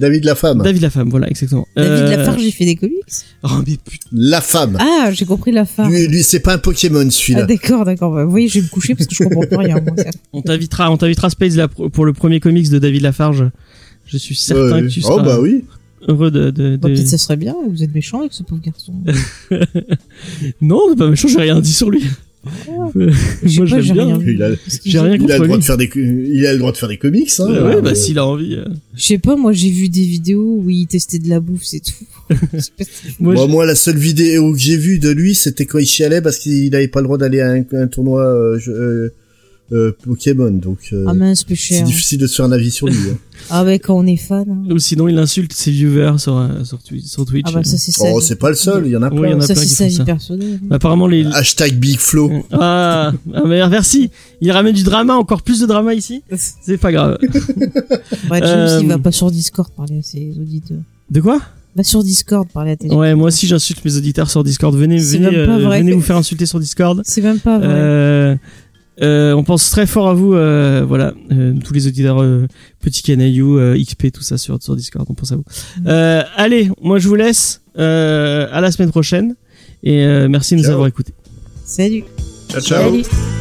David la femme. David la femme, voilà exactement. David Euh, Lafarge, j'ai fait des comics. Oh mais putain. La femme. Ah, j'ai compris la fin. Lui, lui c'est pas un Pokémon Ah, celui-là. d'accord, d'accord. Bah, vous voyez, je vais me coucher parce que je comprends plus rien. Moi. [laughs] On t'invitera, on t'invitera Space là pour pour le premier comics de David Lafarge. Je suis certain Ouais. que tu seras oh bah oui. heureux de. de, Bah, de- Peut-être ça serait bien, vous êtes méchant avec ce pauvre garçon. [laughs] Non, c'est pas méchant. J'ai rien dit sur lui. Je sais Moi je l'aime bien. rien vu. Il a, J'ai rien il a contre le droit lui. de faire des, il a le droit de faire des comics. Hein. Ouais, ouais, bah Euh, s'il a envie. euh. Je sais pas, moi j'ai vu des vidéos où il testait de la bouffe, c'est tout. [laughs] Moi, Bon, je- moi, la seule vidéo que j'ai vue de lui, c'était quand il chialait parce qu'il avait pas le droit d'aller à un, un tournoi euh, euh, euh, Pokémon. Donc, euh, Ah mince, c'est cher. difficile de se faire un avis sur lui. hein. [laughs] Ah ouais, quand on est fan. hein. Ou sinon il insulte ses viewers sur euh, sur, Twi- sur Twitch. Ah bah ça c'est ça. oh, c'est pas le seul, il y en a Oui, plein. il y en a ça plein c'est qui sa font vie ça. personnelle. Apparemment les. Hashtag Big Flo. Ah, ah mais merci. Il ramène du drama, encore plus de drama ici. [laughs] C'est pas grave. Ouais, James, Euh, il va pas sur Discord parler à ses auditeurs. De quoi? Va sur Discord parler à tes Ouais, moi aussi j'insulte mes auditeurs sur Discord. Venez, C'est venez, même pas euh, vrai. venez vous faire insulter sur Discord. C'est même pas vrai. Euh, euh, on pense très fort à vous, euh, voilà, euh, tous les auditeurs, euh, Petit Canaillou, euh, XP, tout ça sur, sur Discord, on pense à vous. Mm. Euh, allez, moi je vous laisse, euh, à la semaine prochaine, et euh, merci de nous Ciao. avoir écoutés. Salut. Ciao, ciao. Salut.